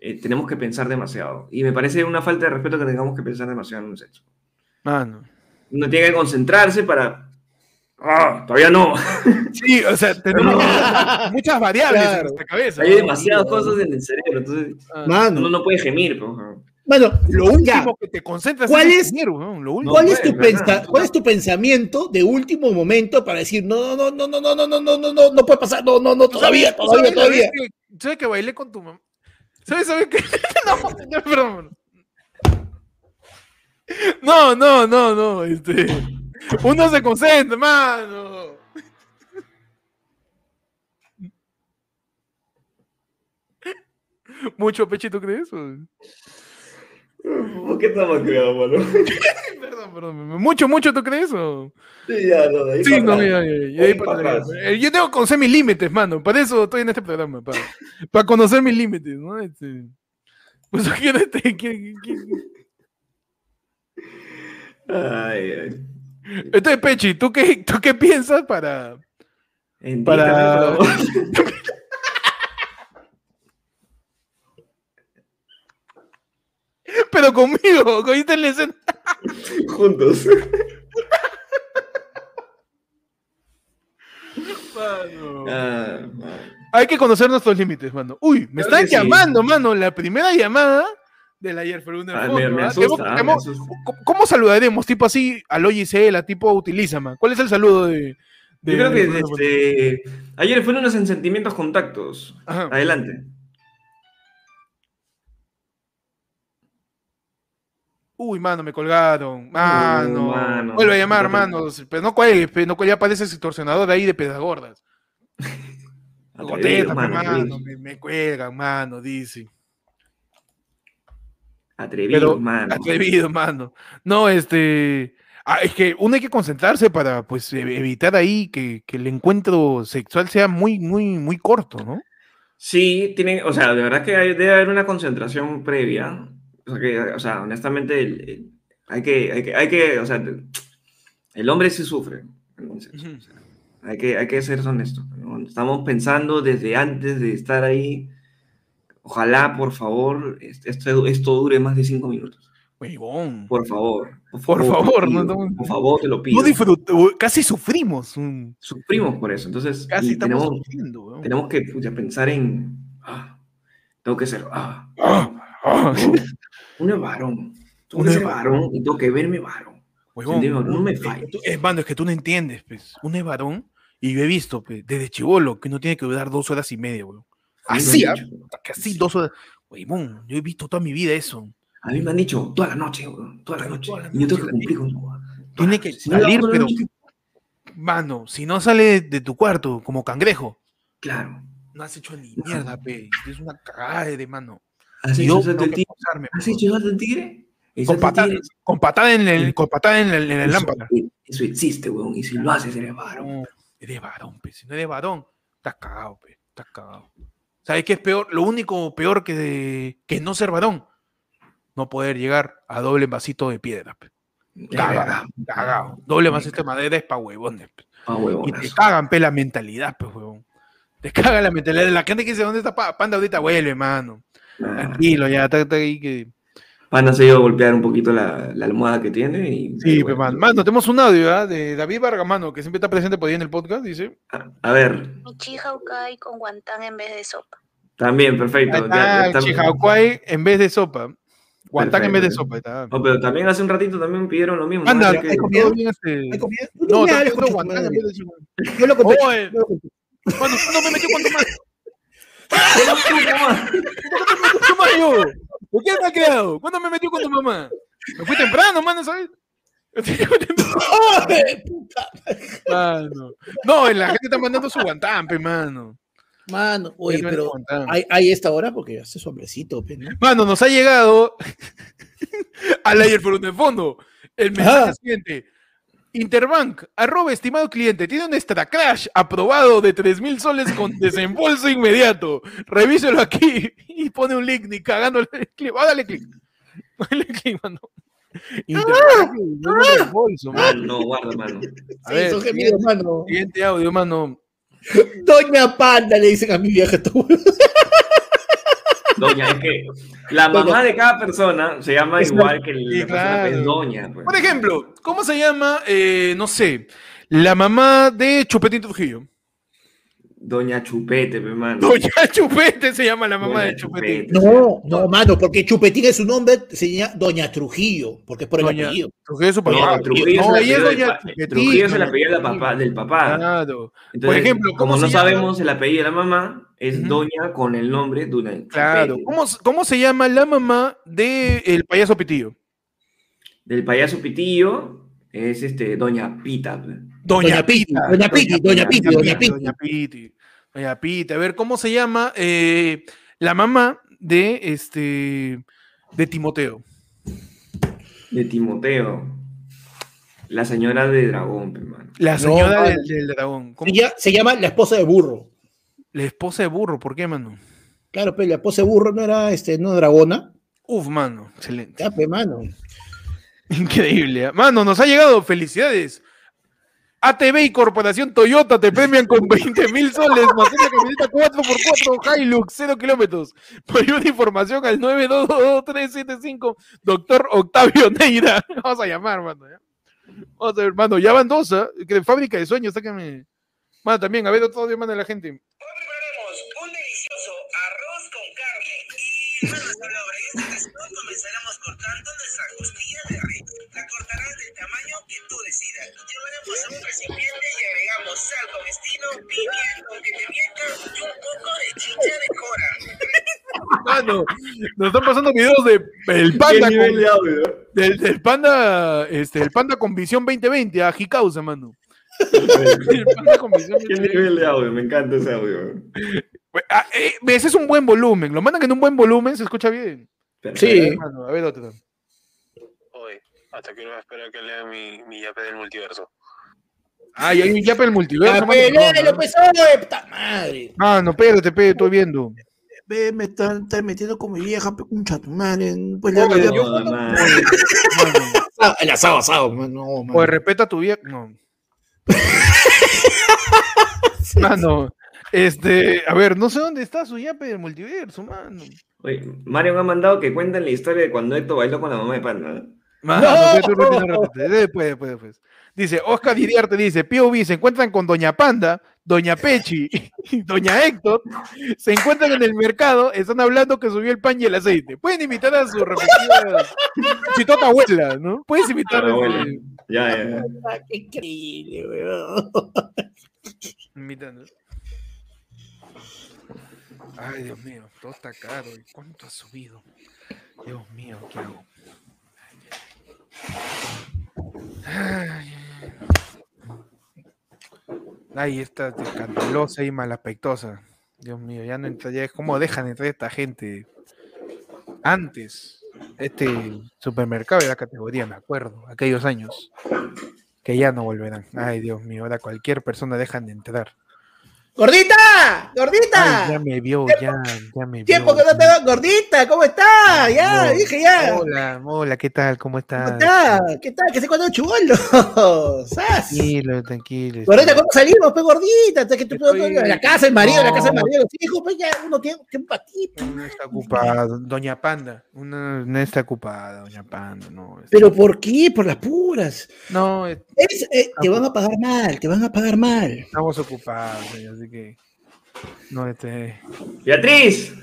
eh, tenemos que pensar demasiado. Y me parece una falta de respeto que tengamos que pensar demasiado en un sexo. Mano. Uno tiene que concentrarse para... Ah, todavía no. Sí, o sea, tenemos muchas variables en nuestra cabeza. Hay ¿no? demasiadas cosas en el cerebro, entonces Mano, uno no puede gemir. pues, mano, Lo último que te concentras ¿Cuál es-. ¿Cuál, es tu puede, pensa- ¿verdad? ¿Cuál es tu pensamiento de último momento para decir no, no, no, no, no, no, no, no, no, no, no puede pasar, no, no, no, todavía, ¿Sabes- todavía, todavía? ¿Sabes que bailé con tu mamá? ¿Sabes, sabes que no, no, perdón. No, no, no, no, este. Uno se concentra, mano. Mucho pechito crees? ¿Por qué estamos creados, mano? Perdón, perdón. Mucho, mucho, ¿tú crees? O? Sí, ya, no, de ahí Sí, para no, ya, ya. Eh, Yo tengo que conocer mis límites, mano. Para eso estoy en este programa, para, para conocer mis límites, ¿no? Este, pues quién este, quién- quién- Ay, ay. Entonces, Pechi, ¿tú qué, ¿tú qué piensas para, Para- pero- conmigo, con esta escena? Juntos. Mano. Ah, man. Hay que conocer nuestros límites, mano. Uy, me Claro están sí. llamando, mano. La primera llamada de la ayer fue Ah, me, me ¿ah? asusta, Tenemos- ah, me tenemos- asusta. ¿Cómo- ¿Cómo saludaremos? Tipo así, al Gisela, tipo utilízame. ¿Cuál es el saludo de.? de- Yo creo que de- este, ayer fueron unos en sentimientos contactos. Ajá. Adelante. Uy, mano, me colgaron. Mano. mano. Vuelve a llamar, mano. Pero no cuelgues, no cuelgues, ya pareces extorsionador de ahí de pedagordas. Mano. Me, me cuelgan, mano, dice. Atrevido, Pero, mano. atrevido, mano. No, este. ah, es que uno hay que concentrarse para, pues, e- evitar ahí que, que el encuentro sexual sea muy, muy, muy corto, ¿no? Sí, tiene, o sea, de verdad que hay- debe haber una concentración previa. O sea, que, o sea honestamente, el- el- hay, que, hay, que, hay que, o sea, el hombre sí sufre. Entonces, o sea, hay, que, hay que ser honestos. ¿no? Estamos pensando desde antes de estar ahí. Ojalá, por favor, est- esto, esto dure más de cinco minutos. Huevón. Por favor. Por Por favor, favor, te no, pido, no- por favor, te lo pido. No casi sufrimos. Sufrimos por eso. Entonces, Casi estamos tenemos, sufriendo, weón. tenemos que pucha, pensar en. ah, tengo que ser. Ah, Ah, ah. Uno es varón. Uno es varón y tengo que verme varón. Huevón. No me falles. Es, mano, es que tú no entiendes, pues. Uno es varón y yo he visto, pues, desde chivolo, que uno tiene que durar dos horas y media, weón. Así, ¿ah? Que así, dos horas. Huevón, yo he visto toda mi vida eso. A mí me han dicho toda la noche, weón, toda la noche. toda la Y yo tengo que cumplir con Tiene que salir, pero- Mano, si no sale de tu cuarto como cangrejo, Claro. no has hecho ni mierda, pe. Es una cagada de mano. ¿Has hecho que tigre? ¿Has pe. hecho el tigre? Con patada, con patada en el, con patada en el, en el eso- lámpara. Eso existe, weón. Y si lo haces, eres varón. No, eres varón, pe. Si no eres varón, estás cagado, pe. Estás cagado. ¿Sabes qué es peor? Lo único peor que, que no ser varón, no poder llegar a doble vasito de piedra, pe. Es Cagado. Doble vasito de madera es pa' huevones, pe. Y te cagan, pe, la mentalidad, pues, huevón. Te cagan la mentalidad de la gente que dice, ¿dónde está Pa- Panda ahorita? Vuelve, mano. Tranquilo, ya, está, está ahí que... Se ha ido a golpear un poquito la, la almohada que tiene. Y, Sí, pues, bueno. mano. Mano, tenemos un audio, ¿ah? De David Vargamano, que siempre está presente por ahí en el podcast, dice... A, a ver, Mi Hawkai con guantán en vez de sopa. también, perfecto. Ah, Chihuahua en vez de sopa. Guantán en vez de sopa. Está. No, pero también hace un ratito también pidieron lo mismo. ¿no? Anda, que- ¿hay comida? No, guantán en vez de chihuahua. Yo lo compré. Mano, tú no me metió. ¿Qué más yo? ¿Por qué me ha quedado? ¿Cuándo me metió con tu mamá? Me fui temprano, mano, ¿sabes? Mano. No, la gente está mandando su guantán, pe, mano. Mano, oye, pero hay, hay esta hora porque hace su hombrecito, ¿no? Mano, nos ha llegado al ayer por un de fondo el mensaje Ah. siguiente. Interbank, arroba estimado cliente, tiene un extra crash aprobado de 3 mil soles con desembolso inmediato. Revíselo aquí y pone un link ni cagándole clic. Ah, dale clic. Dale clic, mano. Interbank, no me desembolso, mano. Mano, guarda, mano. A ver, Son gemidos, mano. Siguiente audio, mano. Doña Panda, le dicen a mi vieja. esto. Doña, es que la mamá de cada persona se llama Es igual que la Sí, persona que es claro. doña. pues. Por ejemplo, ¿cómo se llama, eh, no sé, la mamá de Chupetín Trujillo? Doña Chupete, pe, mano. Doña Chupete se llama la mamá Doña de Chupetín. Chupete. No, no, mano, porque Chupetín es su nombre, se llama Doña Trujillo, porque es por el Doña apellido. Trujillo es su No, papá. Trujillo No, es el es apellido Doña del pa- Chupetín. Trujillo es el mano. apellido del papá. Del papá. Claro. Entonces, ejemplo, ¿cómo como se no llama? sabemos el apellido de la mamá, es doña con el nombre de una Claro. ¿Cómo, cómo se llama la mamá del el payaso Pitillo? Del payaso Pitillo es este, doña Pita. Doña Piti, Doña Piti, Doña Piti, Doña Piti. Doña Piti. Doña Piti. A ver, ¿cómo se llama eh, la mamá de este de Timoteo? De Timoteo. La señora de dragón, pe, mano. La señora del, del dragón. ¿Cómo? Se llama, se llama la esposa de burro. La esposa de burro, ¿por qué, mano? Claro, pero la esposa de burro no era este, no dragona. Uf, mano, excelente. Ya, pe, mano. Increíble. ¿eh? Mano, nos ha llegado. Felicidades. ATV y Corporación Toyota te premian con 20 mil soles más una camioneta 4x4 Hilux 0 kilómetros. Mayor información al 9222375 Doctor Octavio Neira. Vamos a llamar, mano. ¿ya? Vamos a ver, mano. Ya van dos, ¿ah? Que de fábrica de sueños, sácame. Mano, también, a ver otro audio, manda la gente. prepararemos un delicioso arroz con carne. Y bueno, sobre esta ocasión comenzaremos cortando nuestra costilla de res. Cortarás del tamaño que tú decidas. Llevaremos a un recipiente y agregamos sal con estilo, pimienta con pimienta y un poco de chicha de cora. Mano, nos están pasando videos de el panda ¿Qué con, de audio? del, del panda, este, el panda con visión 2020, a Hikausa, mano. El panda con visión ¿Qué 2020. nivel de audio? Me encanta ese audio. Ah, eh, ves, es un buen volumen. Lo mandan en un buen volumen, se escucha bien. Sí. Mano, a ver otro. Hasta que no me espera que lea mi, mi yape del multiverso. Ah, y hay un yape el multiverso. Ya, mano, pe, no, léelo, no. pues, puta madre. Mano, espérate, pe, estoy viendo. Ve, me están, están metiendo con mi vieja, pe, un chato, madre. Pues mano. Mano, el asado, asado, no, man. pues respeta a tu vieja. No. Mano, este, a ver, no sé dónde está su yape del multiverso, mano. Oye, Mario me ha mandado que cuenten la historia de cuando Esto bailó con la mamá de Panda. Mano, ¡No! repite, repite. Después, después, después. Dice, Oscar Didiarte dice, POV se encuentran con Doña Panda, Doña Pechi y Doña Héctor, se encuentran en el mercado, están hablando que subió el pan y el aceite. Pueden invitar a su respectiva chitota abuela, ¿no? Puedes invitar a. Ya, ya, ya. Ah, Qué increíble, weón. Invitando. Ay, Dios mío, todo está caro. ¿y ¿Cuánto ha subido? Dios mío, ¿qué hago? Ay, Ay, esta escandalosa y malaspectosa. Dios mío, ya no entra, ya es como dejan entrar esta gente. Antes, este supermercado era categoría, me acuerdo, aquellos años, que ya no volverán. Ay, Dios mío, ahora cualquier persona dejan de entrar. ¡Gordita! ¡Gordita! Ay, ya me vio, ya, ya me vio. Tiempo que no te veo. ¡Gordita! ¿Cómo estás? Ya, No. dije ya. Hola, hola, ¿qué tal? ¿Cómo estás? ¿Cómo estás? ¿Qué tal? ¿Qué sé cuándo chubolo? ¡Sas! Tranquilo, tranquilo. Gordita, ¿cómo salimos? Pues gordita, que tú Estoy- la casa, el marido, la casa del No. marido, los hijos, pues ya uno tiene ti. pues. No está ocupada, Doña Panda. Una, no está ocupada, Doña Panda, no. es- Pero ¿por qué? Por las puras. No, es- Es, eh, te van a pagar mal, te van a pagar mal. estamos ocupados, señor, así que. No, este. Beatriz.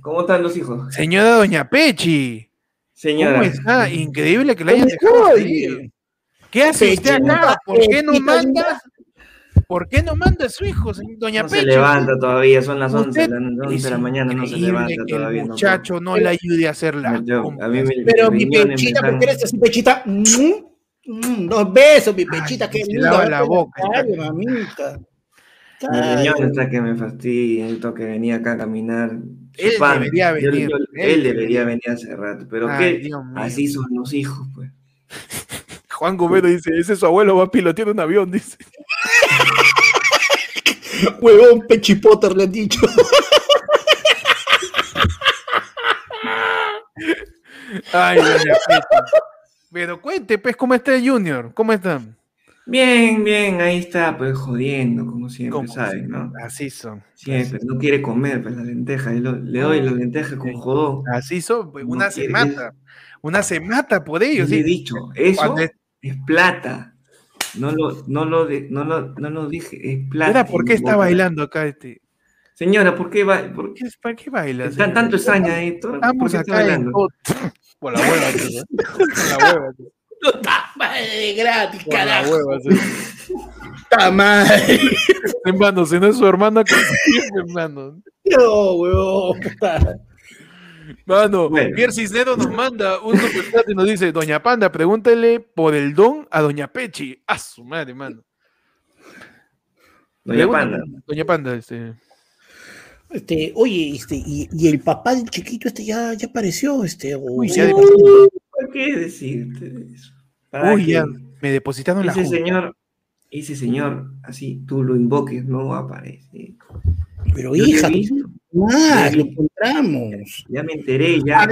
¿Cómo están los hijos? Señora Doña Pechi. Señora. ¿Cómo está? Increíble que la hayan ¿Dónde dejado. ¿Qué hace usted acá? ¿Por qué no manda? ¿Por qué no manda a su hijo, señor- Doña No Pechi? se levanta todavía, son las 11 Usted de la, 11 de la es mañana, no se increíble levanta que todavía. El no muchacho no, le ayude a hacer la. Yo- a mí me- Pero mi pechita, ¿por qué eres así, pechita? Mm, mm, dos besos, mi pechita, qué se linda. lava la boca, Ay, está. mamita. Está que me fastidia, necesito que venía acá a caminar. Él debería venir, yo- él él debería venir hace rato, pero Ay, que así son los hijos, pues. Juan Gomero dice, ese su abuelo va piloteando un avión, dice. Huevón, Pechi Potter le han dicho. Ay, doña Pechi. Pero cuente, pues, ¿cómo está el Junior? ¿Cómo están? Bien, bien, ahí está, pues jodiendo, como siempre, Como ¿sabes? ¿no? Así son. Siempre, no quiere comer, pues la lenteja. le doy la lenteja con jodón. Así son, pues, una No se quiere, mata. Una se mata por ellos. Le he sí. dicho, eso es- es plata. No lo, no lo, de- no lo, no lo dije, es plata. Ahora, ¿por qué está bailando acá este? Señora, ¿por qué, va, por qué ¿Para qué baila? tan- señor? tanto extraña esto? ¿Por Estamos qué está acá bailando? Por la hueva, tío, ¿eh? Por la hueva, tío. Madre gratis, Por la carajo. hueva, tío. Está madre. Hermano, si no es su hermana, ¿qué es, hermano? No, huevón. Mano, Bueno. Pierre Cisneros nos manda un superchat y nos dice, Doña Panda, pregúntele por el don a Doña Pechi. A su madre, mano. Doña Pregúntale, Panda. Doña Panda, este. Este, oye, este, y, y el papá del chiquito este ya, ya apareció, este. o- Uy, ya o- de- ¿Por qué decirte eso? ¿Para Uy, qué? ya me depositaron la Ese señor, ese señor, así tú lo invoques, no aparece. Pero Yo hija, más, lo encontramos. ya me enteré, ya.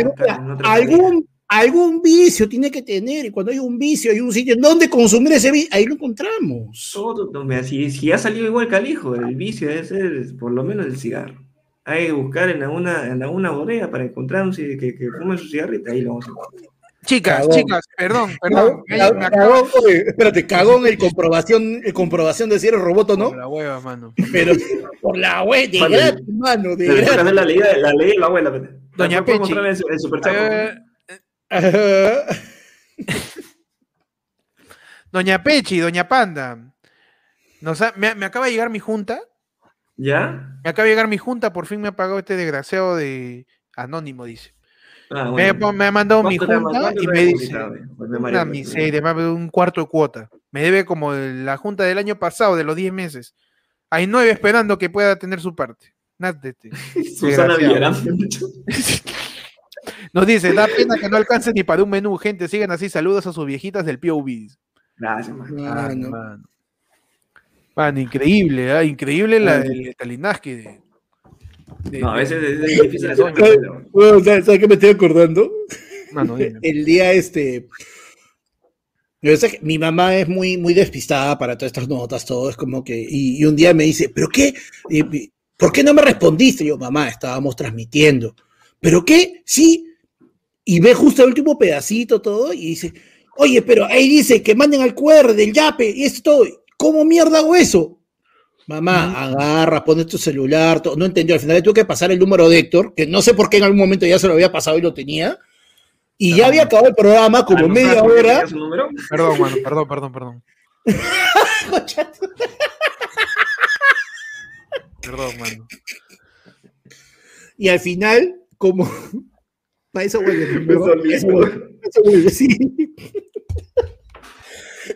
Algún, algún vicio tiene que tener, y cuando hay un vicio, hay un sitio en donde consumir ese vicio, ahí lo encontramos. Todo, no, si, si ha salido igual que al hijo, el vicio debe ser por lo menos el cigarro. Hay que buscar en alguna, en alguna bodega para encontrar un que, que fume su cigarrito, ahí lo vamos a encontrar. Chicas, Cagón. chicas, perdón, perdón. Cagón, me- cagón, espérate, cagón el comprobación, el comprobación de si eres robot o Por no, la hueva, mano. pero por la web, de Vale. gratis, mano, de gratis. la ley, de- la ley de la abuela. Doña Pechi. Doña Pechi, Doña Panda. Nos ha- me, me acaba de llegar mi junta. ¿Ya? Me acaba de llegar mi junta, por fin me ha pagado este desgraciado de Anónimo, dice. Ah, Me, bueno. me ha mandado mi ¿Cuánto te ha- junta y me dice eh? Me una miseria, me ha dado un cuarto de cuota. Me debe como la junta del año pasado, de los 10 meses. Hay nueve esperando que pueda tener su parte. Nátete. Susana Desgraciado. Villarán. Nos dice, da pena que no alcance ni para un menú, gente. Sigan así, saludos a sus viejitas del POV. Gracias, man. Mano, increíble, ¿ah? increíble la, el estalinaje de, de- No, a veces es es difícil hacer man. Bueno, ¿sabes, sabes qué me estoy acordando? Mano, dime. El día este. yo sé que mi mamá es muy, muy despistada para todas estas notas, todo es como que. Y, y un día me dice, ¿pero qué? ¿Por qué no me respondiste? Y yo, mamá, estábamos transmitiendo. ¿Pero qué? Sí. Y ve justo el último pedacito, todo, y dice, oye, pero ahí dice que manden al QR del Yape, y esto, ¿cómo mierda hago eso? Mamá, agarra, pone tu celular, todo. no entendió. Al final le tuve que pasar el número de Héctor, que no sé por qué en algún momento ya se lo había pasado y lo tenía. Y ya había acabado el programa como ¿no media hora. tenía su número? Perdón, mano, perdón, perdón, perdón. Perdón, mano. Y al final, como. Para. Eso vuelve, eso vuelve, sí.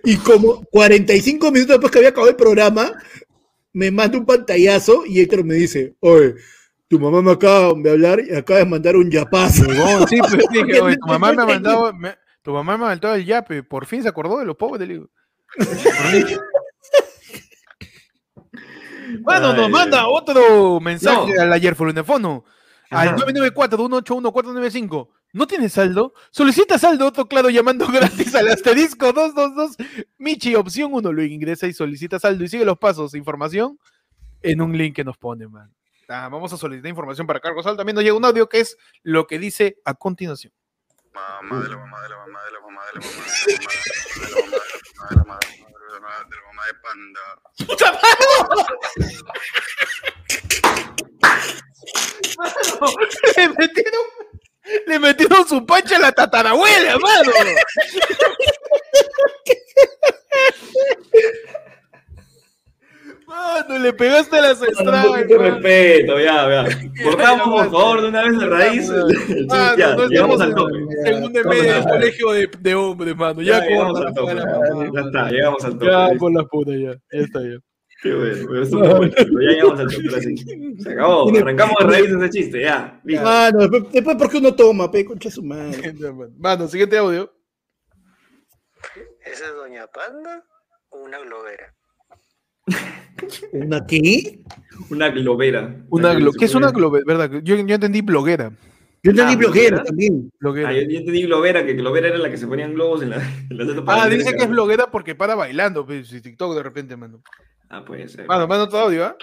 Y como 45 minutos después que había acabado el programa, me manda un pantallazo y Héctor me dice: Oye, tu mamá me acaba de hablar y acaba de mandar un yapazo. No, sí, pues dije, oye, tu mamá me ha mandado, me- tu mamá me ha mandado el yape, por fin se acordó de los pobres, le digo. Bueno, nos manda otro mensaje No. al ayer Folunefono. Al Ajá. 994-181-495. ¿No tienes saldo? Solicita saldo, otro claro, llamando gratis al asterisco 222. Michi, opción 1, lo ingresa y solicita saldo y sigue los pasos. Información en un link que nos pone, man. Ah, vamos a solicitar información para cargo saldo. También nos llega un audio que es lo que dice a continuación. Mamá de la mamá de la mamá de la mamá de la mamá de la mamá de la mamá de la mamá de la mamá de la mamá de la mamá de la mamá de la panda. Le metieron, le metieron su pancha a la tatarabuela, hermano. Mano, le pegaste a las Un entradas. poquito de respeto, ya, ya. Cortamos, por favor, de una vez de raíz. Mano, Ya, no llegamos al tope. segundo y Vamos medio a- del colegio de, de hombres, mano. Ya, Ya llegamos al tope. la Ya, está, llegamos al tope. Ya, por la puta, ya. Ya está, ya. Qué bueno, pero ya llegamos al tope. ahora sí. Se acabó, arrancamos de raíz ese chiste, ya. listo. Mano, después, después, ¿por qué uno toma, pe? Concha su madre. Mano, siguiente audio. ¿Esa es Doña Panda o una globera? ¿Una qué? Una globera. Una glo- ¿Qué es una globera? ¿Verdad? Yo, yo entendí bloguera. Yo entendí Ah, ¿bloguera? también. bloguera. Ah, yo, yo entendí globera, que globera era la que se ponían globos en la, en la para Ah, dice que es bloguera porque para bailando, pues, y TikTok de repente, mano. Ah, puede ser. Mano, mano todo audio, ¿ah?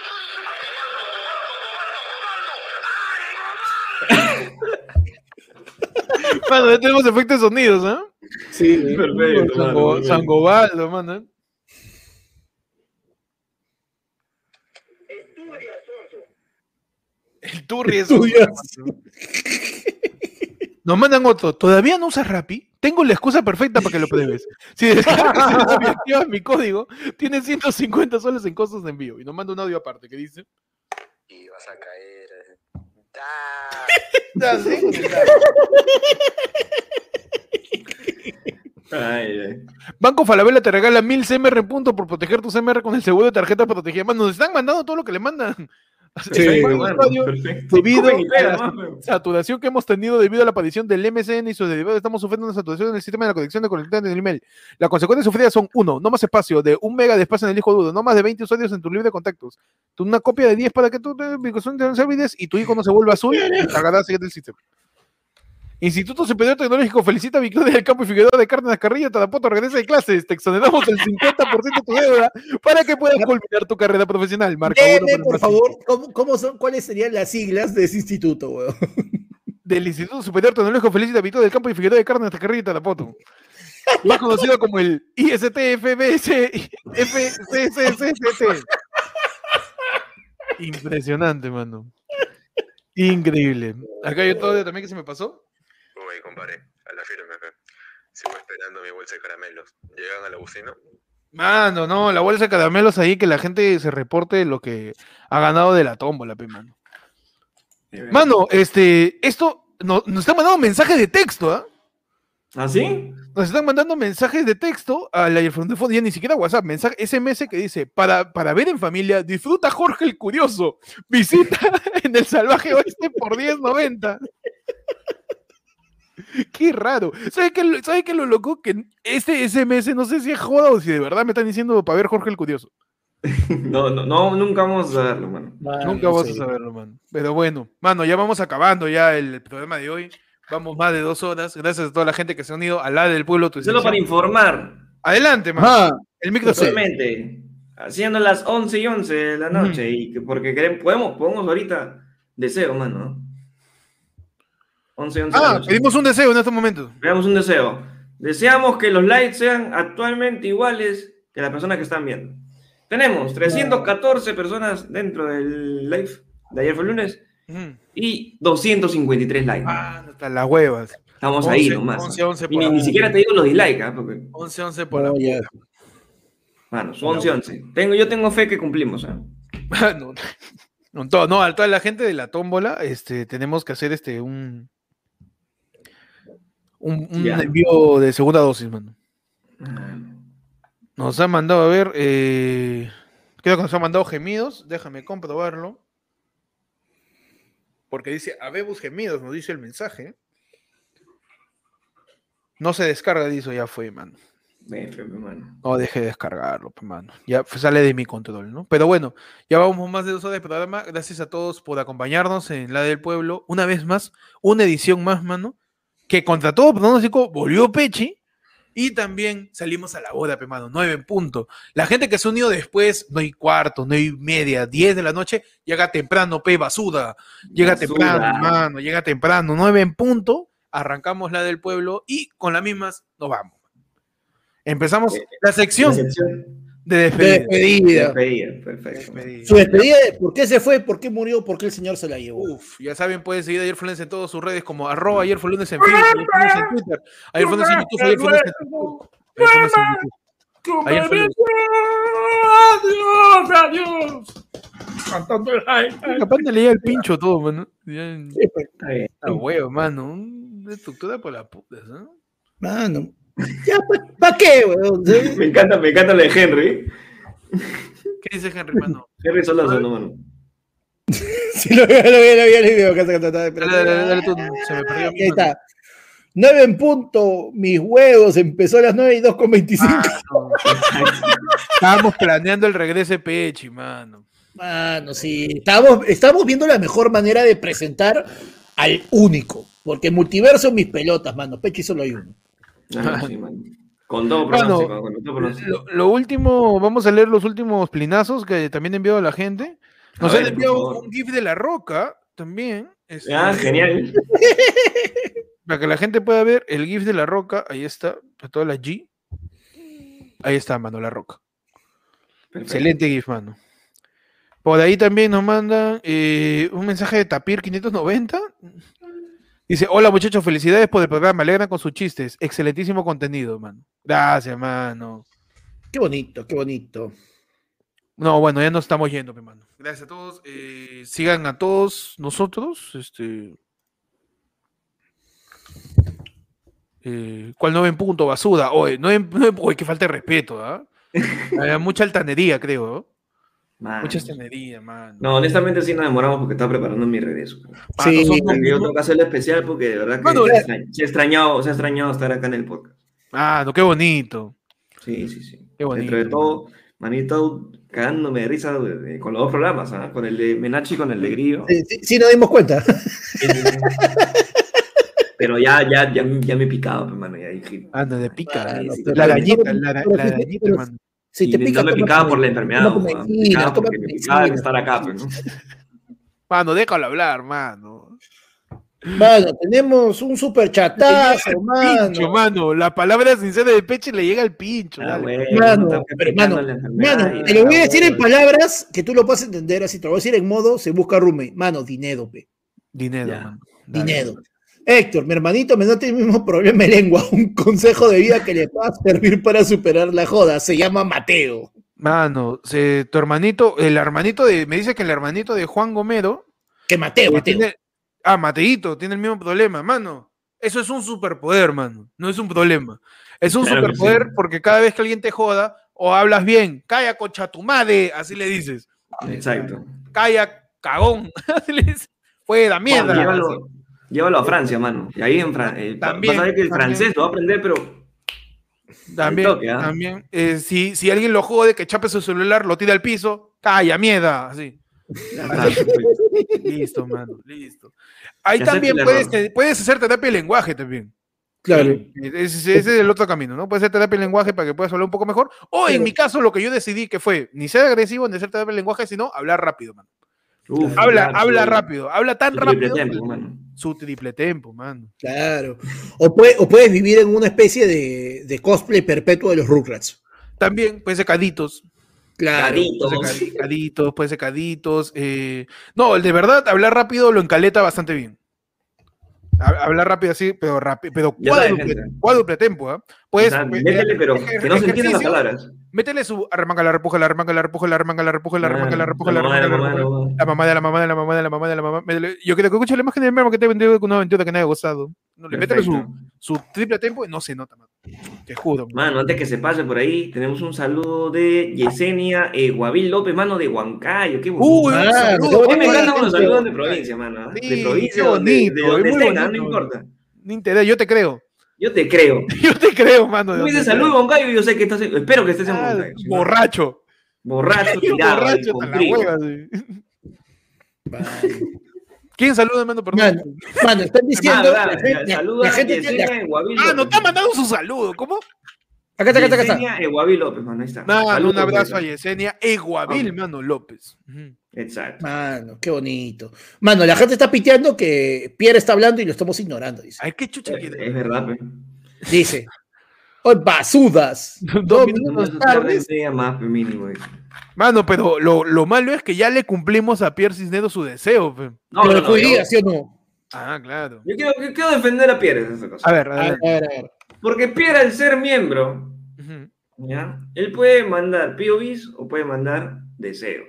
Mano, ya tenemos efectos de sonidos, ¿ah? Sí, Perfecto, Sango-. Sangobaldo, mano. El turri es Tuyas. Nos mandan otro. ¿Todavía no usas Rappi? Tengo la excusa perfecta para que lo pruebes. Si descargas y activas mi código, tienes 150 soles en costos de envío. Y nos manda un audio aparte que dice. Y vas a caer. Da. Ay, ay. Banco Falabella te regala 1000 CMR en punto por proteger tu CMR con el seguro de tarjeta protegida. Nos están mandando todo lo que le mandan. Sí, Bueno. Debido a la saturación que hemos tenido debido a la aparición del MSN y sus derivados, estamos sufriendo una saturación en el sistema de la conexión de conectar en el email. Las consecuencias sufridas son, uno, no más espacio, de un mega de espacio en el disco duro, no más de 20 usuarios en tu libre de contactos, tú una copia de 10 para que ubicación te olvides y tu icono se vuelva azul y cargarás siguiente el sistema. Instituto Superior Tecnológico felicita a Victoria del Campo y Figueroa de Cárdenas Carrillo, Tarapoto, regresa de clases, te exoneramos el 50% de tu deuda para que puedas culminar tu carrera profesional. Marca por favor, ¿cómo, cómo son, ¿cuáles serían las siglas de ese instituto, weón? del Instituto Superior Tecnológico Felicita Víctor del Campo y Figueroa de Carne hasta Carrillo y Tarapoto. Más conocido como el ISTFBS. Impresionante, mano. Increíble. Acá hay otro también que se me pasó. Uy, compadre, a la firme, fe. Sigo esperando mi bolsa de caramelos. ¿Llegan a la bocina? Mano, no, la bolsa de caramelos ahí que la gente se reporte lo que ha ganado de la tómbola, pe, mano. Mano, este, esto no- nos están mandando mensajes de texto, ¿ah? ¿Ah, sí? Nos están mandando mensajes de texto a la fondo, ya ni siquiera WhatsApp, mensaje SMS que dice, para, para ver en familia, disfruta Jorge el Curioso, visita en el Salvaje Oeste por 10.90. Qué raro. ¿Sabe qué, lo- ¿Sabe qué lo loco? Que este SMS no sé si es joda o si de verdad me están diciendo para ver Jorge el Curioso. No, no, no, nunca vamos a verlo, mano. Nunca vas a saberlo, mano. Pero bueno, mano, ya vamos acabando ya el programa de hoy. Vamos más de dos horas. Gracias a toda la gente que se ha unido al lado del pueblo. tu Solo para informar, Adelante, mano. Ajá. El micro se. Solamente, haciendo las 11 y 11 de la noche, y que porque queremos, podemos, podemos ahorita deseo, mano. ¿No? 11 y 11 de la Ah, noche. pedimos un deseo en estos momentos. Veamos un deseo. Deseamos que los likes sean actualmente iguales que las personas que están viendo. Tenemos 314 personas dentro del live de ayer fue el lunes y 253 likes. Ah, hasta las huevas. Estamos ahí 11, nomás. 11, 11 y por ni, ahora. ni siquiera te digo los dislikes, ¿ah? porque, 11, 11 por la No, ya. mano, son 11 11. Tengo, yo tengo fe que cumplimos. ¿ah? no, no, todo- no, a toda la gente de la tómbola, este, tenemos que hacer este un, un, envío de segunda dosis, mano. Ah, Nos ha mandado a ver, eh, creo que nos ha mandado gemidos, déjame comprobarlo. Porque dice, habemos gemidos, nos dice el mensaje. No se descarga, dice, ya fue, mano. mano. No deje de descargarlo, mano. Ya sale de mi control, ¿no? Pero bueno, ya vamos más de dos horas de programa. Gracias a todos por acompañarnos en La del Pueblo. Una vez más, una edición más, mano. Que contra todo pronóstico volvió Pechi. Y también salimos a la boda, pe, mano. Nueve en punto. La gente que se unió después, no hay cuarto, no hay media, diez de la noche, llega temprano, pe, basuda. Llega Basura. temprano, mano, llega temprano. Nueve en punto. Arrancamos la del pueblo y con las mismas nos vamos. Empezamos la sección De despedida. despedida. Despedida, perfecto. Despedida. Su despedida de por qué se fue, por qué murió, por qué el señor se la llevó. Uf, ya saben, pueden seguir a Ayer fue lunes en todas sus redes como arroba ayer fue lunes en Facebook, ayer fue lunes en Twitter, ayer fue lunes en YouTube, ayer fue lunes en TikTok, ayer fue lunes en YouTube. Ayer fue lunes. Adiós, adiós. Cantando el hype. Capaz te leía el pincho todo, mano. Ya, Está bien. la hueva, mano. Una estructura por la puta, ¿no? Mano. Ya, ¿para qué, weón? Me encanta, me encanta la de Henry. ¿Qué dice Henry, mano? Henry Solazo, no, mano. Sí, lo vi, lo vi, lo vi, lo está, Dale, dale, dale, dale tú, se me perdió. Ahí está. 9 en punto, mis huevos, empezó a las 9 y 2 con 25. Estábamos planeando el regreso de Pechi, mano. Mano, sí, estamos, estamos viendo la mejor manera de presentar al único, porque multiverso mis pelotas, mano, Pechi solo hay uno. Ah. Con todo Mano, pronóstico, con todo pronóstico. Lo, lo último, vamos a leer los últimos plinazos que también he enviado a la gente. Nos han enviado un GIF de la roca también. este, Ah, genial. Para que la gente pueda ver el GIF de la roca, ahí está, para toda la G. Ahí está, mano, la roca. Excelente GIF, mano. Por ahí también nos mandan eh, un mensaje de Tapir 590. Dice, hola muchachos, felicidades por el programa, me alegran con sus chistes. Excelentísimo contenido, mano. Gracias, mano. Qué bonito, qué bonito. No, bueno, ya nos estamos yendo, mi mano. Gracias a todos. eh, sigan a todos nosotros. Este. Eh, ¿Cuál no ven punto? Basuda. Oye, no oye, que falta de respeto, ¿ah? Mucha altanería, creo. ¿No? Mano. Mucha altanería, mano. No, honestamente sí nos demoramos porque estaba preparando mi regreso. Sí. Nosotros- yo tengo que hacerlo especial porque de verdad que Mano, se, eh. ha extrañado, se ha extrañado, se ha extrañado estar acá en el podcast. Ah, no, qué bonito. Sí, sí, sí. Qué bonito. Dentro de todo, manito, cagándome de risa de- de- con los dos programas, ¿ah? con el de Menachi y con el de Grillo. Sí, sí, sí nos dimos cuenta. Pero ya, ya, ya, ya me he picado, hermano. Ya dije. Anda, de pica. Ay, sí, la arañita, la, sí, hermano. Si Y te no pica, me toma picaba tu- por la enfermedad, ¿no? me picaba porque me picaba estar acá, pues, ¿no? Mano, déjalo hablar, mano. Mano, tenemos un super chatazo, Pincho, mano. mano. La palabra sincera de Peche le llega al pincho. Ah, Mano, no pero, mano, Mano, te lo voy a decir en palabras que tú lo puedas entender así. Te lo voy a decir en modo se busca roommate. Mano, dinero, pe. Dinero, Ya. mano. Dale. Dinero. Héctor, mi hermanito me nota el mismo problema de lengua. Un consejo de vida que le pueda servir para superar la joda. Se llama Mateo. Mano, se- tu hermanito, el hermanito de, me dice que el hermanito de Juan Gomero, Que Mateo, eh, Mateo. tiene, ah, Mateito, tiene el mismo problema, mano. Eso es un superpoder, mano. No es un problema. Es un Claro que superpoder sí. porque cada vez que alguien te joda o hablas bien, calla concha tu madre, así le dices. Exacto. Calla, cagón. así le dices. Fue la mierda. Bueno, llévalo, llévalo a Francia, mano. Y ahí en Francia. También, vas a ver que el también. francés lo va a aprender, pero. También, toque, ¿ah? también eh, si, si alguien lo jode, que chape su celular, lo tira al piso, calla, mierda, así. Listo, mano, listo. Ahí también puedes, puedes hacer terapia de lenguaje también. Claro. Ese, ese es el otro camino, ¿no? Puedes hacer terapia de lenguaje para que puedas hablar un poco mejor. O en mi caso, lo que yo decidí que fue ni ser agresivo ni hacer terapia de lenguaje, sino hablar rápido, mano. Uf, Habla, claro, habla rápido, habla tan Su triple rápido. tempo, mano. Su triple tempo, mano. Claro. O, puede- o puedes vivir en una especie de, de cosplay perpetuo de los Rugrats. También puede ser caditos. Claro. Caditos. Puede ser cadi- caditos, puede ser caditos. eh, No, el de verdad, hablar rápido lo encaleta bastante bien. Ha- Hablar rápido así, pero rápido, pero cuádruple, cuádruple tempo, ¿ah? Puedes, O sea, métele, pero que no se entiendan las palabras. Métele su arranca la repuja, la arranca la repuja, la arranca la repuja, la arranca la repuja, la la mamá arranca de la la mamá de la repuja. mamá. La mamá de la mamá de la mamá de la mamá de la mamá. Métele- Yo creo que escucha la imagen del memo que te he vendido con una aventura que nadie ha gozado. No, le métele su, su triple tempo y no se nota, mano. Te juro. Mano, antes que se pase por ahí, tenemos un saludo de Yesenia eh, Guabil López, mano, de Huancayo. Qué bonito. Uy, saludo. me encantan los saludos de provincia, mano. ¿ah? Sí, de provincia, de donde estén, no importa. Yo te creo. Yo te creo. Yo te creo, mano. Tú dices. Huancayo y yo sé que estás, en- espero que estés en Ah, Huancayo. ¿sí? borracho. Borracho, tirado, borracho con hasta la hueva, sí. ¿Quién saluda, mano? Perdón. Mano, mano, están diciendo. Ah, la verdad, gente- la- saluda la gente a tiene- Ah, no te ha mandado su saludo. ¿Cómo? Acá está, acá está, acá está. Yesenia Eguabil López, mano, ahí está. Mano, Saludos, un abrazo a. Yesenia Eguavil, mano López. Exacto. Mano, qué bonito. Mano, la gente está piteando que Pierre está hablando y lo estamos ignorando, dice. Ay, qué chucha Es, quiere. es verdad, pues. Dice. Hoy basudas. Dos minutos tardes. más, mínimo. Mano, pero lo, lo malo es que ya le cumplimos a Pierre Cisneros su deseo. pe. No, Pero no, no, ¿sí o no? Ah, claro. yo quiero, yo quiero defender a Pierre en esta cosa. A ver, A ver, adelante. a ver, a ver. Porque Pierre, al ser miembro, él puede mandar POVs o puede mandar deseos.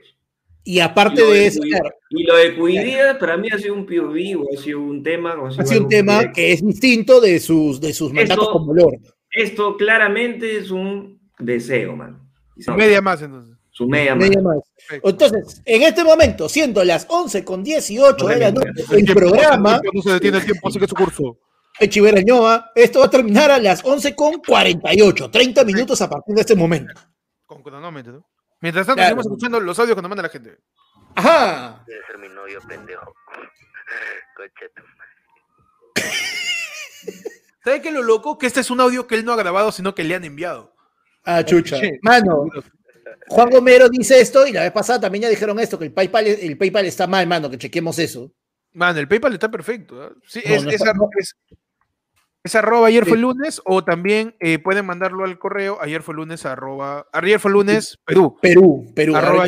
Y aparte Y de de eso, claro, Y lo de Cuidía para mí ha sido un POV o ha sido un tema. O ha sido ha sido un tema que- que es distinto de sus, de sus mandatos Esto- como Lord. Esto claramente es un deseo, man. Se- Media más entonces. Su media más. Media más. Perfecto. Entonces, en este momento, siendo las 11 con 18 de la noche, el El tiempo- programa, No se detiene el tiempo, sigue su curso. Pechi Berañoa. Esto va a terminar a las 11 con 48. 30 minutos a partir de este momento. Con cronómetro. ¿no? Mientras tanto, Claro. seguimos escuchando los audios nos manda la gente. Ajá. Debe ser mi novio pendejo. Concha tu ¿Sabe qué es lo loco? Que este es un audio que él no ha grabado, sino que le han enviado. Ah, chucha. Mano, Juan Gomero dice esto y la vez pasada también ya dijeron esto, que el PayPal, el PayPal está mal, mano, que chequemos eso. Man, el PayPal está perfecto. ¿ah? Sí, No, es, no es está- es- es arroba ayer fue Sí. lunes o también eh, pueden mandarlo al correo ayer fue lunes arroba ayer fue lunes Perú. Perú, Perú. Arroba.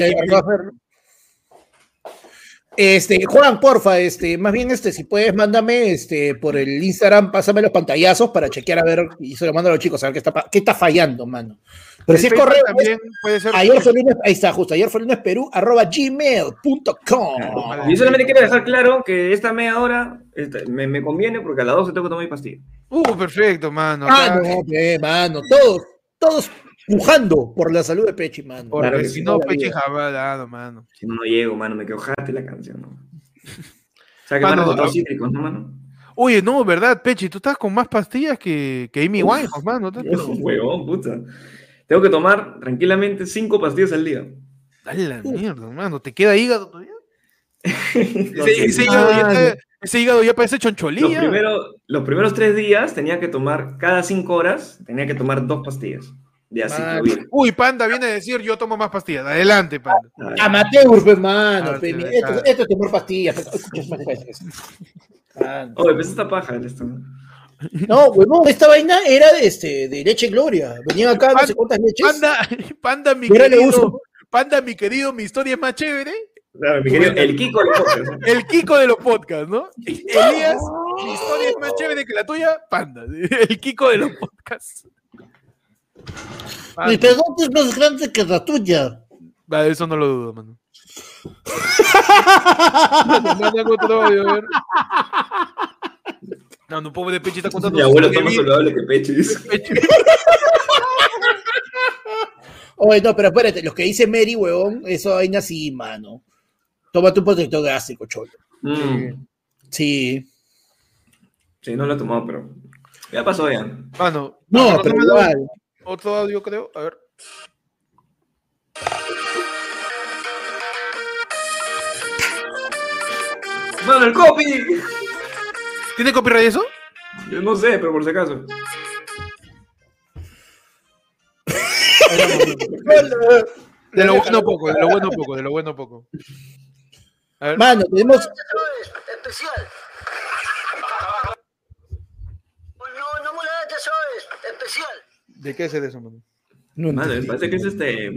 Este, Juan, porfa, este, más bien, este, si puedes, mándame, este, por el Instagram, pásame los pantallazos para chequear a ver, y se lo mando a los chicos, a ver qué está, qué está fallando, mano. Pero El si es correo, también puede ser. ayer fue lunes, ahí está, justo, ayer fue lunes Perú, arroba gmail.com. Yo solamente quiero dejar claro que esta media hora esta- me, me conviene porque a las 12 tengo que tomar mi pastilla. Uh, perfecto, mano. Ah, no, pe, mano, todos, todos pujando por la salud de Pechi, mano. Porque Claro si no, vida. jabalado, mano. Si no, no llego, mano, me quedo jate la canción, ¿no? O sea que Mano, van a encontrar ah, cítricos, ¿no, mano? Oye, no, ¿verdad, Pechi? Tú estás con más pastillas que, que Amy Winehouse, mano. Huevón, puta. Tengo que tomar tranquilamente cinco pastillas al día. Dale la mierda, mano. ¿Te queda hígado todavía? No Ese, ese hígado ya Ah, ese hígado ya parece Los, choncholilla. primero- los primeros tres días tenía que tomar, cada cinco horas, tenía que tomar dos pastillas de Mano. aciclovir. Uy, Panda viene a decir yo tomo más pastillas. Adelante, Panda. Amateur, mano, Ah, pe, sí, mira, verdad. esto, esto es tomar pastillas. Mano. Oye, pues esta paja esto. No, huevón, esta vaina era de, este, de leche gloria. Venían acá no sé cuántas leches. Panda, Panda, mi querido. Panda, mi querido, mi historia es más chévere. Claro, mi querido, el Kiko lo coge, ¿no? El Kiko de los podcasts, ¿no? Elías, mi historia es más chévere que la tuya, Panda. El Kiko de los podcasts. Mi pregunta es más grande que la tuya. Eso no lo dudo, mano. Otro audio, a ver. No, no, pobre Pechi está contando Mi su abuelo historia está más bien. saludable que Peche. dice. Oye, no, pero espérate, los que dice Mary, huevón, eso vaina sí, mano. Tómate un protector gástrico, cholo. Mm, Sí. Sí, no lo he tomado, pero ya pasó ya. Mano, No, mano, pero igual. Otro audio, creo. A ver. ¡Mano, el copy! ¿Tiene copyright eso? Yo no sé, pero por si acaso. De lo bueno poco, de lo bueno poco, de lo bueno poco. A ver. Mano, tenemos. Especial. No, no moleste, eso es especial. ¿De qué es eso, mano? No Mano, entendí. parece que es este.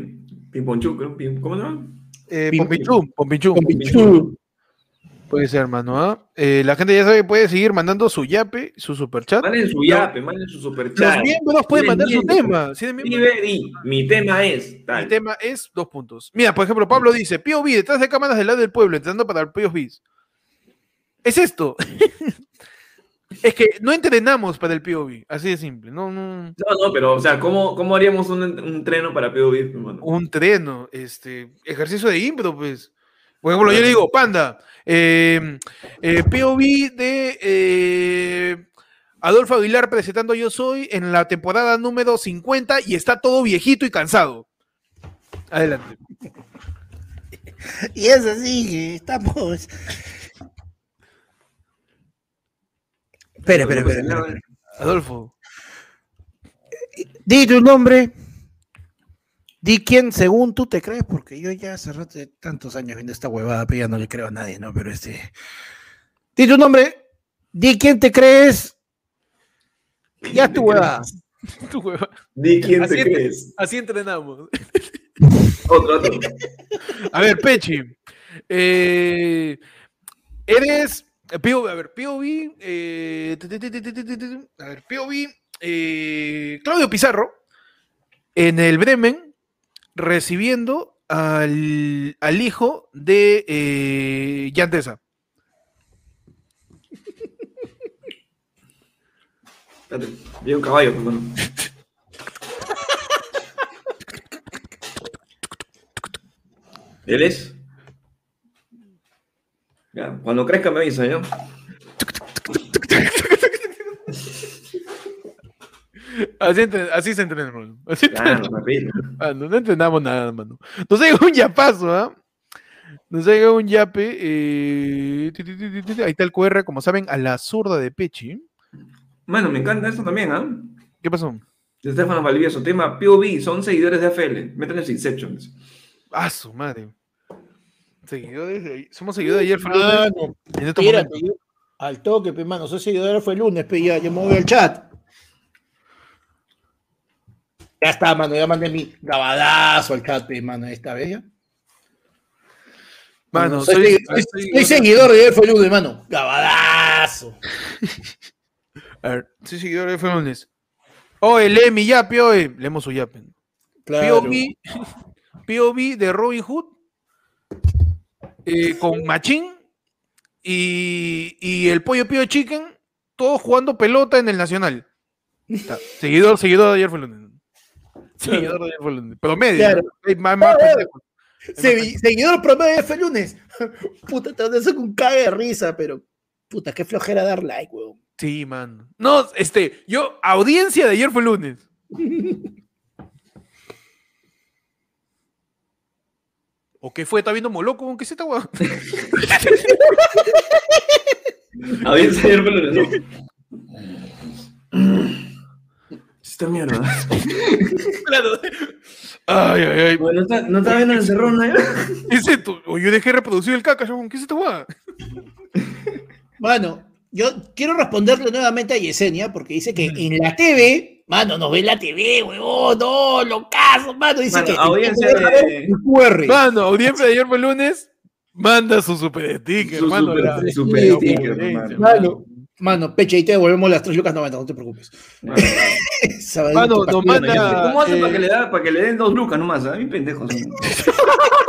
Pimponchu, creo. Pim- ¿Cómo se llama? Eh, Pim- Pompichú, Pompichú. Puede ser, mano. ¿ah? Eh, la gente ya sabe que puede seguir mandando su yape, su superchat. Manden su yape, manden su superchat. Los miembros pueden mandar su tema. mi tema es Mi tema es dos puntos. Mira, por ejemplo, Pablo dice: POV detrás de cámaras del lado del pueblo, entrando para el POV. Es esto. es que no entrenamos para el POV, así de simple. No, no. No, no, pero, o sea, ¿cómo, cómo haríamos un, un treno para POV, hermano? Un treno, este, ejercicio de impro, pues. Por ejemplo, yo le digo, panda, eh, eh, POV de eh, Adolfo Aguilar presentando Yo Soy en la temporada número 50 y está todo viejito y cansado. Adelante. Y es así, estamos. Espera, espera, espera. espera. Adolfo. Di tu nombre. Di quién según tú te crees, porque yo ya hace rato de tantos años viendo esta huevada, pero ya no le creo a nadie, ¿no? Pero este. Di tu nombre. Di quién te crees. Ya es tu huevada. Tu hueva. Di quién Así te entre- crees. Así entrenamos. Otro, otro. A ver, Pechi. eh, eres. POV, a ver, POV. eh, a ver, POV. eh, Claudio Pizarro. En el Bremen. Recibiendo al, al hijo de eh. Espérate, vi un caballo, hermano. ¿Él es? Ya, cuando crezca me avisa, ¿yo? Así, así se entrena, hermano. Así Claro. Ah, no, entrenamos nada, mano. Nos ha llegado un yapazo, ¿ah? Nos ha llegado un yape. eh, Ahí está el QR, como saben, a la zurda de Pechi. Mano, me encanta esto también, ¿ah? ¿Qué pasó? De Estefano Valdivieso, tema POV, son seguidores de AFL. Métanles Inception. Ah, su madre. Seguidores de- Somos seguidores de ayer, momentos. yo- al toque, pe, mano. Soy seguidor, fue el lunes, pe, ya, ya me voy al chat. Ya está, mano, ya mandé mi grabadazo al chat, pe, mano, esta vez ya. Mano, soy, soy- soy- soy soy seguidor- de el lunes, mano. Grabadazo. A ver, soy seguidor de fue lunes. Oye, lee mi yape, oye. Leemos su yape. Claro. POV, POV de Robin Hood eh, con Machín y, y el Pollo Pío Chicken, todos jugando pelota en el Nacional. Está, Seguidor, seguidor de ayer fue lunes. Seguidor de ayer fue el lunes. Promedio. Claro. ¿no? Hay más- más Claro. pendejos. Se- seguidor promedio de fue el lunes. Puta, te das un cague de risa, pero. Puta, qué flojera dar like, weón. Sí, man. No, este, yo, audiencia de ayer fue el lunes. ¿O qué fue? ¿Está viendo Moloco? ¿Qué es esta weá? Audiencia ayer fue lunes, ¿no? Esta mierda. Claro. Ay, ay, ay. Bueno, no está, no está viendo el cerrón, ¿no? Ese tu- o yo dejé reproducir el caca, yo, ¿qué es esta weá? Mano, yo quiero responderle nuevamente a Yesenia porque dice que en la TV, mano, nos ve la TV, huevón, no, lo caso, mano, dice Mano, que audiencia de- QR. Mano, audiencia de ayer fue el lunes. Manda su super sticker, Su mano. super- la- super la sticker, Mano, mano, peche, y te devolvemos las 3 lucas 90, no te preocupes. Sabadito, Mano, nos manda- ¿Cómo hace eh, para, que le da, para que le den dos lucas nomás? A mí pendejos.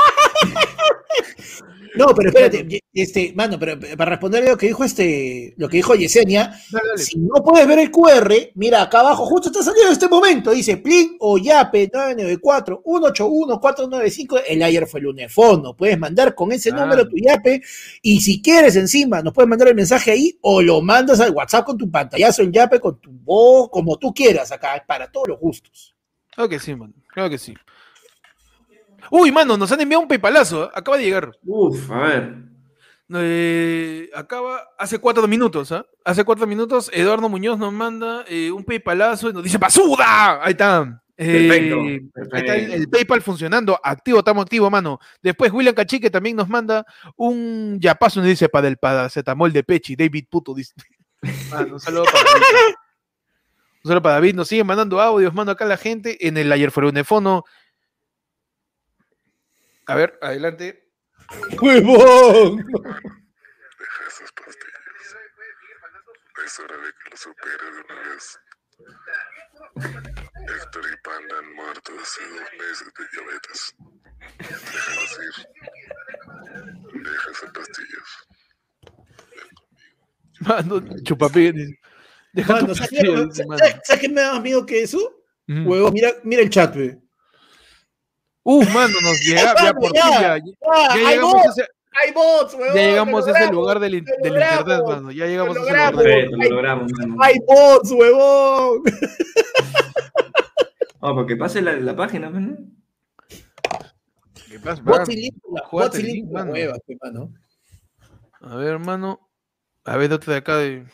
No, pero espérate, este, mano, pero para responder lo que dijo este, lo que dijo Yesenia, Dale, dale. si no puedes ver el QR, mira acá abajo, justo está saliendo en este momento, dice Plin o Yape 994-181-495, el ayer fue el lunefono, puedes mandar con ese Ah. número tu Yape, y si quieres encima, nos puedes mandar el mensaje ahí, o lo mandas al WhatsApp con tu pantallazo en Yape, con tu voz, como tú quieras acá, para todos los gustos. Claro que sí, mano. Claro que sí. Uy, mano, nos han enviado un paypalazo. ¿eh? Acaba de llegar. Uf, a ver. Eh, acaba hace cuatro minutos, ¿ah? Hace cuatro minutos, Eduardo Muñoz nos manda eh, un PayPalazo y nos dice ¡Basuda! Ahí está. Perfecto, Ahí está el, PayPal funcionando. Activo, estamos activos, mano. Después William Cachique también nos manda un yapazo nos dice para el paracetamol de Pechi, David Puto. Dice. Mano, un saludo para David. Un saludo para David. Nos sigue mandando audios, mando acá la gente en el ayer fuera unefono. A ver, adelante. ¡Huevón! Deja esas pastillas. Es hora de que lo supere de una vez. Héctor y Panda han muerto hace dos meses de diabetes. Déjalos ir. Deja esas pastillas. Mano, chupapé. dice. Deja Mano, ¿sabes. ¿sabes- ¿sabes qué me da más miedo que eso? Ujú. Huevón, mira, mira el chat, pe. Uf, mano, nos llega, ya por ya, fin, ya, ya, llegamos bots, a ese, hay bots, huevón, ya llegamos a ese lugar del, del internet, logramos, mano. Ya llegamos a ese lugar. del- lo logramos, mano. Hay bots, huevón. Ah, para que pase la, la página, mano. ¿Qué pasa, Bots y Júgate bots y link, la mano. A ver, hermano. A ver, otro de acá de.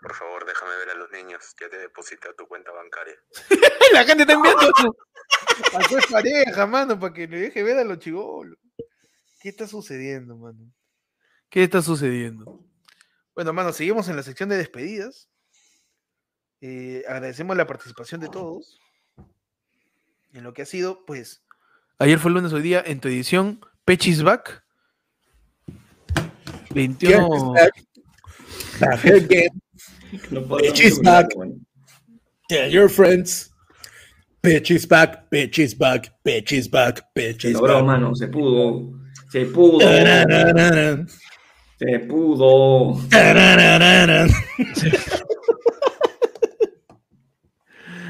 Por favor, déjame ver a los niños. Ya te deposité a tu cuenta bancaria. La gente está enviando su- a su pareja, mano, para que le deje ver a los chivolos. ¿Qué está sucediendo, mano? ¿Qué está sucediendo? Bueno, mano, seguimos en la sección de despedidas. Eh, agradecemos la participación de todos. En lo que ha sido, pues, ayer fue el lunes, hoy día, en tu edición, Pechis Back. 21. Back again. No Bitch is back. Tell your friends. Bitch is back, bitch is back, bitch is back, bitch Se is logró, back. mano. Se pudo. Se pudo. Se pudo.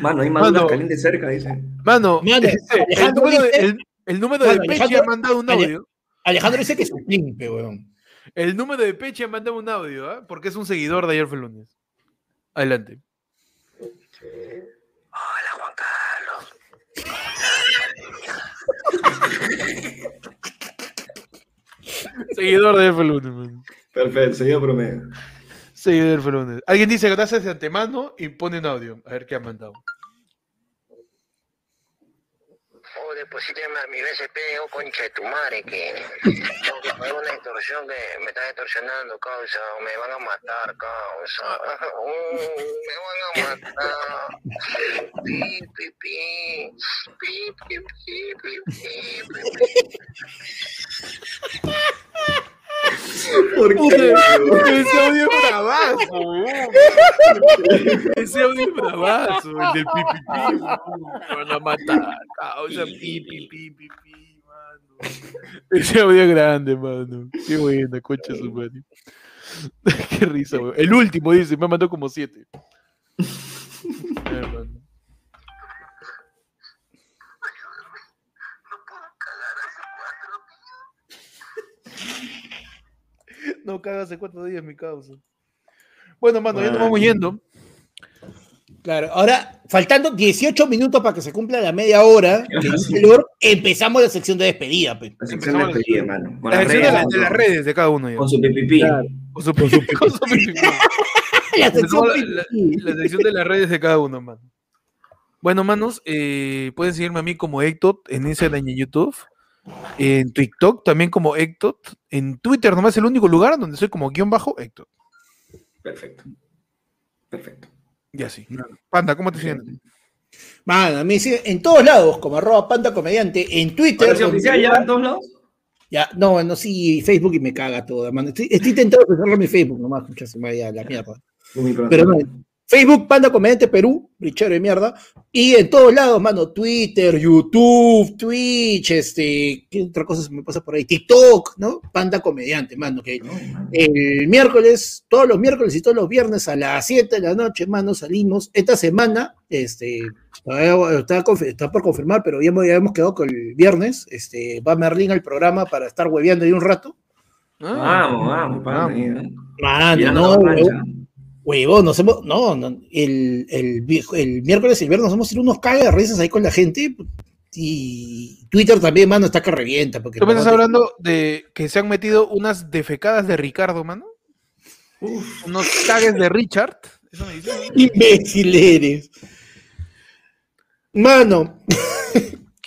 Mano, hay maduras Mano. calientes cerca, dice. Mano, Mano, este, el Alejandro número, de, dice- el, el número Mano, de Pechi Alejandro- ha mandado un audio. Alejandro dice que es un limpe, weón. El número de Pechi ha mandado un audio, ¿ah? Porque es un seguidor de ayer fue el lunes. Adelante. Carlos. Seguidor de F lunes, man. Perfecto, seguido promedio. Seguidor de F lunes. Alguien dice gracias de antemano y pone un audio. A ver qué ha mandado. A mi BCP, oh, concha de tu madre, que una extorsión que me están extorsionando, causa, o me van a matar, causa. Oh, me van a matar. Pi, pi, pi. Pi, pi, pi, pi, pi, pi, ¿Por qué? Ese audio es bravazo, weón. Ese audio es bravazo, el del pipipi. Me van a matar, causa pipi, pipi, pipi, mano. Ese audio es grande, mano. Qué buena, concha su madre. Qué risa, weón. El último dice, me mandó como siete. A ver, mano. No caga hace cuatro días mi causa. Bueno, mano, ya nos vamos yendo. Claro, ahora, faltando 18 minutos para que se cumpla la media hora, Lord, empezamos la sección de despedida. pe. La sección de despedida, mano. Con La sección de, redes, la- de las redes de cada uno ya. Con su pipipí. Con su, con su- con su pipipí. La sección la, la- la sección de las redes de cada uno, mano. Bueno, manos, eh, pueden seguirme a mí como Ectot en Instagram y en YouTube. En TikTok también como Ectot. En Twitter nomás es el único lugar donde soy como guion bajo Ectot. Perfecto. Perfecto. Ya sí. Panda, ¿cómo te sientes? Mano, a mí sí, en todos lados, como arroba panda comediante, en Twitter. ¿Ahora sí donde- oficial ya en todos lados? Ya, no, no, sí, Facebook y me caga todo, mano. Estoy, estoy tentado de cerrar mi Facebook nomás, escucha, se me vaya a la mierda. Pero no, Facebook, Panda Comediante Perú, brichero de mierda. Y en todos lados, mano, Twitter, YouTube, Twitch, este, ¿qué otra cosa se me pasa por ahí? TikTok, ¿no? Panda Comediante, mano, que el miércoles, todos los miércoles y todos los viernes a las 7 de la noche, mano, salimos. Esta semana, este, está, por confirmar, pero ya hemos, ya hemos quedado con el viernes, este, va Merlín al programa para estar hueveando ahí un rato. Vamos, vamos, para ahí, ¿no? Mano, no. Huevón. Nos hemos, no, no, el, el, el miércoles y el viernes nos hemos tirado unos cagas de risas ahí con la gente. Y Twitter también, mano, está que revienta. Porque ¿Tú me estás hablando de que se han metido unas defecadas de Ricardo, mano? Unos cagues de Richard. Eso me dice. Imbécil eres. Mano,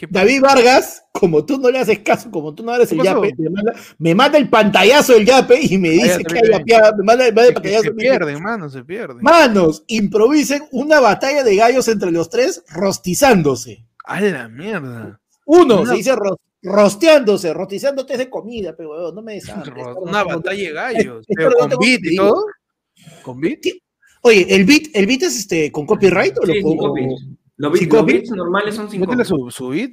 David Vargas, como tú no le haces caso, como tú no eres el yape, me manda, me manda el pantallazo del yape y me dice que hay yapeada, me manda, me manda el Se, pantallazo. se dice, pierden, mano, se pierden. Manos, improvisen una batalla de gallos entre los tres, rostizándose. A la mierda. Uno, Una- se dice ro- rosteándose, rostizándote es de comida, pero no me deshagas. Una batalla de gallos. Pero con beat y todo. ¿Con beat? Oye, ¿el beat, el beat es este con copyright o Sí, lo copy. Los ¿Sin bits, los bits normales son sin Métele copy. su, su beat,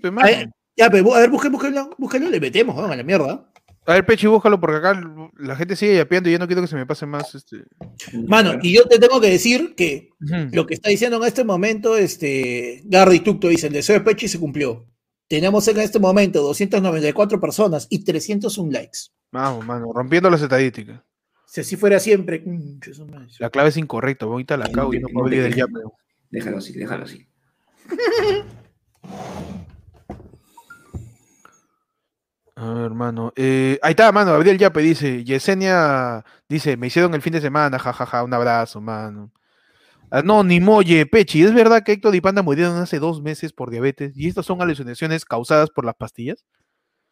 ya, pero, a ver, búsquenlo, búsquenlo, búsquenlo, le metemos, weón, a la mierda. A ver, Pechi, búscalo porque acá la gente sigue yapeando y yo no quiero que se me pase más. Este... Mano, y yo te tengo que decir que lo que está diciendo en este momento, este, Garry Tucto dice, el deseo de Pechi se cumplió. Tenemos en este momento 294 personas y 301 likes. Vamos, mano, rompiendo las estadísticas. Si así fuera siempre. mm. La clave es incorrecta, ahorita la cago y no puedo no olvidar el yape. Déjalo así, déjalo así. A ver, hermano. Eh, ahí está, mano. Gabriel Yape dice. Yesenia dice: Me hicieron el fin de semana, jajaja. un abrazo, mano. Anónimo, oye, Pechi, ¿es verdad que Héctor y Panda murieron hace dos meses por diabetes? ¿Y estas son alucinaciones causadas por las pastillas?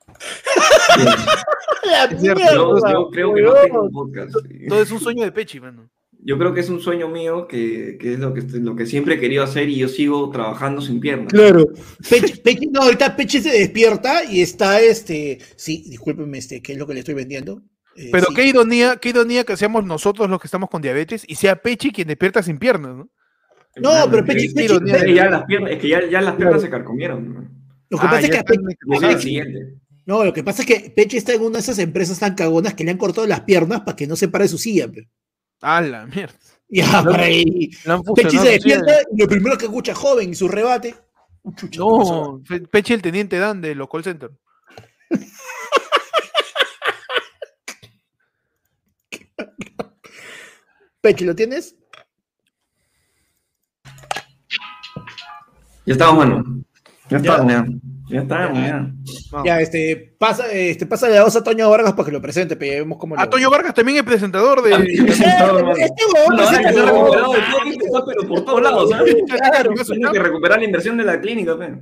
La cierto, mierda, Yo, yo creo que no tengo podcast. Todo es un sueño de Pechi, mano. Yo creo que es un sueño mío que, que es lo que, lo que siempre he querido hacer y yo sigo trabajando sin piernas. Claro. Pechi, Pechi- no, ahorita Pechi se despierta y está este. Sí, discúlpenme, este, ¿qué es lo que le estoy vendiendo? Eh, Pero sí. qué ironía, qué ironía que seamos nosotros los que estamos con diabetes y sea Pechi quien despierta sin piernas, ¿no? No, pero Pechi, es, Pechi- es que ya las piernas, es que ya, ya las piernas se carcomieron. Lo que Ah, pasa es que a están Pechi- Llega el necrosas. siguiente. no, lo que pasa es que Pechi está en una de esas empresas tan cagonas que le han cortado las piernas para que no se pare su silla. pe. A la mierda. Ya, Lo- para ahí. Pechi se sí. despierta y lo primero que escucha joven y su rebate. "Uh, chucha, ¿qué pasó?". No, Pe- Pechi el teniente Dan de los call center. Pechi, ¿lo tienes? Ya estamos, mano. Ya ya. Ya estamos, ya. Ya, este, pasa, este, pasa la voz a Toño Vargas para que lo presente, pero ya vemos cómo A lo- Toño Vargas también es presentador de. Este huevón Bueno, ahora que se ha recuperado de está, pero por todos lados, ¿sabes? Tiene que recuperar la inversión de la clínica, pe.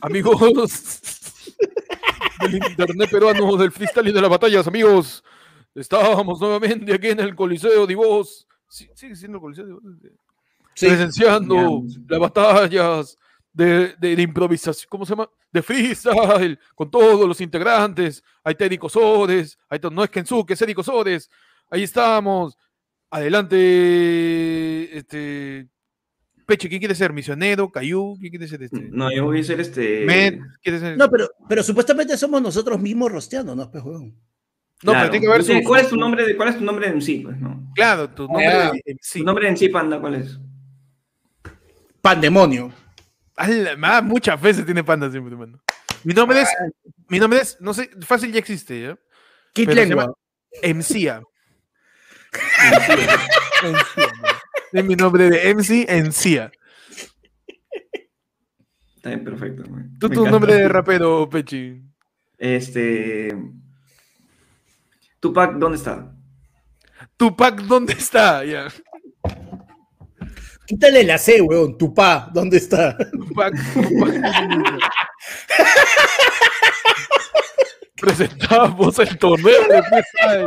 Amigos del internet peruano, del freestyle y de las batallas, amigos. Estábamos nuevamente aquí en el Coliseo de Voz. Sí, sigue siendo el Coliseo de Voz. Sí. Presenciando las batallas de, de- de improvisación, ¿cómo se llama? De freestyle, con todos los integrantes. Ahí está Erico Sodes, ahí está, no es Kensuke, es Erico Sodes. Ahí estamos. Adelante, este. Peche, ¿quién quiere ser? ¿Misionero? ¿Cayú? ¿Quién quiere ser este? No, yo voy a ser este. Med, ¿quiere ser? No, pero, pero supuestamente somos nosotros mismos rosteando, ¿no? Pues, huevón. No, Claro. pero tiene que haber Sí, su- ¿Cuál es tu nombre de, cuál es tu nombre en sí, pues, no? Claro, tu nombre Ah, de MC. Tu nombre en sí, panda, ¿cuál es? Pandemonio. Ala, ma, muchas veces tiene panda siempre, mano. Mi nombre es, mi nombre es, no sé, fácil ya existe, ¿ya? Se Lengua. MCA. Es mi nombre de MC Encia. Está bien, perfecto. güey. Tú Me tu encanta. nombre de rapero, Pechi. Este. Tupac, ¿dónde está? Tupac, ¿dónde está? Ya. Quítale la C, huevón. Tupá, ¿dónde está? Tupac, Tupac. Presentamos el torneo de freestyle.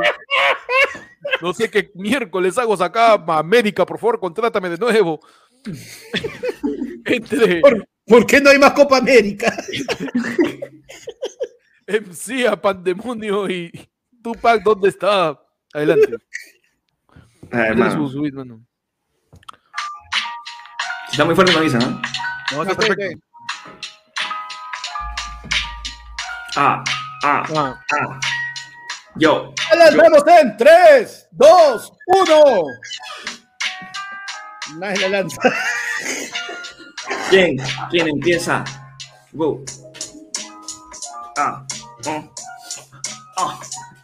No sé qué miércoles hago acá. América, por favor, contrátame de nuevo. Entre ¿Por, por qué no hay más Copa América? MC a Pandemonio y Tupac, ¿dónde está? Adelante. Está muy fuerte, me avisa, ¿no? No, está perfecto. Ah, ah, Ah, ah. Yo. ¡Lanzamos en 3, 2, 1! Nadie la lanza. ¿Quién? ¿Quién empieza? Go. Ah. oh, ah,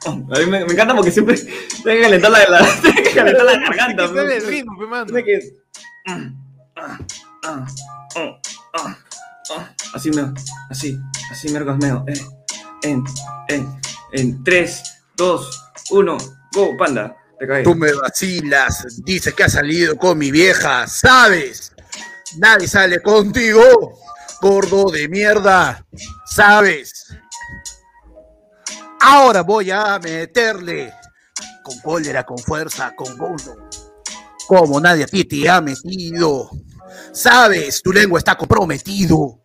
oh. A mí me, me encanta porque siempre tengo que calentar la, la, tengo que calentar la garganta. Está en el pues. ritmo, mano. Tiene que- Ah, Así me, así, así me orgasmeo. Eh, en, en, en 3, 2, 1, go, panda. Te. Tú me vacilas, dices que has salido con mi vieja, ¿sabes? Nadie sale contigo, gordo de mierda, ¿sabes? Ahora voy a meterle con cólera, con fuerza, con gozo, como nadie a ti te ha metido. ¿Sabes? Tu lengua está comprometido.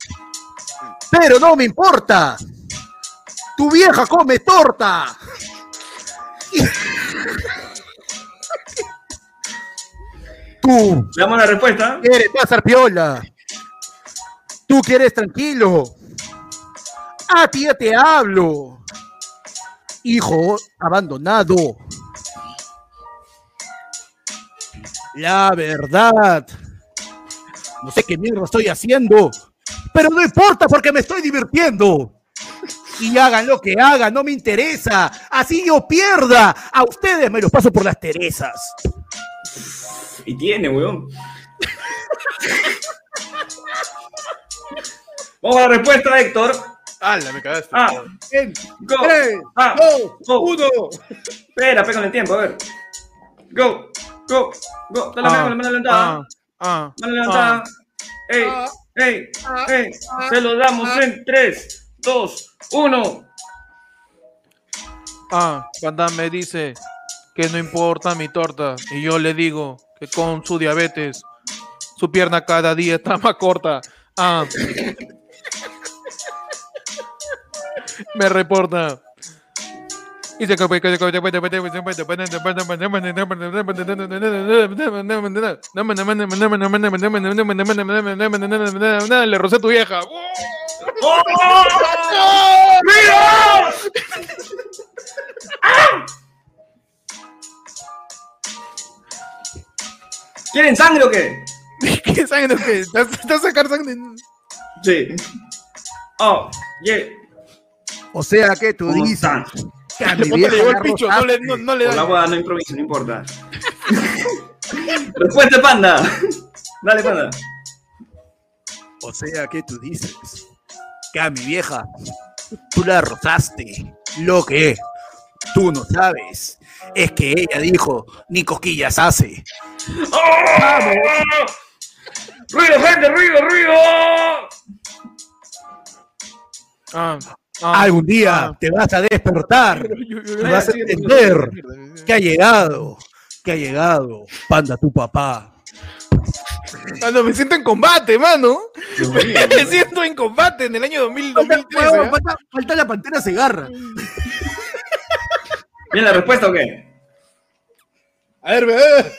Pero no me importa. Tu vieja come torta. Tú Le damos la respuesta. quieres pasar piola. Tú quieres tranquilo. A ti ya te hablo. Hijo abandonado. La verdad. No sé qué mierda estoy haciendo. Pero no importa porque me estoy divirtiendo. Y hagan lo que hagan, no me interesa. Así yo pierda. A ustedes me los paso por las Teresas. Y tiene, weón. Vamos a la respuesta, Héctor. ¡Hala, me cagaste! Ah, En go. 3, Ah, 2, go. 1. Espera, pega con el tiempo, a ver. Go, go, go. Dale, Ah, mano, la mano levantada. Ah, ah, Mano levantada. Ey, ah, ey, ah, ey. ah, Se lo damos ah. en 3, 2, 1. Ah, Panda me dice que no importa mi torta. Y yo le digo que con su diabetes, su pierna cada día está más corta. Ah. Me reporta. Le rocé a tu vieja. ¿Quieren sangre o qué? ¿Qué sangre? ¿Qué? ¿Estás sacar sangre? Sí. Oh, yeah. O sea que tú ¿Cómo dices Le vieja llegó el la picho, no le, no, no le Por la da. boda no improviso, no importa. Respuesta, panda. Dale, panda. O sea que tú dices que a mi vieja tú la rozaste. Lo que tú no sabes es que ella dijo, ni cosquillas hace. ¡Ruido, gente! ¡Ruido, ruido! Ah, Algún día te vas a despertar y vas a entender que ha llegado, que ha llegado, panda tu papá. Mano, me siento en combate, mano. me siento en combate en el año 2000, 2013. Huevón, ¿ah? falta, falta la pantera cigarra. ¿Viene la respuesta o qué? A ver, bebé.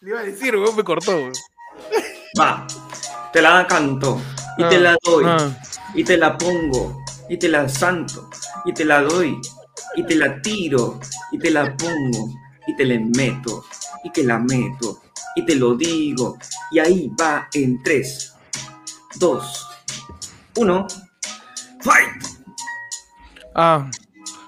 Le iba a decir, weón, me cortó. weón. Va, te la canto y te Ah, la doy ah. Y te la pongo y te la santo y te la doy y te la tiro y te la pongo y te la meto y te la meto y te lo digo y ahí va en 3, 2, 1, fight. Ah,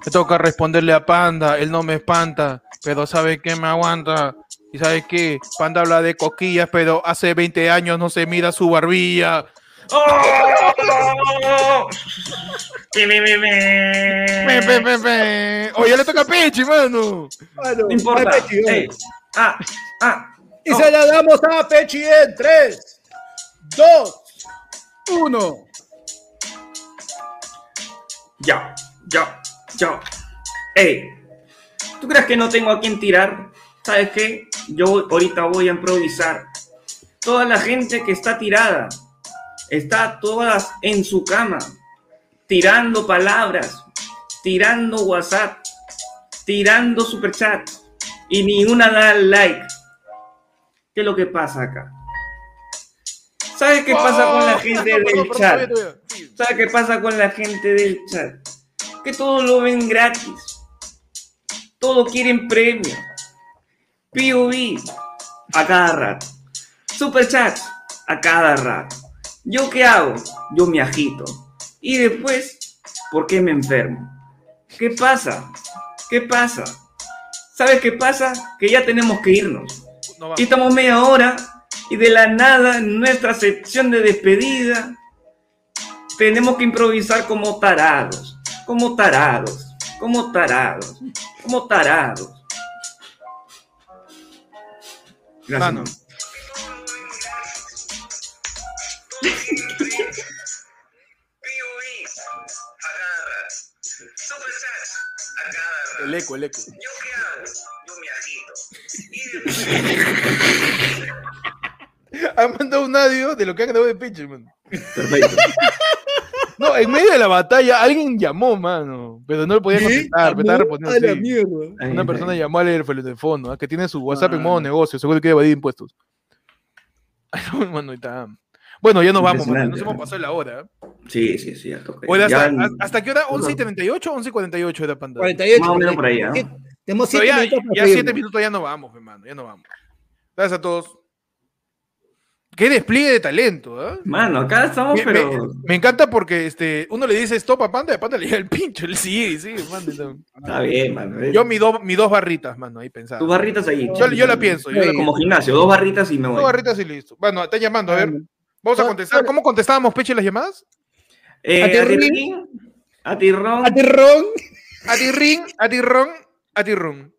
me toca responderle a Panda, él no me espanta, pero sabe que me aguanta. Y sabe que Panda habla de coquillas, pero hace 20 años no se mira su barbilla. Me. Oye, le toca a Pechi, mano. No importa. Ey, ah, ah. Y se la damos a Pechi en 3, 2, 1. Ya, ya, ya. Ey, ¿tú crees que no tengo a quién tirar? ¿Sabes qué? Yo ahorita voy a improvisar. Toda la gente que está tirada, está todas en su cama, tirando palabras, tirando WhatsApp, tirando superchat y ni una da like. ¿Qué es lo que pasa acá? ¿Sabes qué pasa con la gente Perdón, del chat? ¿Sabes qué pasa con la gente del chat? Que todo lo ven gratis. Todo quieren premio. POV a cada rato. Super chat a cada rato. ¿Yo qué hago? Yo me agito. Y después, ¿por qué me enfermo? ¿Qué pasa? ¿Qué pasa? ¿Sabes qué pasa? Que ya tenemos que irnos. No. Y estamos media hora y de la nada en nuestra sección de despedida tenemos que improvisar como tarados, como tarados, como tarados, como tarados. Gracias. Mano. El eco, el eco. Han mandado un audio de lo que han grabado de Pechi, mano. Perfecto. No, en medio de la batalla alguien llamó, mano, pero no le podía contestar, me estaba respondiendo A la mierda. Una persona llamó al teléfono de fondo, ¿ah? que tiene su WhatsApp en modo negocio, seguro que quiere evadir impuestos. Ay, no, mano, ahí está. Bueno, ya nos vamos, mano, nos hemos pasado la hora. ¿eh? Sí, sí, sí. Oye, Ya ¿hasta, ¿hasta qué hora? ¿11 y 38 o 11 y 48 era pantalla? 48. Más o menos por ahí, ¿ah? Sí, Tenemos Pero 7 ya, minutos para ya pedirnos. 7 minutos ya no vamos, hermano, ya no vamos. Gracias a todos. Qué despliegue de talento, ¿ah? Mano, acá estamos, Me, pero. me- me encanta porque este, uno le dice stop a Panda y a Panda le llega el pincho. Él sigue, sigue, mano. Está bien, mano. Yo mis dos mis dos barritas, mano, ahí pensaba. Tus barritas ahí. Yo, yo la pienso. Yo la Como gimnasio, dos barritas y me voy. Dos barritas y listo. Bueno, está llamando, a ver. Vamos a contestar. ¿Cómo contestábamos, Peche, las llamadas? Eh, Aterrín. Atirrón. Aterrón. A ti ring, a ti ron, a ti rum.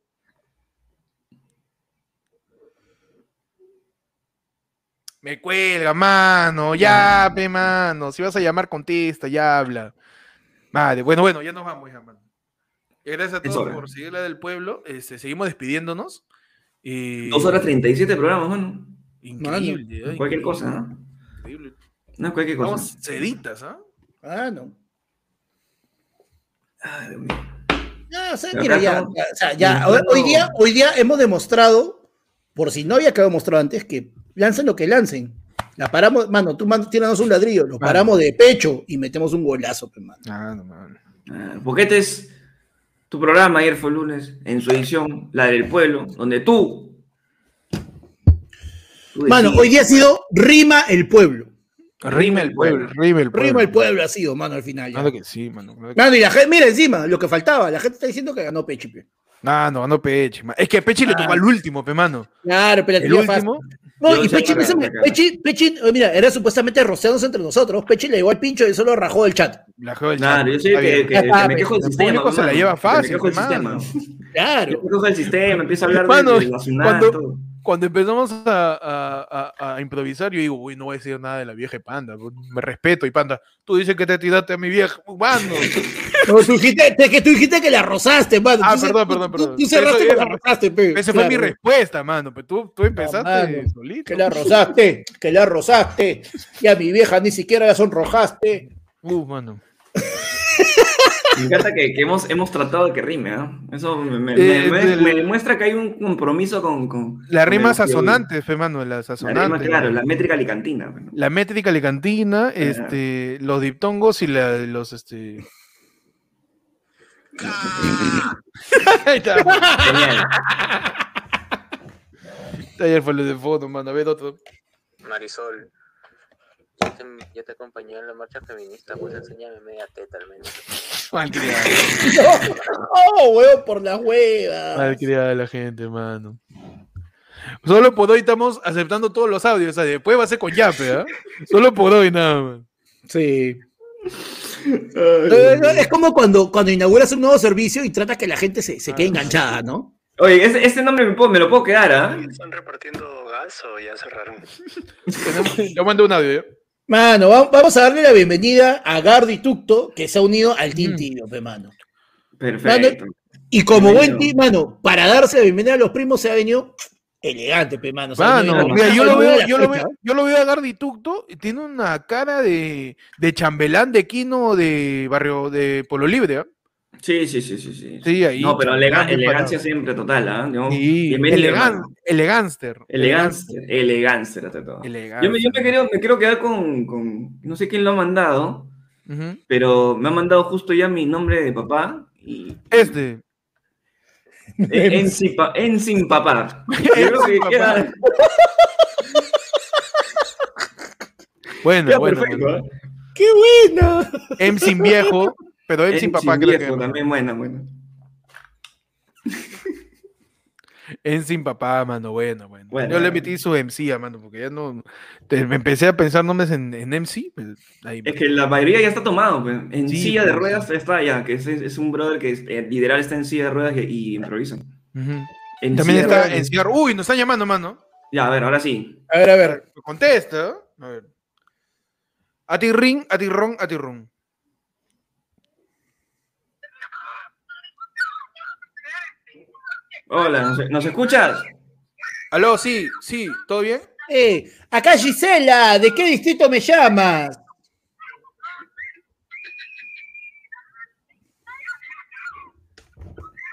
Me cuelga, mano. Ya, pe, mano. Si vas a llamar, contesta, ya habla. Vale, bueno, bueno, ya nos vamos, ya, mano. Gracias a todos por seguir la del pueblo. Este, seguimos despidiéndonos. Y... Dos horas 37 programas, mano. Increíble. ay, Cualquier increíble, cosa, ¿no? Increíble. No, cualquier cosa. Vamos ceditas, ¿ah? Ah, no. Ay, Dios mío. No, o sea, mira, ya, estamos- ya, o sea, ya, hoy, día, hoy día hemos demostrado, por si no había quedado demostrado antes, que lancen lo que lancen. La paramos, mano, tú man, tíranos un ladrillo, lo paramos de pecho y metemos un golazo, pues, mano. Ah, no, mano. Ah, Porque este es tu programa, ayer fue lunes, en su edición, la del pueblo, donde tú. Mano, hoy día ha sido rima el pueblo. Rima el pueblo, rima el pueblo. Rima el pueblo ha sido, mano, al final. ya. Claro que sí, mano. claro que- Mano, y la gente, mira encima, lo que faltaba, la gente está diciendo que ganó Pechi. pe. No, no, ganó Peche. ma- Es que a Peche le tocó Ah. al último, pe, mano. Claro, pero El último. fácil. No, Yo y Pechi, para- Pechi, Pechi, eh, mira, era supuestamente rociándose entre nosotros. Pechi le llegó al pincho y solo rajó del chat. La juego del Claro, chat. yo sé que, que- que Ah, me quejo del el sistema. público se la lleva Que fácil, Me quejo del sistema. Claro. Me quejo del sistema, empiezo a hablar de, de cuando- todo. Cuando empezamos a, a- a- improvisar, yo digo, uy, no voy a decir nada de la vieja panda. Me respeto, y panda. Tú dices que te tiraste a mi vieja. Mano. No, tú dijiste, te- que tú dijiste que la rozaste, mano. Ah, Tú perdón, tú- perdón, tú- perdón. Tú cerraste con la rozaste, pe. Esa fue mi Claro. respuesta, mano. Pero tú, tú empezaste mano. solito. Que la rozaste, que la rozaste. Y a mi vieja ni siquiera la sonrojaste. Uh, mano. Me encanta que, que hemos, hemos tratado de que rime, ¿ah? Eso me, me- Eh, me- del- me demuestra que hay un compromiso con... con La rima sazonante, fe, mano. La La rima, sazonante. claro, la métrica alicantina. ¿no? La métrica alicantina, este, los diptongos y la- los este. Ahí está. Genial. Ayer fue lo de foto, mano. A ver otro. Marisol, ya te, te acompañé en la marcha feminista, pues enséñame media teta al menos. Malcriada. Oh, weón, por las huevas. Malcriada la gente, mano. Solo por hoy estamos aceptando todos los audios. O sea, después va a ser con Yape, ¿ah? Solo por hoy, nada más. Sí. Eh, Es como cuando, cuando inauguras un nuevo servicio y tratas que la gente se, se quede enganchada, ¿no? Oye, ese, ese nombre me, puedo- me lo puedo quedar, ¿ah? ¿Están repartiendo gas o ya cerraron? Yo mandé un audio, ¿ya? Mano, va- vamos a darle la bienvenida a Gardi Tucto, que se ha unido al Team Tibio, pe, mano. Perfecto. Y como buen team, mano, para darse la bienvenida a los primos se ha venido elegante, pe, mano. Mira, yo lo veo, yo lo veo, yo lo veo a Gardi Tucto y tiene una cara de, de chambelán de Quino de barrio de Polo Libre, ¿ah? Sí, sí, sí, sí, sí. Sí, ahí. No, pero elega- elegancia siempre total, ¿ah? Digamos, Sí, elegan- elegánster. Elegancia, elegancia ante todo. Yo me, yo me quiero, me quiero quedar con, con- no sé quién lo ha mandado, pero me ha mandado justo ya mi nombre de papá y Este. en, en, sin pa- en sin papá. Yo creo que queda- Bueno, bueno. perfecto, bueno. ¿ah? ¡Qué bueno! M sin viejo, pero M sin En papá sin creo que. también buena, buena. M sin papá, mano, bueno, bueno. Bueno, Yo le metí su MC, a mano, porque ya no. te- me empecé a pensar nombres en, en MC. pues, ahí, Es que la mayoría ya está tomado, pues. En Sí, silla de pues. ruedas está ya, que es, es un brother que es- eh, literal está en silla de ruedas y, y improvisa. Ujú. En También silla está ruedas. en cigarro. Uy, nos están llamando, mano. Ya, a ver, ahora sí. A ver, a ver. Contesta. A ver. A ti ring, a ti ron, a ti ron. Hola, ¿nos, nos escuchas? Aló, sí, sí, ¿todo bien? Eh, acá Gisela, ¿de qué distrito me llamas?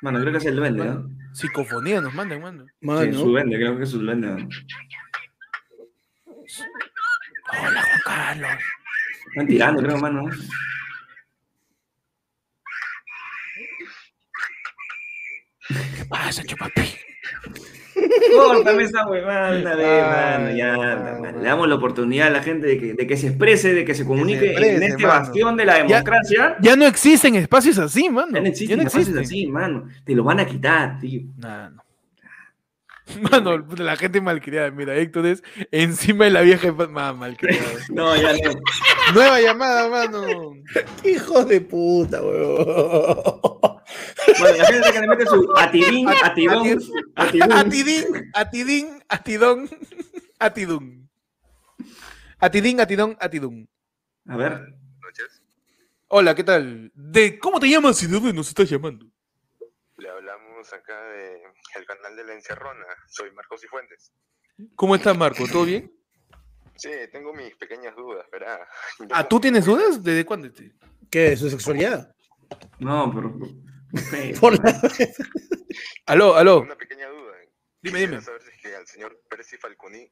Mano, creo que es el duende, ¿no? Psicofonía nos mandan, mano. Sí, su duende, creo que es su duende. ¿no? Hola, Juan Carlos. Están tirando, creo, mano. ¿Qué pasa, chupapi? Córtame esa huevada Ay, mano, ya, mano. mano. Le damos la oportunidad a la gente de que, de que se exprese, de que se comunique exprese, en este mano. bastión de la democracia. Ya no existen espacios así, mano. Ya no existen Ya no espacios existen. así, mano. Te lo van a quitar, tío. Nah, no. Mano, la gente malcriada. Mira, Héctor es encima de la vieja ma- malcriada. No, ya no. Nueva llamada, mano. Hijos de puta, weón. Bueno, la gente que le mete su atidín, atidón. Atidín, atidín, atidón, atidún. Atidín, atidón, atidún. A ver. Hola, ¿qué tal? ¿De cómo te llamas y de dónde nos estás llamando? Le hablamos acá de el canal de la Encerrona. Soy Marcos Cifuentes. ¿Cómo estás, Marco? ¿Todo bien? Sí, tengo mis pequeñas dudas, ¿verdad? ¿Ah, tú tienes dudas? ¿Desde cuándo? ¿Qué? ¿De su sexualidad? No, pero. Por la- Aló, aló. Una pequeña duda. Dime, dime. saber si es que al señor Percy Falconi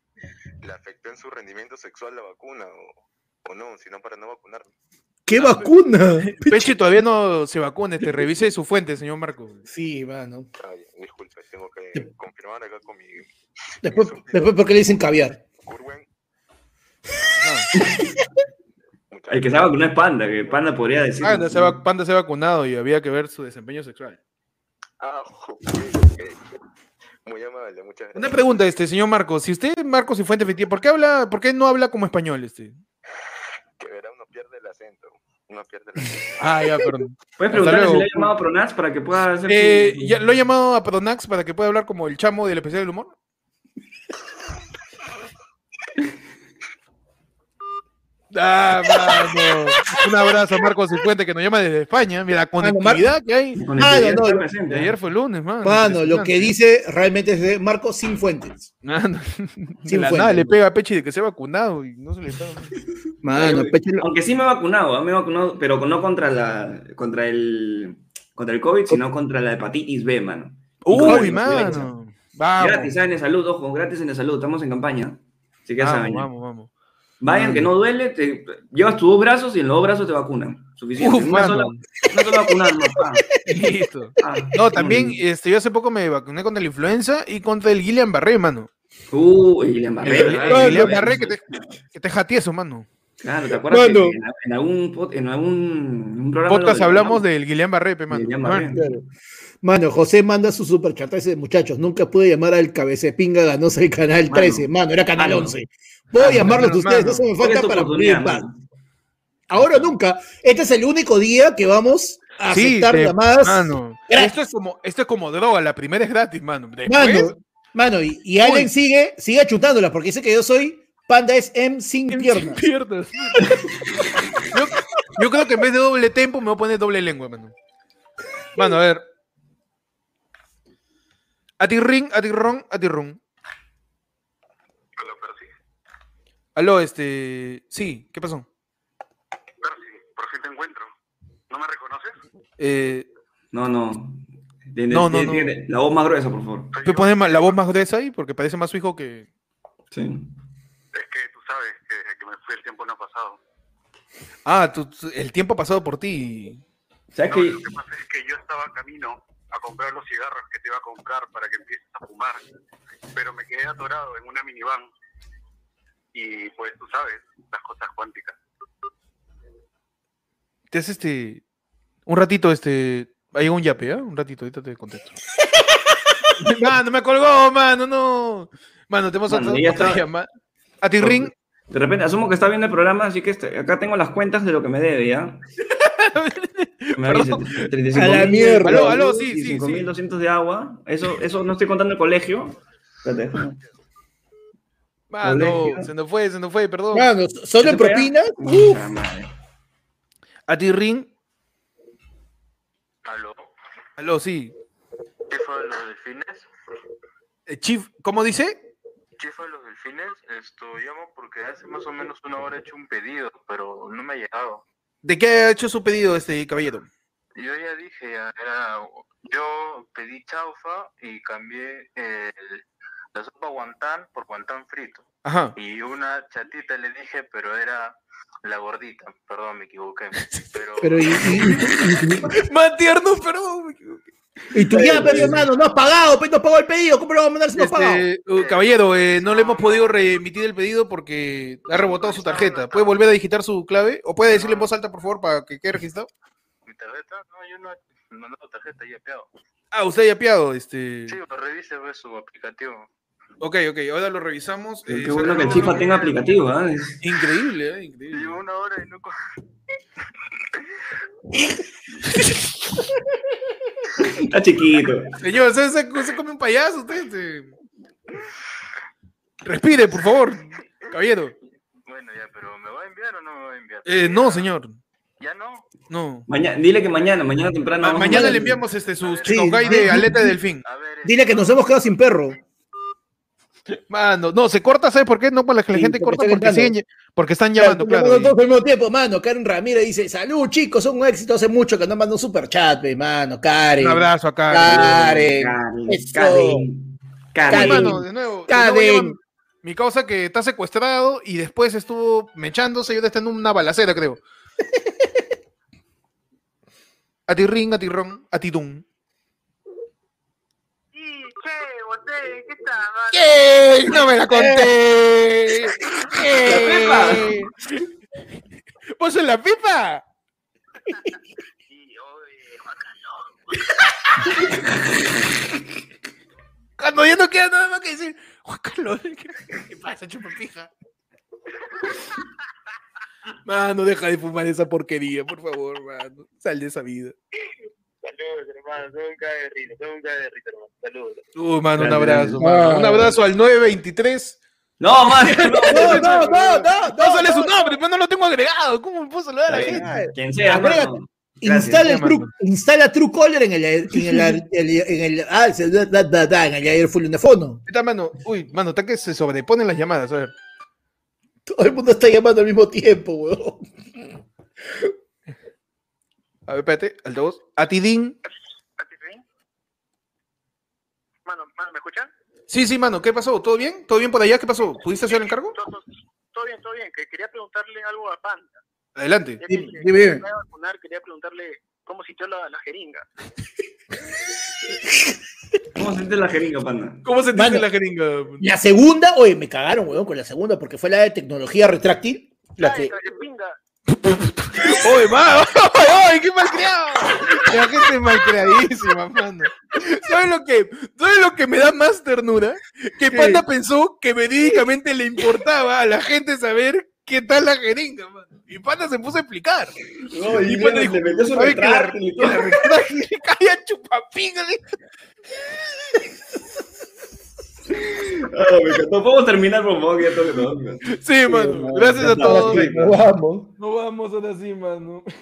le afectó en su rendimiento sexual la vacuna o, o no, sino para no vacunarme. ¿Qué vacuna? Peche todavía no se vacuna. Este, revise su fuente, señor Marco. Sí, mano. Ay, tengo que confirmar acá con mi Después, después ¿por qué le dicen caviar? Curwen. El que se va a vacunar es Panda, que Panda podría decir. Panda se, va- Panda se ha vacunado y había que ver su desempeño sexual. Ah, ok, ok. Muy amable, muchas gracias. Una pregunta, este señor Marcos. Si usted Marcos y Fuente efectiva, ¿por qué habla, por qué no habla como español este? Que verá, uno pierde el Uno pierde. Ah, ya, perdón. ¿Puedes preguntarle si le ha llamado a Pronax para que pueda hacer Eh, su- ya, ¿Lo he llamado a Pronax para que pueda hablar como el chamo del especial del humor? Ah, mano. Un abrazo a Marcos Cifuente que nos llama desde España. Mira la conectividad que hay. Conectividad no, está no. presente, De ¿eh? ayer fue lunes, mano. Mano, lo que dice realmente es de Marco sin fuentes. Mano, de Sin la fuente. nada le pega a Pechi de que se ha vacunado y no se le está. Mano, Aunque sí me he vacunado, ¿ah? me he vacunado, pero no contra la contra el contra el COVID, sino contra la hepatitis B, mano. La Uy, mano. Vamos. Gratis. En salud, ojo, gratis en salud, estamos en campaña. Así que Vamos, saben. vamos, vamos. Vayan, que no duele, te, llevas tus dos brazos y en los dos brazos te vacunan. Suficiente. Uf, una, sola, una sola vacuna, no, pa. Listo. Ah, No, también este, yo hace poco me vacuné contra la influenza y contra el Guillain Barré, mano. Le El, embarré, el- el Guillain Barré que te, que te jatieso, mano. Claro, ¿te acuerdas Mano. que en, en algún, en algún un programa Podcast hablamos del Guillain Barré, pe, mano. Barré. Claro. Mano, José manda su superchat. Dice, muchachos, nunca pude llamar al cabezepinga ganoso del canal Mano. 13. Mano, era canal Mano. 11. Voy a Mano, llamarlos ustedes, eso me ¿Cuál es falta para morir en paz. Ahora o nunca. Este es el único día que vamos a Sí, aceptar llamadas. Mano, esto es como, esto es como droga, la primera es gratis, mano. Después, Mano, mano, y, y Allen sigue, sigue chutándola porque dice que yo soy Panda es M sin piernas. piernas. yo, yo creo que en vez de doble tempo me voy a poner doble lengua, mano. Mano, a ver. A ti ring, a ti ron, a ti ron. Hola, Percy. Aló, este. Sí, ¿qué pasó? Percy, por fin te encuentro. ¿No me reconoces? Eh, No, no. Tiene- No, no, tiene- no. tiene- La voz más gruesa, por favor. ¿Puedes poner ma- la voz más gruesa ahí? Porque parece más su hijo que. Sí. Es que tú sabes que desde que me fui el tiempo no ha pasado. Ah, tú- tú- el tiempo ha pasado por ti. ¿Sabes No, qué? lo que pasa es que yo estaba camino a comprar los cigarros que te iba a comprar para que empieces a fumar, pero me quedé atorado en una minivan y pues tú sabes, las cosas cuánticas. Te hace este. Un ratito, este. Hay un yape, ¿ah? Un ratito, ahorita te contesto. mano, me colgó, mano, no. Mano, tenemos Mano, otra, ya otra está. llamada. A ti ring. De repente, asumo que está viendo el programa, así que este- acá tengo las cuentas de lo que me debe, ¿ya? Me avisa, Perdón. 35 A la mierda. Aló, aló, sí, sí, sí. 5.200 de agua. Eso, eso no estoy contando el colegio. Espérate. Mano, Colegio. se nos fue, se nos fue, perdón. Mano, solo en ¿Te pega? propina. Puta madre. A ti ring. ¿Aló? Aló, sí. ¿Chifa de los delfines? Eh, Chief, ¿cómo dice? ¿Chifa de los delfines? Esto llamo porque hace más o menos una hora he hecho un pedido, pero no me ha llegado. ¿De qué ha hecho su pedido este caballero? Yo ya dije, era, yo pedí chaufa y cambié el- la sopa guantán por guantán frito. Ajá. Y una chatita le dije, pero era la gordita. Perdón, me equivoqué. Pero, Pero y, y, Más tierno, perdón. me equivoqué. y, tú ya, pero hermano, no has pagado, pues no has pagado el pedido. ¿Cómo lo vamos a mandar si no has pagado? Este, uh, caballero, eh, no le hemos podido remitir el pedido porque ha rebotado su tarjeta. ¿Puede volver a digitar su clave? ¿O puede decirle en voz alta, por favor, para que quede registrado? ¿Mi tarjeta? No, yo no he mandado tarjeta y he peado. Ah, usted ya apiado, este. Sí, pero revise pues, su aplicativo. Ok, ok, ahora lo revisamos. Eh, Qué bueno que el chifa tenga aplicativo. Es- Increíble, eh, increíble. Llevo una hora y no... Está chiquito. Señor, se, se- se come un payaso usted. este. Respire, por favor, caballero. Bueno, ya, pero ¿me va a enviar o no me va a enviar? Eh, no, señor. ¿Ya no? No. Mañana, dile que mañana, mañana temprano. Ma- mañana le enviamos este sus Sí, de aleta de delfín. A ver, Dile que nos hemos quedado sin perro. Mano, no, se corta, ¿sabes por qué? No, para que la Sí, gente porque corta porque, siguen, porque están llamando, Claro, claro. todos al mismo tiempo, mano. Karen Ramírez dice: Salud, chicos, son un éxito. Hace mucho que no mando un super chat, mano. Karen. Un abrazo acá. Karen. Karen. Karen, Karen. Karen. Mano, de nuevo, de Karen. nuevo llaman- mi causa que está secuestrado y después estuvo mechándose y ahora está en una balacera, creo. a ti ring, a ti ron, a ti dun. Sí, ¿qué está? ¡Ey! ¡No me la conté! ¿Vos en la pipa? Sí, oye, Juan Carlos. Cuando ya no queda nada más que decir, Juan Carlos, ¿qué, qué pasa, chupapija? Mano, deja de fumar esa porquería, por favor, mano. Sal de esa vida. Saludos, hermano. Risa, hermano. Saludos. Uy, mano, un abrazo, mano. Un abrazo al 923. No, man. No, no, no, no, No sale su nombre, pero no lo tengo agregado. ¿Cómo me puedo saludar a la gente? Quien sea. Instala, el mano. instala Truecaller en el, en el, el- en el, ah, se- da, da, da, da, en el airphone de fono. Está, mano. Uy, mano, está que se sobreponen las llamadas. A ver. Todo el mundo está llamando al mismo tiempo, weón. A ver, espérate, altavoz. Atidín. Mano, mano, ¿me escuchan? Sí, sí, mano, ¿qué pasó? ¿Todo bien? ¿Todo bien por allá? ¿Qué pasó? ¿Pudiste hacer el encargo? Todo, bien, todo bien. Que quería preguntarle algo a Panda. Adelante. Que Dime, dime, vacunar, quería preguntarle cómo sintió la, la jeringa. ¿Cómo se siente la jeringa, panda? ¿Cómo se Mano. dice la jeringa? La segunda, oye, me cagaron, weón, con la segunda, porque fue la de tecnología retráctil. La Ay, que, pinga. ¡Oye, mano! ¡Ay, qué malcriado! La gente es malcriadísima, mano. ¿Sabes lo que, ¿sabes lo que me da más ternura? Que Panda pensó que verídicamente le importaba a la gente saber qué tal la jeringa, mano. Y Panda se puso a explicar. No, y Panda dijo, metió su "Ay, que la- me encantó. Podemos terminar, por favor, ya tengo que dormir. Sí, mano. Gracias a todos. sí. nos vamos. No vamos ahora sí, mano.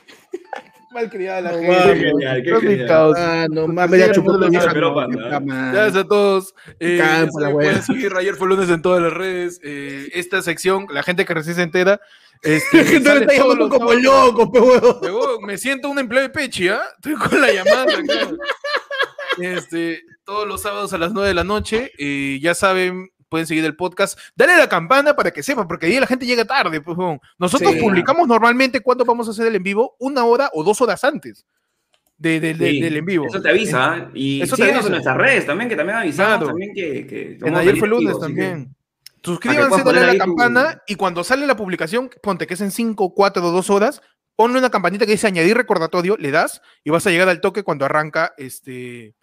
Malcriada la No gente. genial, qué genial. Ah, no mames, ya chupó ya vieja, no. Gracias a todos. Eh, wea. pueden seguir Ayer fue lunes en todas las redes. Eh, esta sección, la gente que recién se entera. Este, La gente sale está llamando como loco, pe me siento un empleo de Pechi, ¿ah? Estoy con la llamada. Este, todos los sábados a las 9 de la noche. eh, ya saben, pueden seguir el podcast. Dale a la campana para que sepan, porque ahí la gente llega tarde. pues. Nosotros Sí. publicamos normalmente cuándo vamos a hacer el en vivo, una hora o dos horas antes de- de- de- Sí, del en vivo. Eso te avisa. ¿eh? Y Eso te síguenos avisa. en nuestras redes también, que también avisamos Claro. también que, que En ayer fue lunes que- también. Suscríbanse, dale a la tu- campana y cuando sale la publicación, ponte que es en 5, 4 o 2 horas, ponle una campanita que dice añadir recordatorio, le das y vas a llegar al toque cuando arranca este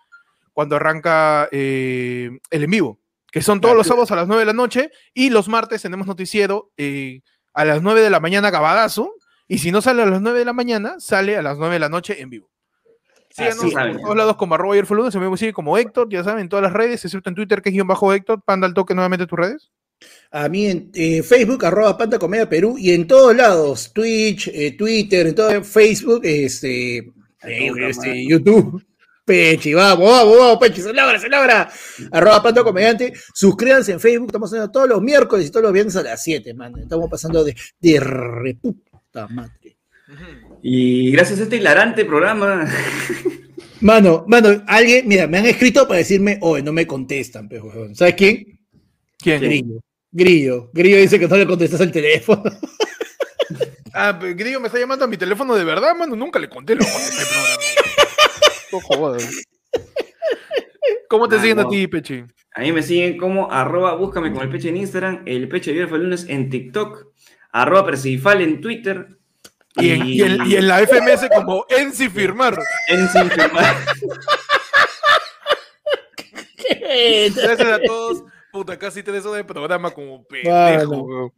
cuando arranca eh, el en vivo, que son todos los sábados a las 9 de la noche y los martes tenemos noticiero eh, a las 9 de la mañana gabadazo y si no sale a las 9 de la mañana, sale a las 9 de la noche en vivo. Síganos Así por es. todos lados como arroba ayer se me sigue como Héctor, ya saben, en todas las redes, excepto en Twitter que es guion bajo Héctor, panda al toque nuevamente tus redes. A mí en eh, Facebook, arroba Panta Comedia Perú, y en todos lados, Twitch, eh, Twitter, en todo Facebook, este, eh, este, YouTube. Pechi, vamos, vamos, vamos, Pechi, se logra, se logra. Arroba Panta Comediante. Suscríbanse en Facebook, estamos haciendo todos los miércoles y todos los viernes a las 7, man. Estamos pasando de, de reputa madre. Y gracias a este hilarante programa. Mano, mano, alguien, mira, me han escrito para decirme, oye, no me contestan, pero. ¿sabes quién? ¿Quién? Grillo. Grillo. Grillo dice que no le contestas el teléfono. Ah, pero Grillo me está llamando a mi teléfono de verdad, mano. Nunca le conté lo que este programa. Jodas. ¿Cómo te siguen a ti, Pechi? A mí me siguen como arroba búscame con el peche en Instagram, el peche de fue el lunes en TikTok, arroba percibifal en Twitter. Y en, y en- y en la FMS como Ensi firmar. firmar. Gracias a todos. Puta, casi tres horas de programa como pendejo.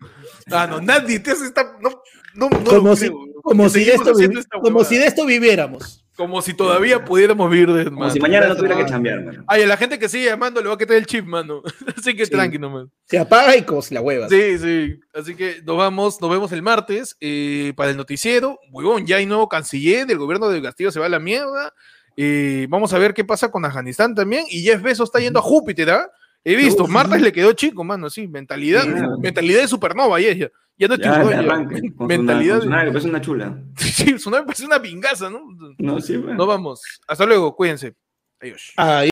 Ah, no, nadie te hace esta. No, no, no como lo si, creo, weón. como, Que si de seguimos esto, haciendo vi- esta como huevada. si de esto viviéramos. Como si todavía pudiéramos vivir de Como si mañana no tuviera que chambear, mano. Ay, a la gente que sigue llamando le va a quitar el chip, mano. Así que Sí. tranqui nomás. Se apaga y como si la hueva. Sí, sí. Así que nos vamos, nos vemos el martes eh, para el noticiero. Huevón, ya hay nuevo canciller del gobierno de Castillo, se va a la mierda. Eh, vamos a ver qué pasa con Afganistán también. Y Jeff Bezos está yendo a Júpiter, ¿ah? He visto, Uf, martes sí. le quedó chico, mano, sí, mentalidad, Sí, claro. mentalidad de supernova, ya, ya, ya no es Ya, arranque. Con mentalidad con de- que parece una chula. Sí, su nave parece una pingaza, ¿no? No, sí, bueno. Nos vamos. Hasta luego, cuídense. Adiós. Ah,